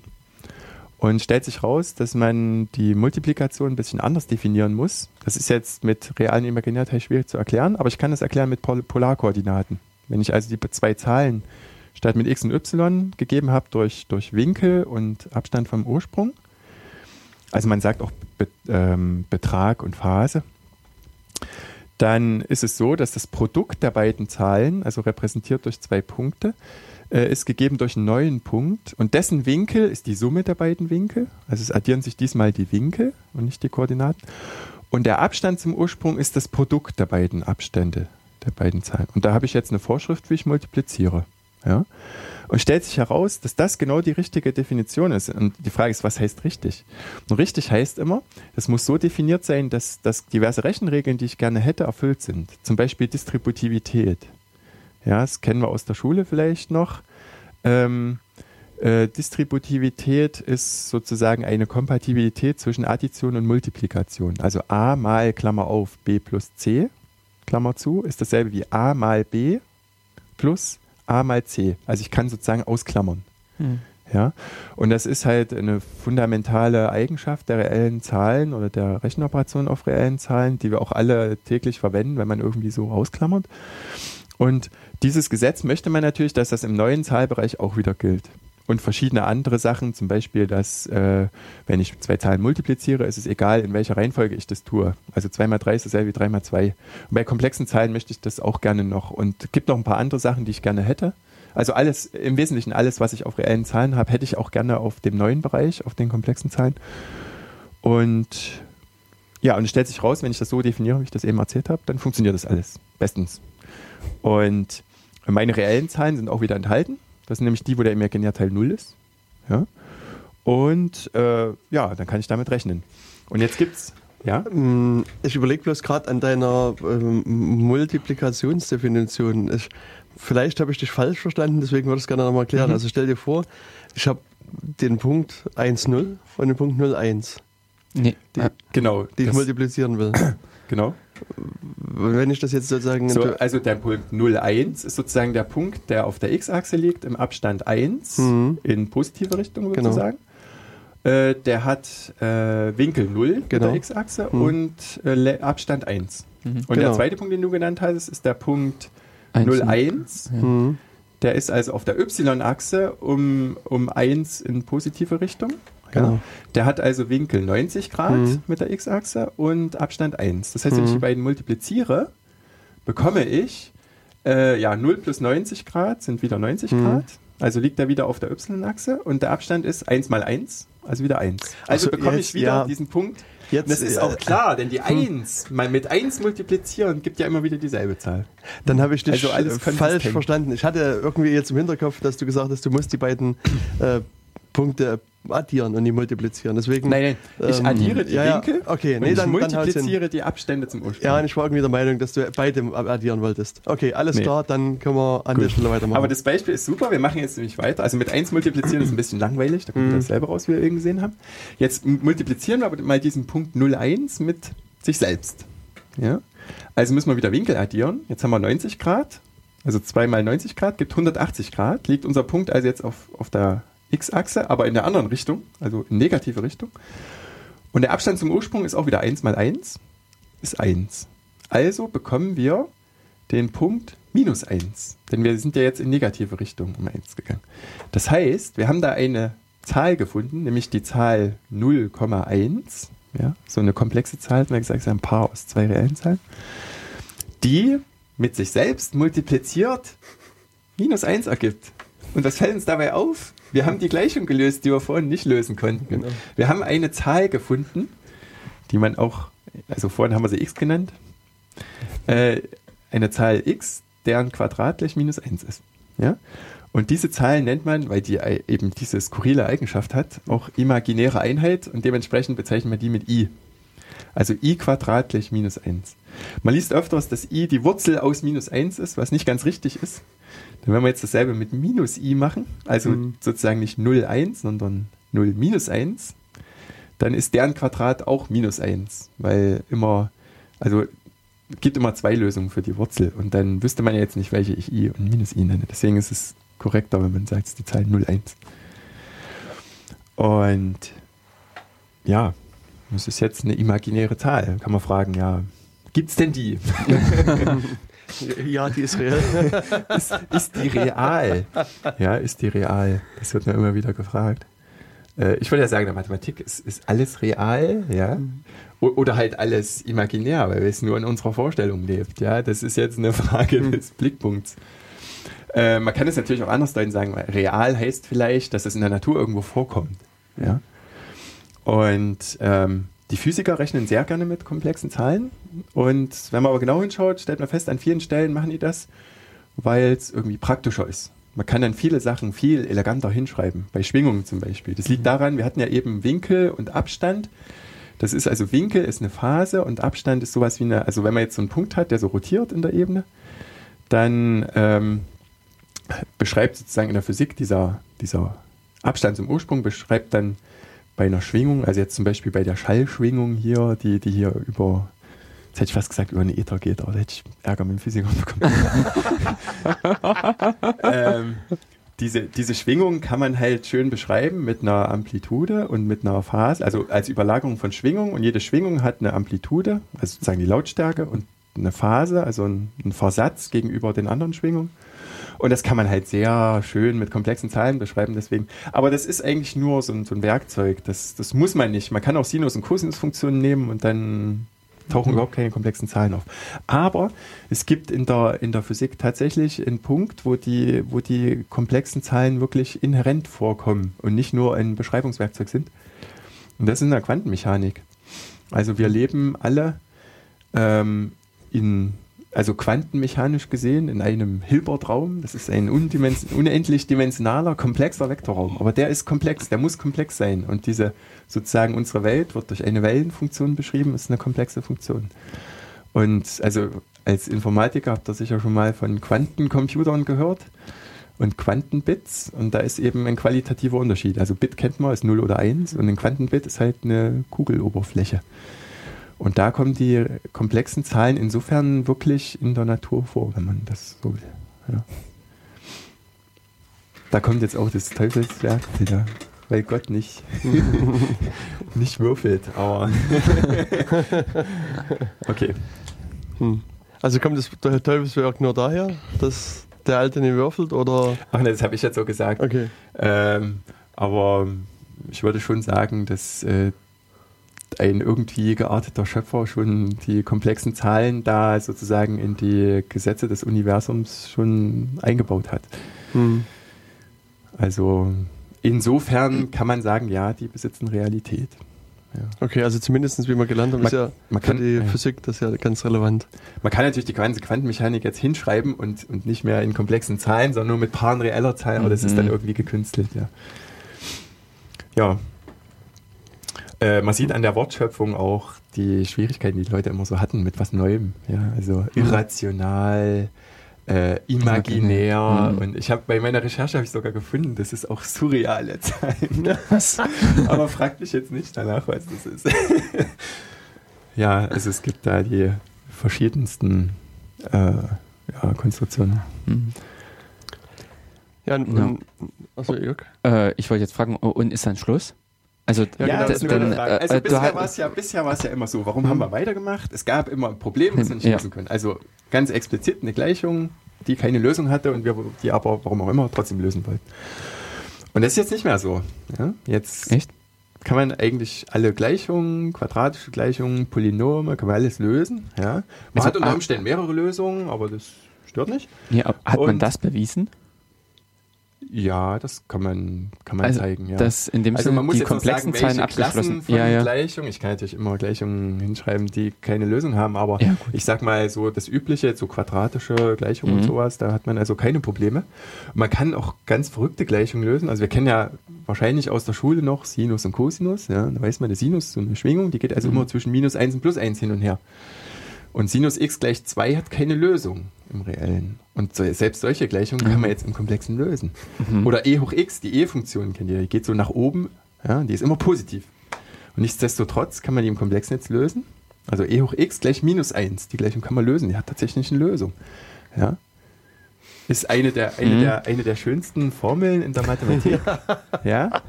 C: Und stellt sich raus, dass man die Multiplikation ein bisschen anders definieren muss. Das ist jetzt mit realen Imaginärteil schwierig zu erklären, aber ich kann das erklären mit Pol Polarkoordinaten. Wenn ich also die zwei Zahlen statt mit x und y gegeben habe durch, durch Winkel und Abstand vom Ursprung, also man sagt auch Be ähm, Betrag und Phase, dann ist es so, dass das Produkt der beiden Zahlen, also repräsentiert durch zwei Punkte, äh, ist gegeben durch einen neuen Punkt und dessen Winkel ist die Summe der beiden Winkel. Also es addieren sich diesmal die Winkel und nicht die Koordinaten. Und der Abstand zum Ursprung ist das Produkt der beiden Abstände. der beiden Zahlen. Und da habe ich jetzt eine Vorschrift, wie ich multipliziere. Ja? Und stellt sich heraus, dass das genau die richtige Definition ist. Und die Frage ist, was heißt richtig? Und richtig heißt immer, es muss so definiert sein, dass, dass diverse Rechenregeln, die ich gerne hätte, erfüllt sind. Zum Beispiel Distributivität. Ja, das kennen wir aus der Schule vielleicht noch. Ähm, äh, Distributivität ist sozusagen eine Kompatibilität zwischen Addition und Multiplikation. Also a mal Klammer auf b plus c Klammer zu ist dasselbe wie a mal b plus a mal c. Also ich kann sozusagen ausklammern. Hm. Ja, und das ist halt eine fundamentale Eigenschaft der reellen Zahlen oder der Rechenoperationen auf reellen Zahlen, die wir auch alle täglich verwenden, wenn man irgendwie so ausklammert. Und dieses Gesetz möchte man natürlich, dass das im neuen Zahlbereich auch wieder gilt und verschiedene andere Sachen, zum Beispiel, dass äh, wenn ich zwei Zahlen multipliziere, ist es egal, in welcher Reihenfolge ich das tue. Also 2 mal 3 ist dasselbe wie 3 mal 2. Und bei komplexen Zahlen möchte ich das auch gerne noch. Und es gibt noch ein paar andere Sachen, die ich gerne hätte. Also alles, im Wesentlichen alles, was ich auf reellen Zahlen habe, hätte ich auch gerne auf dem neuen Bereich, auf den komplexen Zahlen. Und ja, und es stellt sich raus, wenn ich das so definiere, wie ich das eben erzählt habe, dann funktioniert das alles bestens. Und meine reellen Zahlen sind auch wieder enthalten. Das sind nämlich die, wo der Imaginärteil 0 ist. Ja? Und äh, ja, dann kann ich damit rechnen. Und jetzt gibt's. Ja?
A: Mm, ich überlege bloß gerade an deiner ähm, Multiplikationsdefinition. Ich, vielleicht habe ich dich falsch verstanden, deswegen würde ich es gerne nochmal erklären. Mhm. Also stell dir vor, ich habe den Punkt 1,0 und den Punkt 0,1.
C: Nee, die, genau.
A: Die ich multiplizieren will.
C: Genau.
A: Wenn ich das jetzt sozusagen.
C: So, also der Punkt 01 ist sozusagen der Punkt, der auf der x-Achse liegt, im Abstand 1 mhm. in positive Richtung genau. sozusagen. Genau. Äh, der hat äh, Winkel 0 genau. der x-Achse mhm. und äh, Abstand 1. Mhm. Und genau. der zweite Punkt, den du genannt hast, ist der Punkt 01. Ja. Mhm. Der ist also auf der y-Achse um, um 1 in positive Richtung. Genau. Der hat also Winkel 90 Grad mhm. mit der x-Achse und Abstand 1. Das heißt, wenn ich die mhm. beiden multipliziere, bekomme ich äh, ja 0 plus 90 Grad sind wieder 90 mhm. Grad. Also liegt er wieder auf der y-Achse und der Abstand ist 1 mal 1, also wieder 1. Also so, bekomme jetzt, ich wieder ja. diesen Punkt. Jetzt, das ist auch klar, denn die 1 hm. mal mit 1 multiplizieren gibt ja immer wieder dieselbe Zahl.
A: Dann habe ich dich also alles falsch verstanden. Ich hatte irgendwie jetzt im Hinterkopf, dass du gesagt hast, du musst die beiden äh, Punkte addieren und nicht multiplizieren. Deswegen,
C: nein, nein, ich ähm, addiere die ja, Winkel
A: okay, nee,
C: und
A: dann,
C: ich multipliziere dann die Abstände zum Ursprung.
A: Ja, und ich war irgendwie der Meinung, dass du beide addieren wolltest. Okay, alles nee. klar, dann können wir an Gut. der Stelle weitermachen.
C: Aber das Beispiel ist super, wir machen jetzt nämlich weiter. Also mit 1 multiplizieren ist ein bisschen langweilig, da kommt mhm. das selber raus, wie wir eben gesehen haben. Jetzt multiplizieren wir aber mal diesen Punkt 01 mit sich selbst. Ja? Also müssen wir wieder Winkel addieren. Jetzt haben wir 90 Grad, also 2 mal 90 Grad gibt 180 Grad. Liegt unser Punkt also jetzt auf, auf der x-Achse, aber in der anderen Richtung, also in negative Richtung. Und der Abstand zum Ursprung ist auch wieder 1 mal 1, ist 1. Also bekommen wir den Punkt minus 1, denn wir sind ja jetzt in negative Richtung um 1 gegangen. Das heißt, wir haben da eine Zahl gefunden, nämlich die Zahl 0,1, ja, so eine komplexe Zahl, wie gesagt, ist ein Paar aus zwei reellen Zahlen, die mit sich selbst multipliziert minus 1 ergibt. Und was fällt uns dabei auf? Wir haben die Gleichung gelöst, die wir vorhin nicht lösen konnten. Genau. Wir haben eine Zahl gefunden, die man auch, also vorhin haben wir sie x genannt, äh, eine Zahl x, deren Quadrat gleich minus 1 ist. Ja? Und diese Zahl nennt man, weil die eben diese skurrile Eigenschaft hat, auch imaginäre Einheit und dementsprechend bezeichnet man die mit i. Also i Quadrat gleich minus 1. Man liest öfters, dass i die Wurzel aus minus 1 ist, was nicht ganz richtig ist. Dann wenn wir jetzt dasselbe mit minus i machen, also mhm. sozusagen nicht 0, 1, sondern 0 minus 1, dann ist deren Quadrat auch minus 1, weil immer, also gibt immer zwei Lösungen für die Wurzel und dann wüsste man ja jetzt nicht, welche ich i und minus i nenne. Deswegen ist es korrekter, wenn man sagt, es ist die Zahl 0, 1. Und ja, das ist jetzt eine imaginäre Zahl. Kann man fragen, ja, gibt es denn die?
A: Ja, die ist real.
C: ist, ist, die real? Ja, ist die real? Das wird mir immer wieder gefragt. Äh, ich würde ja sagen, in der Mathematik ist, ist alles real, ja. Mhm. Oder halt alles imaginär, weil es nur in unserer Vorstellung lebt. Ja, das ist jetzt eine Frage mhm. des Blickpunkts. Äh, man kann es natürlich auch anders deuten, sagen, real heißt vielleicht, dass es in der Natur irgendwo vorkommt. Ja. Und ähm, die Physiker rechnen sehr gerne mit komplexen Zahlen. Und wenn man aber genau hinschaut, stellt man fest, an vielen Stellen machen die das, weil es irgendwie praktischer ist. Man kann dann viele Sachen viel eleganter hinschreiben, bei Schwingungen zum Beispiel. Das liegt daran, wir hatten ja eben Winkel und Abstand. Das ist also Winkel ist eine Phase und Abstand ist sowas wie eine, also wenn man jetzt so einen Punkt hat, der so rotiert in der Ebene, dann ähm, beschreibt sozusagen in der Physik dieser, dieser Abstand zum Ursprung, beschreibt dann bei einer Schwingung, also jetzt zum Beispiel bei der Schallschwingung hier, die, die hier über, jetzt hätte ich fast gesagt, über eine Ether geht, aber da hätte ich Ärger mit dem Physiker bekommen. ähm, diese, diese Schwingung kann man halt schön beschreiben mit einer Amplitude und mit einer Phase, also als Überlagerung von Schwingung und jede Schwingung hat eine Amplitude, also sozusagen die Lautstärke und eine Phase, also ein, ein Versatz gegenüber den anderen Schwingungen. Und das kann man halt sehr schön mit komplexen Zahlen beschreiben, deswegen. Aber das ist eigentlich nur so ein, so ein Werkzeug. Das, das muss man nicht. Man kann auch Sinus- und Cosinusfunktionen nehmen und dann tauchen mhm. überhaupt keine komplexen Zahlen auf. Aber es gibt in der, in der Physik tatsächlich einen Punkt, wo die, wo die komplexen Zahlen wirklich inhärent vorkommen und nicht nur ein Beschreibungswerkzeug sind. Und das ist in der Quantenmechanik. Also wir leben alle ähm, in also quantenmechanisch gesehen, in einem Hilbert-Raum. Das ist ein unendlich dimensionaler, komplexer Vektorraum. Aber der ist komplex, der muss komplex sein. Und diese sozusagen unsere Welt wird durch eine Wellenfunktion beschrieben, ist eine komplexe Funktion. Und also als Informatiker habt ihr sicher schon mal von Quantencomputern gehört und Quantenbits. Und da ist eben ein qualitativer Unterschied. Also Bit kennt man, ist 0 oder 1 und ein Quantenbit ist halt eine Kugeloberfläche. Und da kommen die komplexen Zahlen insofern wirklich in der Natur vor, wenn man das so will. Ja. Da kommt jetzt auch das Teufelswerk wieder, weil Gott nicht, nicht würfelt, aber. okay.
A: Hm. Also kommt das Teufelswerk nur daher, dass der Alte nicht würfelt oder?
C: Ach ne, das habe ich jetzt so gesagt.
A: Okay.
C: Ähm, aber ich würde schon sagen, dass äh, ein irgendwie gearteter Schöpfer schon die komplexen Zahlen da sozusagen in die Gesetze des Universums schon eingebaut hat. Hm. Also insofern kann man sagen, ja, die besitzen Realität.
A: Ja. Okay, also zumindest wie wir gelernt haben, man, ist ja man kann, die. Physik das ist ja ganz relevant.
C: Man kann natürlich die ganze Quantenmechanik jetzt hinschreiben und, und nicht mehr in komplexen Zahlen, sondern nur mit Paaren reeller Zahlen, aber das ist dann mhm. irgendwie gekünstelt, ja. Ja, äh, man sieht an der Wortschöpfung auch die Schwierigkeiten, die, die Leute immer so hatten mit was Neuem. Ja, also irrational, äh, imaginär. Mhm. Und ich habe bei meiner Recherche habe ich sogar gefunden, das ist auch surreale Zahlen. Aber fragt mich jetzt nicht danach, was das ist. ja, also es gibt da die verschiedensten äh, ja, Konstruktionen. Mhm.
B: Ja, ja. Achso, Jörg? Äh, ich wollte jetzt fragen, und ist dann Schluss?
C: Also, ja, genau, das ist eine Frage. Also äh, bisher war es ja, bisher ja immer so. Warum haben wir weitergemacht? Es gab immer Probleme, die wir nicht lösen können. Also ganz explizit eine Gleichung, die keine Lösung hatte und wir die aber, warum auch immer, trotzdem lösen wollten. Und das ist jetzt nicht mehr so. Ja? Jetzt Echt? kann man eigentlich alle Gleichungen, quadratische Gleichungen, Polynome, kann man alles lösen. Ja? Man also, hat unter. Umständen mehrere Lösungen, aber das stört nicht.
B: Ja, hat und man das bewiesen?
C: Ja, das kann man, kann man
B: also
C: zeigen. Ja.
B: Das in dem
C: also
B: Sinne
C: man muss die komplexen sagen, Zahlen abgeschlossen. Von
B: ja, ja.
C: Gleichung. Ich kann natürlich immer Gleichungen hinschreiben, die keine Lösung haben, aber ja, ich sag mal so das übliche, so quadratische Gleichungen mhm. und sowas, da hat man also keine Probleme. man kann auch ganz verrückte Gleichungen lösen. Also wir kennen ja wahrscheinlich aus der Schule noch Sinus und Cosinus. Ja, da weiß man, der Sinus ist so eine Schwingung, die geht also mhm. immer zwischen minus 1 und plus 1 hin und her. Und Sinus x gleich 2 hat keine Lösung im Reellen. Und so, selbst solche Gleichungen mhm. kann man jetzt im Komplexen lösen. Mhm. Oder e hoch x, die e-Funktion kennt ihr, die geht so nach oben, ja, die ist immer positiv. Und nichtsdestotrotz kann man die im Komplexen jetzt lösen. Also e hoch x gleich minus 1, die Gleichung kann man lösen, die hat tatsächlich eine Lösung. Ja. Ist eine der, eine, mhm. der, eine der schönsten Formeln in der Mathematik. ja.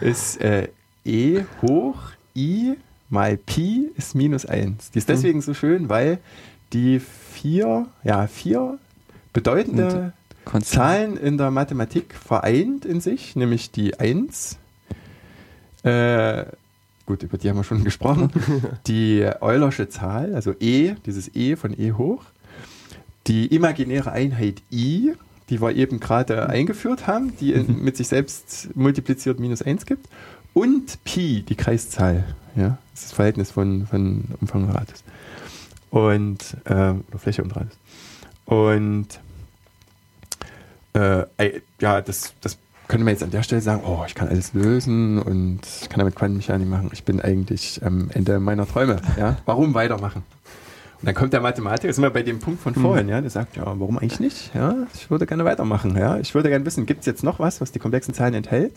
C: Ist äh, e hoch i mal Pi ist minus 1. Die ist mhm. deswegen so schön, weil die vier, ja, vier bedeutende Zahlen in der Mathematik vereint in sich, nämlich die 1. Äh, gut, über die haben wir schon gesprochen. die Eulersche Zahl, also E, dieses E von E hoch. Die imaginäre Einheit I, die wir eben gerade eingeführt haben, die mit sich selbst multipliziert minus 1 gibt. Und Pi, die Kreiszahl. Ja? Das ist das Verhältnis von, von Umfang und Radius. Und, äh, oder Fläche und Radius. Und äh, ja, das, das könnte man jetzt an der Stelle sagen, oh, ich kann alles lösen und ich kann damit Quantenmechanik machen. Ich bin eigentlich am Ende meiner Träume. Ja? Warum weitermachen? Und dann kommt der Mathematiker, sind wir bei dem Punkt von vorhin, mhm. ja, der sagt, ja, warum eigentlich nicht? Ja, ich würde gerne weitermachen. Ja? Ich würde gerne wissen, gibt es jetzt noch was, was die komplexen Zahlen enthält?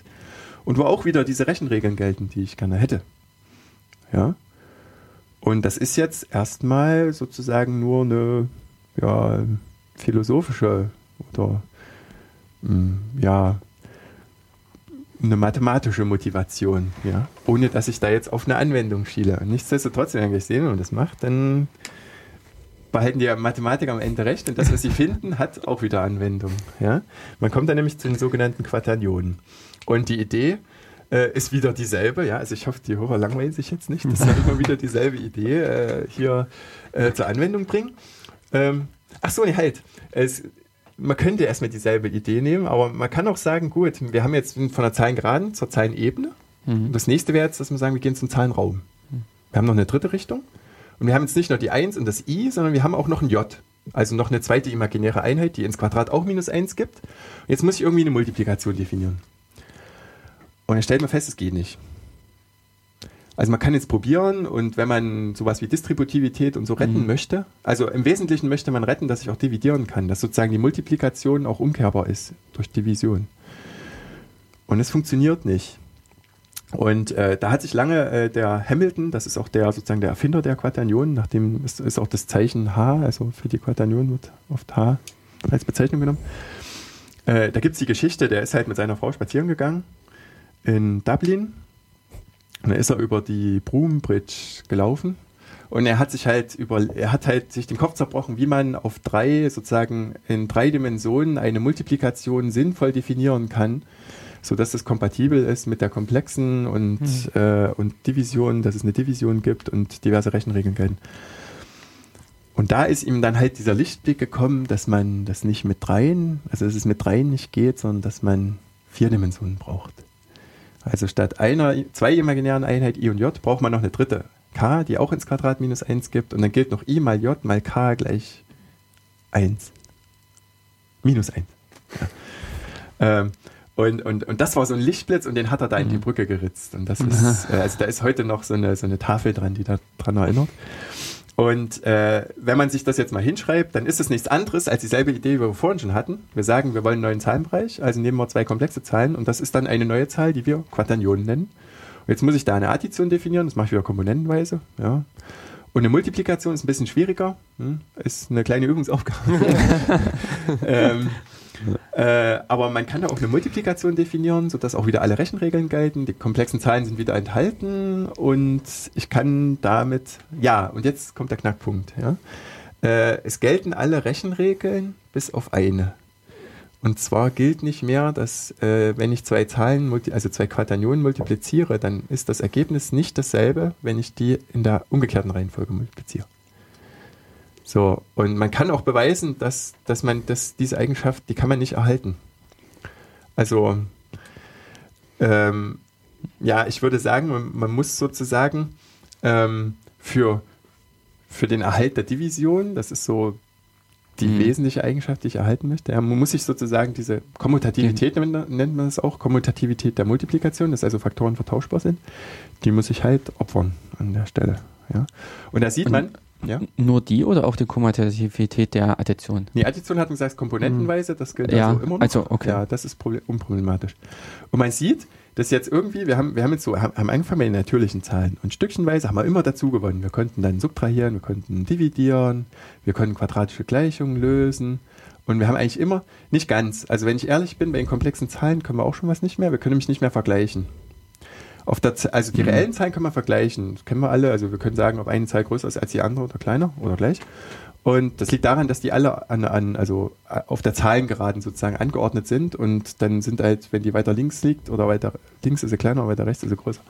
C: Und wo auch wieder diese Rechenregeln gelten, die ich gerne hätte. Ja. Und das ist jetzt erstmal sozusagen nur eine ja, philosophische oder hm, ja, eine mathematische Motivation, ja, ohne dass ich da jetzt auf eine Anwendung schiele. Nichtsdestotrotz, wenn ich sehe, und das macht, dann behalten die Mathematiker am Ende recht und das, was sie finden, hat auch wieder Anwendung. Ja? Man kommt dann nämlich zu den sogenannten Quaternionen. Und die Idee äh, ist wieder dieselbe, ja, also ich hoffe, die Hörer langweilen sich jetzt nicht, dass wir immer wieder dieselbe Idee äh, hier äh, zur Anwendung bringen. Ähm, ach so, nee, halt. Es, man könnte erstmal dieselbe Idee nehmen, aber man kann auch sagen, gut, wir haben jetzt von der Zahlengeraden zur Zahlenebene. Mhm. Das nächste wäre jetzt, dass wir sagen, wir gehen zum Zahlenraum. Mhm. Wir haben noch eine dritte Richtung. Und wir haben jetzt nicht nur die 1 und das i, sondern wir haben auch noch ein j. Also noch eine zweite imaginäre Einheit, die ins Quadrat auch minus 1 gibt. Jetzt muss ich irgendwie eine Multiplikation definieren. Und dann stellt man fest, es geht nicht. Also man kann jetzt probieren und wenn man sowas wie Distributivität und so retten mhm. möchte, also im Wesentlichen möchte man retten, dass ich auch dividieren kann, dass sozusagen die Multiplikation auch umkehrbar ist durch Division. Und es funktioniert nicht. Und äh, da hat sich lange äh, der Hamilton, das ist auch der sozusagen der Erfinder der Quaternionen, nachdem ist, ist auch das Zeichen H, also für die Quaternionen wird oft H als Bezeichnung genommen. Äh, da gibt es die Geschichte, der ist halt mit seiner Frau spazieren gegangen in Dublin und dann ist er über die Broom Bridge gelaufen. Und er hat sich halt über, er hat halt sich den Kopf zerbrochen, wie man auf drei, sozusagen in drei Dimensionen eine Multiplikation sinnvoll definieren kann, sodass es kompatibel ist mit der komplexen und, hm. äh, und Division, dass es eine Division gibt und diverse Rechenregeln gelten. Und da ist ihm dann halt dieser Lichtblick gekommen, dass man das nicht mit dreien, also dass es mit dreien nicht geht, sondern dass man vier Dimensionen braucht. Also statt einer, zwei imaginären Einheit i und j braucht man noch eine dritte k, die auch ins Quadrat minus 1 gibt. Und dann gilt noch i mal j mal k gleich 1. Minus 1. Ja. Ähm, und, und, und das war so ein Lichtblitz und den hat er da in die mhm. Brücke geritzt. Und das ist, äh, also da ist heute noch so eine, so eine Tafel dran, die daran erinnert. Und äh, wenn man sich das jetzt mal hinschreibt, dann ist es nichts anderes als dieselbe Idee, die wir vorhin schon hatten. Wir sagen, wir wollen einen neuen Zahlenbereich, also nehmen wir zwei komplexe Zahlen und das ist dann eine neue Zahl, die wir Quaternionen nennen. Und jetzt muss ich da eine Addition definieren, das mache ich wieder komponentenweise. Ja. Und eine Multiplikation ist ein bisschen schwieriger, hm? ist eine kleine Übungsaufgabe. ähm, äh, aber man kann da auch eine Multiplikation definieren, sodass auch wieder alle Rechenregeln gelten. Die komplexen Zahlen sind wieder enthalten und ich kann damit, ja, und jetzt kommt der Knackpunkt. Ja. Äh, es gelten alle Rechenregeln bis auf eine. Und zwar gilt nicht mehr, dass äh, wenn ich zwei Zahlen, also zwei Quaternionen multipliziere, dann ist das Ergebnis nicht dasselbe, wenn ich die in der umgekehrten Reihenfolge multipliziere. So, und man kann auch beweisen, dass, dass man dass diese Eigenschaft, die kann man nicht erhalten. Also, ähm, ja, ich würde sagen, man, man muss sozusagen ähm, für, für den Erhalt der Division, das ist so die mhm. wesentliche Eigenschaft, die ich erhalten möchte. Ja, man muss sich sozusagen diese Kommutativität, mhm. nennt man das auch, Kommutativität der Multiplikation, dass also Faktoren vertauschbar sind, die muss ich halt opfern an der Stelle. Ja. Und da sieht Und man,
B: ja? Nur die oder auch die Kommutativität der Addition?
C: Die Addition hat man gesagt, komponentenweise, das gilt ja, also immer noch.
B: Also, okay.
C: Ja, das ist unproblematisch. Und man sieht, dass jetzt irgendwie, wir haben, wir haben jetzt so, haben angefangen mit den natürlichen Zahlen und stückchenweise haben wir immer dazu gewonnen. Wir konnten dann subtrahieren, wir konnten dividieren, wir konnten quadratische Gleichungen lösen. Und wir haben eigentlich immer, nicht ganz, also wenn ich ehrlich bin, bei den komplexen Zahlen können wir auch schon was nicht mehr, wir können nämlich nicht mehr vergleichen. Auf der, also die mhm. reellen Zahlen kann man vergleichen. Das kennen wir alle. Also wir können sagen, ob eine Zahl größer ist als die andere oder kleiner oder gleich. Und das liegt daran, dass die alle an, an, also auf der Zahlengeraden sozusagen angeordnet sind und dann sind halt, wenn die weiter links liegt oder weiter links ist sie kleiner, weiter rechts ist sie größer.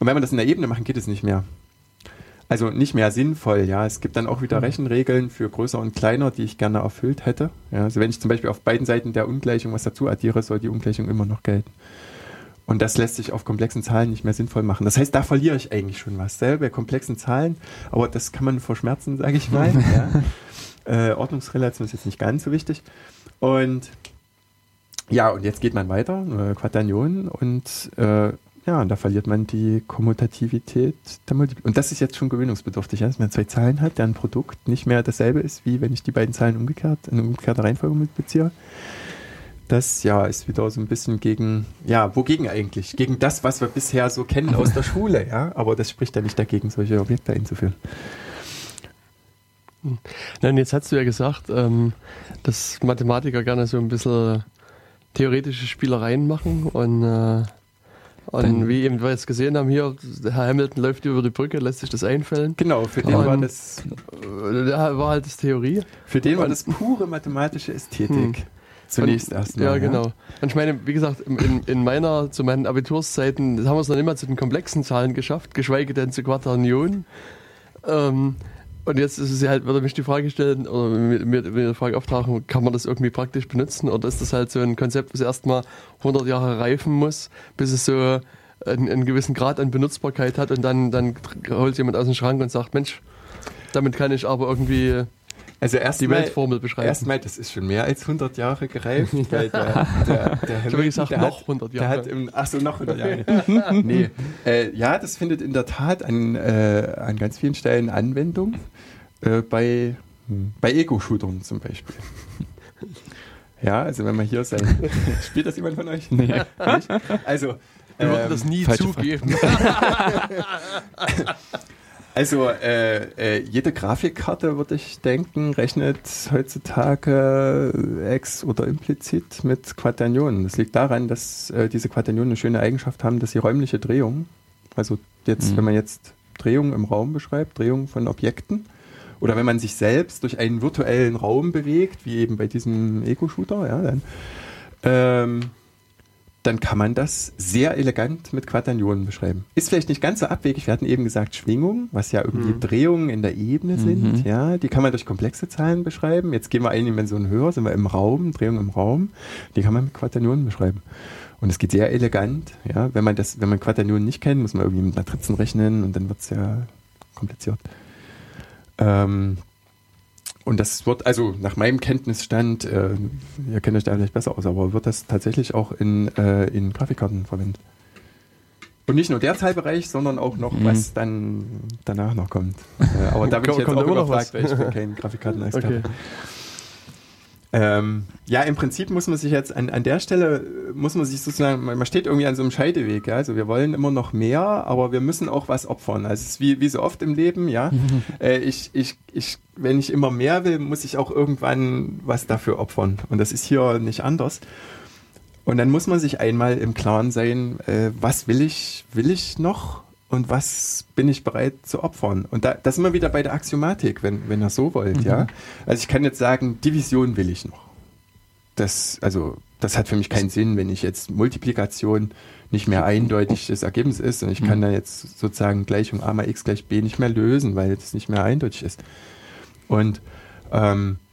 C: Und wenn wir das in der Ebene machen, geht es nicht mehr. Also nicht mehr sinnvoll, ja. Es gibt dann auch wieder mhm. Rechenregeln für größer und kleiner, die ich gerne erfüllt hätte. Ja, also wenn ich zum Beispiel auf beiden Seiten der Ungleichung was dazu addiere, soll die Ungleichung immer noch gelten. Und das lässt sich auf komplexen Zahlen nicht mehr sinnvoll machen. Das heißt, da verliere ich eigentlich schon was. Selber bei komplexen Zahlen, aber das kann man verschmerzen, sage ich mal. ja. äh, Ordnungsrelation ist jetzt nicht ganz so wichtig. Und ja, und jetzt geht man weiter, äh, Quaternion, und äh, ja, und da verliert man die Kommutativität der Multiplikation. Und das ist jetzt schon gewöhnungsbedürftig, ja, dass man zwei Zahlen hat, deren Produkt nicht mehr dasselbe ist, wie wenn ich die beiden Zahlen umgekehrt, in umgekehrter Reihenfolge multipliziere. Das ja ist wieder so ein bisschen gegen, ja, wogegen eigentlich? Gegen das, was wir bisher so kennen aus der Schule, ja. Aber das spricht ja nicht dagegen, solche Objekte einzuführen.
A: Nein, jetzt hast du ja gesagt, ähm, dass Mathematiker gerne so ein bisschen theoretische Spielereien machen und, äh, und
B: Dann-
A: wie eben wir jetzt gesehen haben hier, Herr Hamilton läuft über die Brücke, lässt sich das einfällen.
C: Genau, für den
A: Und-
C: war das,
A: Äh, war halt das Theorie.
C: für den war das pure mathematische Ästhetik. Zunächst erstmal.
A: Ja, genau. Und ich meine, wie gesagt, in, in, in meiner, zu meinen Abiturszeiten haben wir es noch nicht mal zu den komplexen Zahlen geschafft, geschweige denn zu Quaternionen. Ähm, und jetzt ist es ja halt, würde mich die Frage stellen, oder mir, mir, mir die Frage auftauchen, kann man das irgendwie praktisch benutzen? Oder ist das halt so ein Konzept, das erstmal 100 Jahre reifen muss, bis es so einen, einen gewissen Grad an Benutzbarkeit hat und dann, dann holt jemand aus dem Schrank und sagt, Mensch, damit kann ich aber irgendwie
C: Also
A: die
C: erstmal,
A: Weltformel beschreiben.
C: erstmal, das ist schon mehr als 100 Jahre gereift, weil der, der, der
A: Ich habe gesagt,
C: der
A: noch
C: hat,
A: 100
C: Der
A: Jahre.
C: hat im, ach so, noch 100 Jahre. nee. Äh, ja, das findet in der Tat an, äh, an ganz vielen Stellen Anwendung. Äh, bei, hm, bei Ego-Shootern zum Beispiel. Ja, also wenn man hier sein. Spielt das jemand von euch? Nee. Also.
A: Wir würden
C: ähm,
A: das nie
B: falsche
A: zugeben.
C: Also äh, äh, jede Grafikkarte, würde ich denken, rechnet heutzutage äh, ex- oder implizit mit Quaternionen. Das liegt daran, dass äh, diese Quaternionen eine schöne Eigenschaft haben, dass sie räumliche Drehung, also jetzt,
B: Mhm.
C: wenn man jetzt Drehung im Raum beschreibt, Drehung von Objekten, oder wenn man sich selbst durch einen virtuellen Raum bewegt, wie eben bei diesem Ego-Shooter, ja, dann, ähm, dann kann man das sehr elegant mit Quaternionen beschreiben. Ist vielleicht nicht ganz so abwegig. Wir hatten eben gesagt Schwingung, was ja irgendwie
A: Mhm.
C: Drehungen in der Ebene sind.
B: Mhm.
C: Ja, die kann man durch komplexe Zahlen beschreiben. Jetzt gehen wir eine Dimension höher, sind wir im Raum, Drehung im Raum. Die kann man mit Quaternionen beschreiben. Und es geht sehr elegant. Ja, wenn man das, wenn man Quaternionen nicht kennt, muss man irgendwie mit Matrizen rechnen und dann wird es ja kompliziert. Ähm, und das wird, also nach meinem Kenntnisstand, äh, ihr kennt euch da vielleicht besser aus, aber wird das tatsächlich auch in, äh, in Grafikkarten verwendet. Und nicht nur der Teilbereich, sondern auch noch,
B: Mhm.
C: was dann danach noch kommt. Äh, aber da bin ich jetzt auch überfragt, weil ich bin kein Grafikkartenexperte.
A: Okay.
C: Ähm, ja, im Prinzip muss man sich jetzt an, an der Stelle, äh, muss man sich sozusagen, man man steht irgendwie an so einem Scheideweg, ja. Also wir wollen immer noch mehr, aber wir müssen auch was opfern. Also es ist wie, wie so oft im Leben, ja. äh, ich, ich, ich, wenn ich immer mehr will, muss ich auch irgendwann was dafür opfern. Und das ist hier nicht anders. Und dann muss man sich einmal im Klaren sein, äh, was will ich, will ich noch und was bin ich bereit zu opfern? Und da, das sind wir wieder bei der Axiomatik, wenn, wenn ihr so wollt, ja. Also ich kann jetzt sagen, Division will ich noch. Das, also, das hat für mich keinen Sinn, wenn ich jetzt Multiplikation nicht mehr eindeutig das Ergebnis ist und ich kann dann jetzt sozusagen Gleichung a mal x gleich b nicht mehr lösen, weil das nicht mehr eindeutig ist. Und ähm, äh,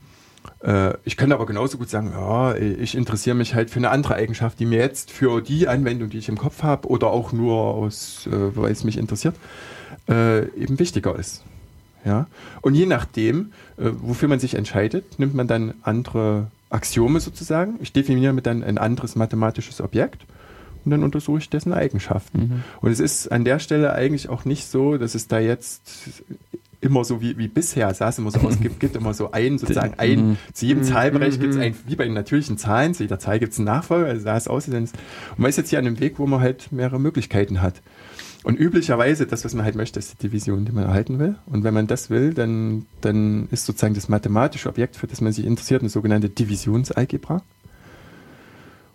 C: ich könnte aber genauso gut sagen, ja, ich interessiere mich halt für eine andere Eigenschaft, die mir jetzt für die Anwendung, die ich im Kopf habe, oder auch nur aus, äh, weil es mich interessiert, äh, eben wichtiger ist. Ja? Und je nachdem, äh, wofür man sich entscheidet, nimmt man dann andere Axiome sozusagen. Ich definiere mir dann ein anderes mathematisches Objekt und dann untersuche ich dessen Eigenschaften.
B: Mhm.
C: Und es ist an der Stelle eigentlich auch nicht so, dass es da jetzt immer so wie, wie bisher sah es immer so aus, gibt, gibt immer so ein, sozusagen ein,
B: Mhm.
C: zu jedem
A: Mhm.
C: Zahlbereich gibt es
A: Mhm.
C: ein, wie bei den natürlichen Zahlen, zu jeder Zahl gibt es einen Nachfolger, also sah es aus, und man ist jetzt hier an einem Weg, wo man halt mehrere Möglichkeiten hat. Und üblicherweise, das, was man halt möchte, ist die Division, die man erhalten will. Und wenn man das will, dann, dann ist sozusagen das mathematische Objekt, für das man sich interessiert, eine sogenannte Divisionsalgebra.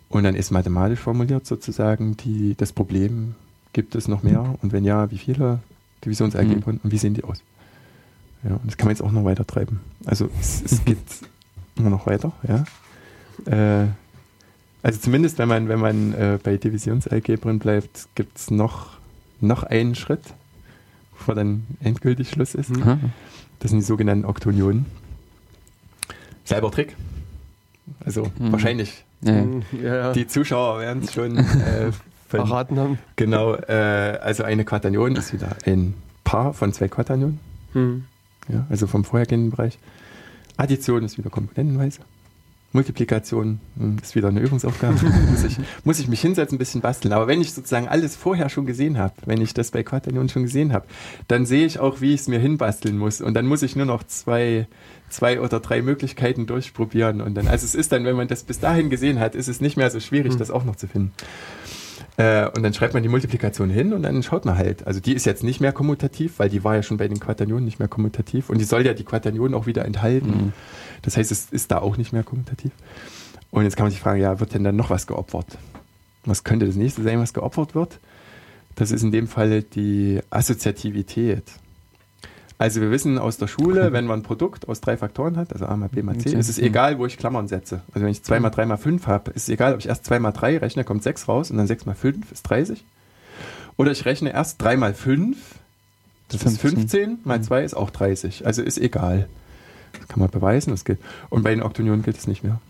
C: Und dann ist mathematisch formuliert sozusagen die, das Problem, gibt es noch mehr? Und wenn ja, wie viele Divisionsalgebren und wie sehen die aus? Ja, und das kann man jetzt auch noch weiter treiben. Also es, es geht immer noch weiter, ja. Äh, also zumindest wenn man, wenn man äh, bei Divisionsalgebren bleibt, gibt es noch, noch einen Schritt, bevor dann endgültig Schluss ist.
A: Mhm.
C: Das sind die sogenannten Oktonionen. Selber Trick. Also
B: Mhm.
C: wahrscheinlich.
B: ja, ja.
C: Die Zuschauer werden es schon äh,
A: verraten haben.
C: Genau, äh, also eine Quaternion ist wieder ein Paar von zwei Quaternionen.
A: Hm.
C: Ja, also vom vorhergehenden Bereich. Addition ist wieder komponentenweise. Multiplikation hm, ist wieder eine Übungsaufgabe. muss, ich, muss ich mich hinsetzen, ein bisschen basteln. Aber wenn ich sozusagen alles vorher schon gesehen habe, wenn ich das bei Quaternion schon gesehen habe, dann sehe ich auch, wie ich es mir hinbasteln muss. Und dann muss ich nur noch zwei, zwei oder drei Möglichkeiten durchprobieren. Und dann, also es ist dann, wenn man das bis dahin gesehen hat, ist es nicht mehr so schwierig,
A: Hm.
C: das auch noch zu finden. Äh, und dann schreibt man die Multiplikation hin und dann schaut man halt. Also die ist jetzt nicht mehr kommutativ, weil die war ja schon bei den Quaternionen nicht mehr kommutativ. Und die soll ja die Quaternionen auch wieder enthalten.
B: Mhm.
C: Das heißt, es ist da auch nicht mehr kommutativ. Und jetzt kann man sich fragen, ja, wird denn dann noch was geopfert? Was könnte das nächste sein, was geopfert wird? Das ist in dem Falle die Assoziativität. Also wir wissen aus der Schule, wenn man ein Produkt aus drei Faktoren hat, also a mal b mal c, ist es egal, wo ich Klammern setze. Also wenn ich 2 mal 3 mal 5 habe, ist es egal, ob ich erst 2 mal 3 rechne, kommt 6 raus und dann 6 mal 5 ist 30. Oder ich rechne erst 3 mal 5, das ist
B: 15.
C: 15, mal 2 ist auch 30. Also ist egal. Das kann man beweisen, das gilt. Und bei den Oktonionen gilt es nicht mehr.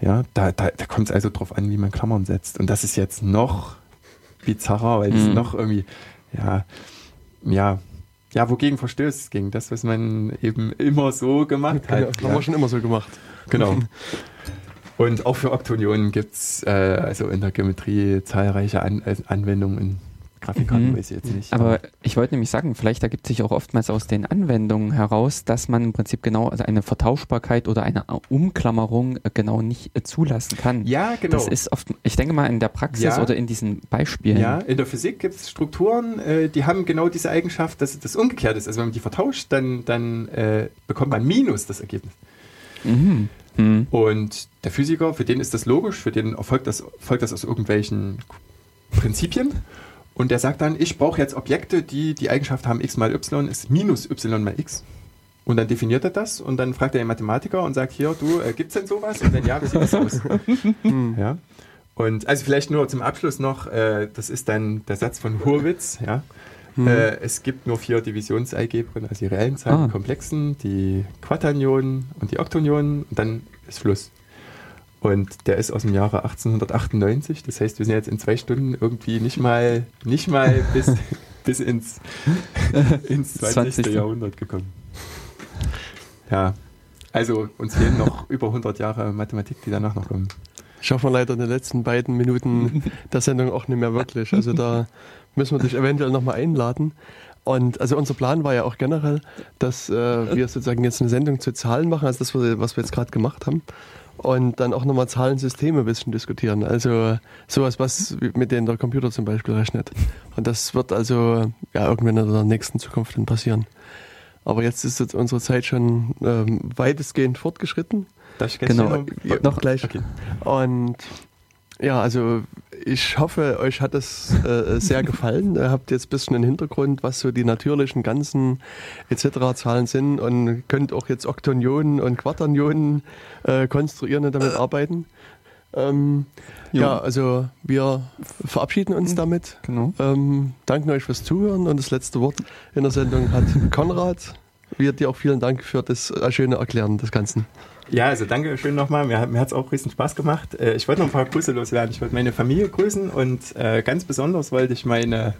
C: Ja, da, da, da kommt es also drauf an, wie man Klammern setzt. Und das ist jetzt noch bizarrer, weil es
B: Mhm.
C: noch irgendwie, ja, ja, ja, wogegen verstößt es? Gegen das, was man eben immer so gemacht
A: Ja,
C: hat.
A: haben wir schon immer so gemacht.
C: Genau. Und auch für Oktonionen gibt es äh, also in der Geometrie zahlreiche An Anwendungen Grafikkarten,
B: Mhm.
C: weiß ich jetzt nicht.
B: Aber ich wollte nämlich sagen, vielleicht ergibt sich auch oftmals aus den Anwendungen heraus, dass man im Prinzip genau also eine Vertauschbarkeit oder eine Umklammerung äh, genau nicht äh, zulassen kann.
C: ja, genau.
B: Das ist oft, ich denke mal, in der Praxis
C: Ja.
B: oder in diesen Beispielen.
C: Ja, in der Physik gibt es Strukturen, äh, die haben genau diese Eigenschaft, dass das umgekehrt ist. Also wenn man die vertauscht, dann, dann äh, bekommt man minus das Ergebnis.
B: Mhm. Mhm.
C: Und der Physiker, für den ist das logisch, für den erfolgt das, folgt das aus irgendwelchen Prinzipien. Und der sagt dann, ich brauche jetzt Objekte, die die Eigenschaft haben, x mal y ist minus y mal x. Und dann definiert er das und dann fragt er den Mathematiker und sagt, hier, du, äh, gibt's denn sowas? Und wenn ja, wie sieht das aus? ja. Und also vielleicht nur zum Abschluss noch, äh, das ist dann der Satz von Hurwitz, ja. Äh, es gibt nur vier Divisionsalgebren, also die reellen Zahlen,
B: Ah.
C: die komplexen, die Quaternionen und die Oktonionen und dann ist Schluss. Und der ist aus dem Jahre 1898, das heißt, wir sind jetzt in zwei Stunden irgendwie nicht mal, nicht mal bis, bis ins, ins 20.
B: 20.
C: Jahrhundert gekommen. Ja, also uns fehlen noch über 100 Jahre Mathematik, die danach noch kommen.
A: Schaffen wir leider in den letzten beiden Minuten der Sendung auch nicht mehr wirklich. Also da müssen wir dich eventuell nochmal einladen. Und also unser Plan war ja auch generell, dass äh, wir sozusagen jetzt eine Sendung zu Zahlen machen, also das, was wir jetzt gerade gemacht haben. Und dann auch nochmal Zahlensysteme ein bisschen diskutieren. Also sowas, was mit denen der Computer zum Beispiel rechnet. Und das wird also ja irgendwann in der nächsten Zukunft dann passieren. Aber jetzt ist jetzt unsere Zeit schon ähm, weitestgehend fortgeschritten.
C: Ich
B: Genau.
C: Noch-
A: gleich.
C: Okay.
A: Und ja, also ich hoffe, euch hat es äh, sehr gefallen. Ihr habt jetzt ein bisschen einen Hintergrund, was so die natürlichen Ganzen etc. Zahlen sind und könnt auch jetzt Oktonionen und Quaternionen äh, konstruieren und damit arbeiten. Ähm, ja, also wir verabschieden uns damit.
B: Genau.
A: Ähm, danken euch fürs Zuhören und das letzte Wort in der Sendung hat Konrad. Wir dir auch vielen Dank für das äh, schöne Erklären des Ganzen.
C: Ja, also danke schön nochmal. Mir, hat- mir hat es auch riesen Spaß gemacht. Äh, ich wollte noch ein paar Grüße loswerden. Ich wollte meine Familie grüßen und äh, ganz besonders wollte ich meine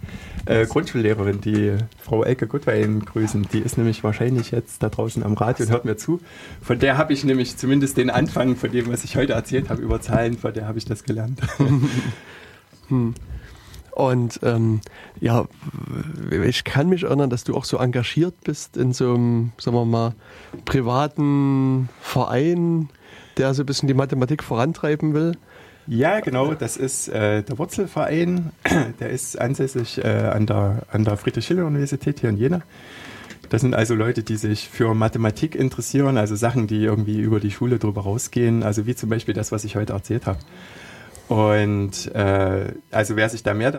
C: äh, Grundschullehrerin, die Frau Elke Gutwein, grüßen. Die ist nämlich wahrscheinlich jetzt da draußen am Radio und hört mir zu. Von der habe ich nämlich zumindest den Anfang von dem, was ich heute erzählt habe über Zahlen, von der habe ich das gelernt.
A: Hm. Und ähm, ja, ich kann mich erinnern, dass du auch so engagiert bist in so einem, sagen wir mal, privaten Verein, der so ein bisschen die Mathematik vorantreiben will.
C: Ja, genau, das ist äh, der Wurzelverein. Der ist ansässig äh, an der, an der Friedrich-Schiller-Universität hier in Jena. Das sind also Leute, die sich für Mathematik interessieren, also Sachen, die irgendwie über die Schule drüber rausgehen, also wie zum Beispiel das, was ich heute erzählt habe. Und äh, also wer sich da mehr